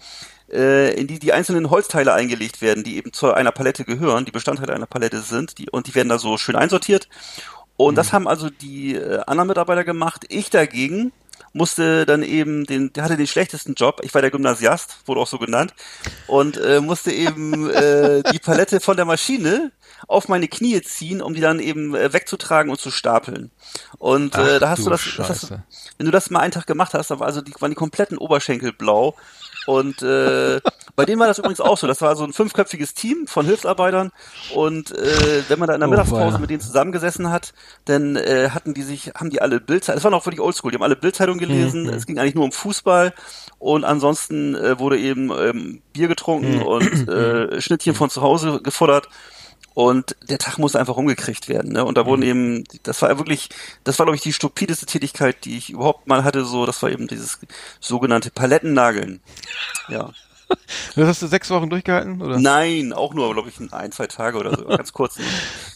äh, in die die einzelnen Holzteile eingelegt werden, die eben zu einer Palette gehören, die Bestandteile einer Palette sind, die, und die werden da so schön einsortiert. Und das haben also die äh, anderen Mitarbeiter gemacht. Ich dagegen musste dann eben den, der hatte den schlechtesten Job. Ich war der Gymnasiast, wurde auch so genannt, und äh, musste eben äh, die Palette von der Maschine auf meine Knie ziehen, um die dann eben äh, wegzutragen und zu stapeln. Und äh,
Ach
da hast
du
das, das hast, wenn du das mal einen Tag gemacht hast, dann war also die, waren die kompletten Oberschenkel blau. Und äh, bei denen war das übrigens auch so. Das war so ein fünfköpfiges Team von Hilfsarbeitern. Und äh, wenn man da in der
Oh,
Mittagspause
weia.
mit denen zusammengesessen hat, dann äh, hatten die sich, haben die alle Bildzeitung, es war noch wirklich oldschool, die haben alle Bildzeitung gelesen.
Mhm.
Es ging eigentlich nur um Fußball. Und ansonsten äh, wurde eben ähm, Bier
Mhm.
getrunken und äh, Schnittchen von zu Hause gefuttert. Und der Tag musste einfach rumgekriegt werden. Ne? Und da
Mhm.
wurden eben, das war wirklich, das war, glaube ich, die stupideste Tätigkeit, die ich überhaupt mal hatte. So, das war eben dieses sogenannte Palettennageln. Ja.
Das hast du sechs Wochen durchgehalten, oder?
Nein, auch nur, glaube ich, ein, zwei Tage oder so, ganz kurz.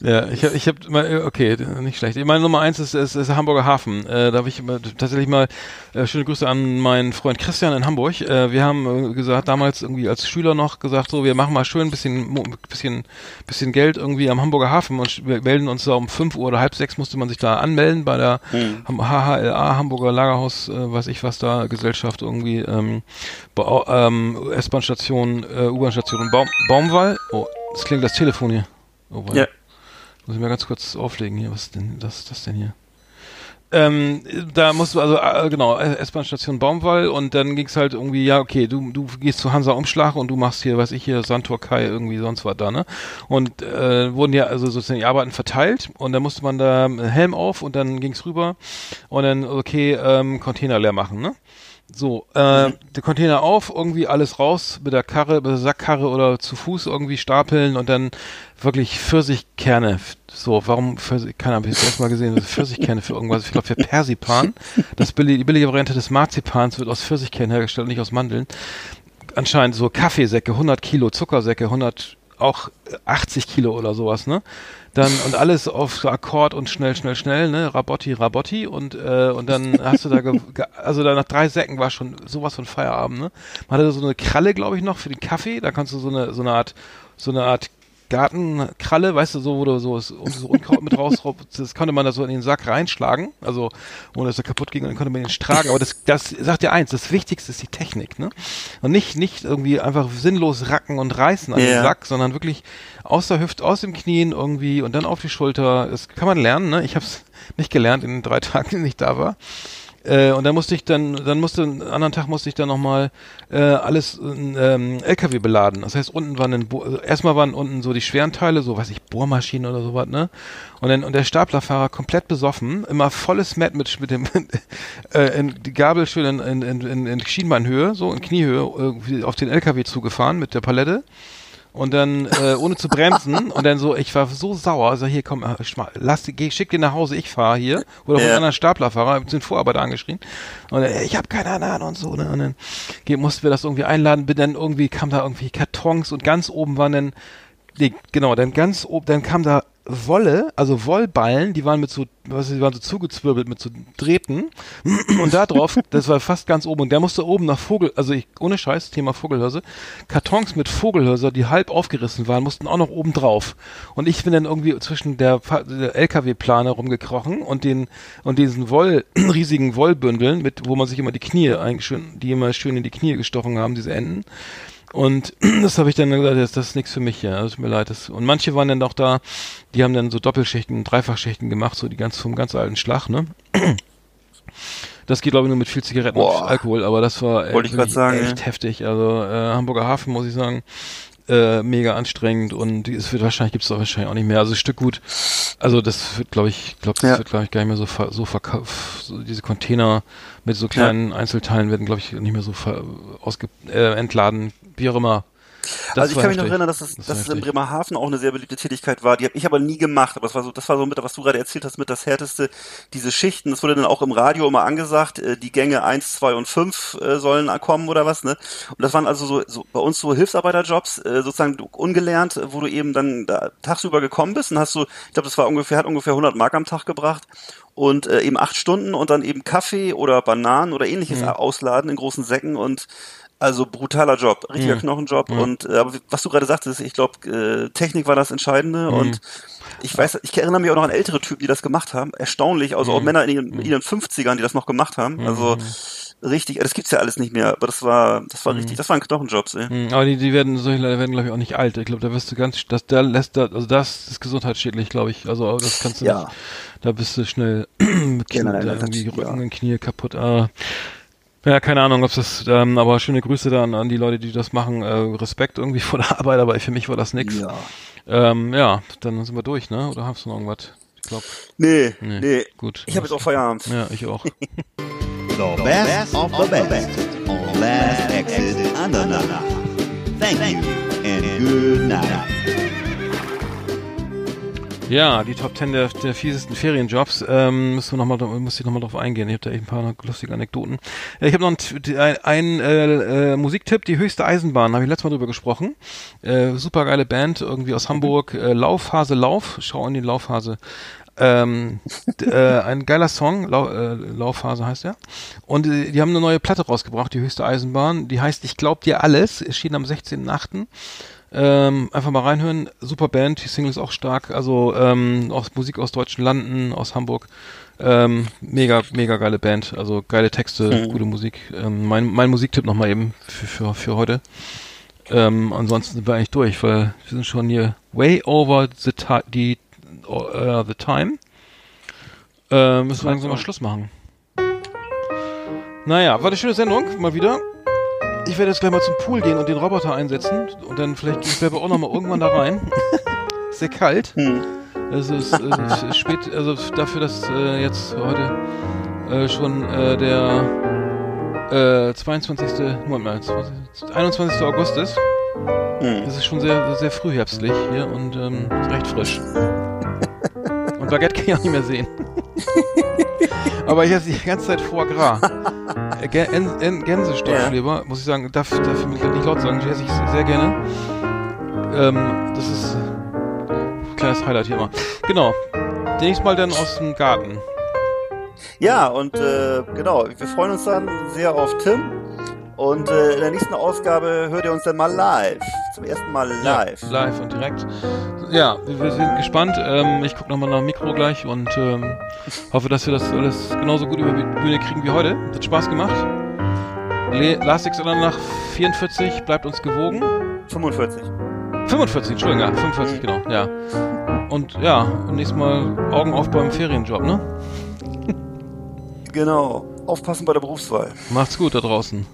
Ja, ich habe, ich hab mal, okay, nicht schlecht. Meine Nummer eins ist, ist, ist Hamburger Hafen. Äh, da habe ich tatsächlich mal äh, schöne Grüße an meinen Freund Christian in Hamburg. Äh, wir haben äh, gesagt, damals irgendwie als Schüler noch gesagt, so, wir machen mal schön ein bisschen, bisschen, bisschen Geld irgendwie am Hamburger Hafen und melden uns da um fünf Uhr oder halb sechs musste man sich da anmelden bei der Ham- HHLA Hamburger Lagerhaus, äh, weiß ich was da, Gesellschaft irgendwie, ähm, ähm, S-Bahn-Station, äh, U-Bahn-Station Baum, Baumwall. Oh, das klingt das Telefon hier. Oh,
Ja.
Muss ich mal ganz kurz auflegen hier. Was ist denn das, das denn hier? Ähm, da musst du also äh, genau S-Bahn-Station Baumwall und dann ging's halt irgendwie ja okay du du gehst zu Hansa Umschlag und du machst hier weiß ich hier Santor Kai irgendwie sonst was da ne und äh, wurden ja also sozusagen die Arbeiten verteilt und dann musste man da einen Helm auf und dann ging's rüber und dann okay ähm, Container leer machen ne so, äh, der Container auf, irgendwie alles raus mit der Karre, mit der Sackkarre oder zu Fuß irgendwie stapeln und dann wirklich Pfirsichkerne. So, warum Pfirsich, keine Ahnung, ich das erste Mal gesehen, das Pfirsichkerne für irgendwas, ich glaube für Persipan. Das billige, die billige Variante des Marzipans wird aus Pfirsichkernen hergestellt, nicht aus Mandeln. Anscheinend so Kaffeesäcke, 100 Kilo, Zuckersäcke, 100, auch 80 Kilo oder sowas, ne? Dann, und alles auf so Akkord und schnell, schnell, schnell, ne? Rabotti, Rabotti und, äh, und dann hast du da, ge, ge, also da nach drei Säcken war schon sowas von Feierabend, ne? Man hatte so eine Kralle, glaube ich, noch für den Kaffee, da kannst du so eine, so eine Art, so eine Art Gartenkralle, weißt du, so, wo du so, so Unkraut mit raus, das konnte man da so in den Sack reinschlagen, also ohne dass er kaputt ging, und dann konnte man ihn tragen. Aber das, das sagt ja eins, das Wichtigste ist die Technik, ne? Und nicht, nicht irgendwie einfach sinnlos racken und reißen an
Ja.
den Sack, sondern wirklich aus der Hüfte, aus dem Knien irgendwie und dann auf die Schulter. Das kann man lernen, ne? Ich habe es nicht gelernt in den drei Tagen, die ich da war. Äh, und dann musste ich dann, dann musste, einen anderen Tag musste ich dann nochmal äh, alles ähm, LKW beladen. Das heißt, unten waren dann, also erstmal waren unten so die schweren Teile, so weiß ich, Bohrmaschinen oder sowas, ne? Und dann, und der Staplerfahrer komplett besoffen, immer volles Met mit, mit dem, äh, in, die Gabel schön in, in, in, in, in Schienbeinhöhe, so in Kniehöhe, irgendwie auf den LKW zugefahren mit der Palette und dann äh, ohne zu bremsen und dann so, ich war so sauer, also hier komm, äh, lass geh, schick den nach Hause, ich fahre hier oder ja. Einen anderen Staplerfahrer, den Vorarbeiter angeschrien und äh, ich habe keine Ahnung und so ne? und dann ge- mussten wir das irgendwie einladen, bin dann irgendwie kam da irgendwie Kartons und ganz oben waren dann nee, genau, dann ganz oben, dann kam da Wolle, also Wollballen, die waren mit so, was die waren so zugezwirbelt mit so Drähten. Und da drauf, das war fast ganz oben. Und der musste oben nach Vogel, also ich, ohne Scheiß, Thema Vogelhörse, Kartons mit Vogelhörser, die halb aufgerissen waren, mussten auch noch oben drauf. Und ich bin dann irgendwie zwischen der, der LKW-Plane rumgekrochen und den und diesen Woll, riesigen Wollbündeln, mit, wo man sich immer die Knie eigentlich schön, die immer schön in die Knie gestochen haben, diese Enden. Und das habe ich dann gesagt, das, das ist nichts für mich, ja, das tut mir leid. Das, und manche waren dann auch da, die haben dann so Doppelschichten, Dreifachschichten gemacht, so die ganz vom ganz alten Schlag, ne? Das geht glaube ich nur mit viel Zigaretten und
Boah.
Alkohol, aber das war äh, wirklich
sagen,
echt
ja.
heftig. Also äh, Hamburger Hafen muss ich sagen, äh, mega anstrengend und es wird wahrscheinlich gibt's doch wahrscheinlich auch nicht mehr. Also Stückgut, also das wird glaube ich, glaube das
Ja.
wird glaube ich gar nicht mehr so ver, so verkauft. So diese Container mit so kleinen Einzelteilen werden glaube ich nicht mehr so ver, ausge, äh, entladen, wie auch immer. Das
also ich kann mich noch erinnern, dass es,
Das
dass es in. Bremerhaven auch eine sehr beliebte Tätigkeit war. Die habe ich aber nie gemacht. Aber das war so, das war so mit, was du gerade erzählt hast, mit das härteste, diese Schichten. Das wurde dann auch im Radio immer angesagt. äh, Die Gänge eins, zwei und fünf äh, sollen kommen oder was, ne? Und das waren also so, so bei uns so Hilfsarbeiterjobs, äh, sozusagen ungelernt, wo du eben dann da tagsüber gekommen bist und hast so, ich glaube, das war ungefähr, hat ungefähr 100 Mark am Tag gebracht und äh, eben acht Stunden und dann eben Kaffee oder Bananen oder ähnliches
Mhm.
ausladen in großen Säcken und also brutaler Job, richtiger
Mhm.
Knochenjob und äh, aber was du gerade sagtest, ich glaube äh, Technik war das Entscheidende
Mhm.
und ich weiß, ich erinnere mich auch noch an ältere Typen, die das gemacht haben. Erstaunlich, also auch
Mhm.
Männer in ihren, in ihren 50ern, die das noch gemacht haben. Also richtig, das gibt's ja alles nicht mehr, aber das war, das war richtig, das waren Knochenjobs, ey.
Mhm, Aber die, die werden, solche Leute werden, glaube ich, auch nicht alt. Ich glaube, da wirst du ganz, das, da lässt da, also das ist gesundheitsschädlich, glaube ich. Also das kannst du
Ja.
nicht, da bist du schnell mit Knie,
Generell, das-
irgendwie
ja.
Rücken und Knie kaputt. Ah. Ja, keine Ahnung, ob das, ähm, aber schöne Grüße dann an die Leute, die das machen. Äh, Respekt irgendwie vor der Arbeit, aber für mich war das nix.
Ja.
Ähm, ja, dann sind wir durch, ne? Oder hast du noch irgendwas? Ich glaube,
Nee,
Nee.
nee.
gut.
Ich habe jetzt auch Feierabend.
Ja, ich auch.
The best of the best on Last Exit. Thank you and good night.
Ja, die Top 10 der, der fiesesten Ferienjobs. Ähm, müssen wir noch mal, muss ich nochmal drauf eingehen. Ich habe da echt ein paar lustige Anekdoten. Ja, ich habe noch einen ein, äh, äh, Musiktipp, die höchste Eisenbahn, habe ich letztes Mal drüber gesprochen. Äh, super geile Band, irgendwie aus Hamburg. Äh, Laufhase Lauf, schau in die Laufhase. Ähm, äh, ein geiler Song, Lau, äh, Laufhase heißt er. Und äh, die haben eine neue Platte rausgebracht, die höchste Eisenbahn. Die heißt Ich glaub dir alles, erschien am 16.8. Ähm, einfach mal reinhören. Super Band, die Single ist auch stark. Also ähm, aus Musik aus deutschen Landen, aus Hamburg. Ähm, mega, mega geile Band. Also geile Texte, gute Musik. Ähm, mein, mein Musiktipp nochmal eben für, für, für heute. Ähm, ansonsten sind wir eigentlich durch, weil wir sind schon hier way over the, die, uh, the time. Äh, müssen wir langsam mal Schluss machen. Naja, war eine schöne Sendung, mal wieder. Ich werde jetzt gleich mal zum Pool gehen und den Roboter einsetzen und dann vielleicht ich auch noch mal irgendwann da rein. Ist sehr kalt.
Hm.
Es ist, es ist spät, also dafür, dass äh, jetzt heute äh, schon äh, der äh, 22. Moment mal, 20, 21. August ist.
Hm.
Es ist schon sehr, sehr frühherbstlich hier und ähm, recht frisch. Und Baguette kann ich auch nicht mehr sehen. Aber ich esse die ganze Zeit Foie Gras. Äh, Gä- En- En- Gänsestoffleber, muss ich sagen, darf, darf ich nicht laut sagen, die esse ich sehr gerne. Ähm, das ist ein kleines Highlight hier immer. Genau. Demnächst mal dann aus dem Garten.
Ja, und äh, genau, wir freuen uns dann sehr auf Tim. Und äh, in der nächsten Ausgabe hört ihr uns dann mal live. Zum ersten Mal live.
Ja, live und direkt. Ja, wir, wir sind gespannt. Ähm, ich gucke nochmal nach dem Mikro gleich und ähm, hoffe, dass wir das alles genauso gut über die Bühne kriegen wie heute. Hat Spaß gemacht. Le Last X nach 44, bleibt uns gewogen.
45.
45, Entschuldigung, ja, 45, genau, ja. Und ja, und nächstes Mal Augen auf beim Ferienjob, ne?
Genau. Aufpassen bei der Berufswahl.
Macht's gut da draußen.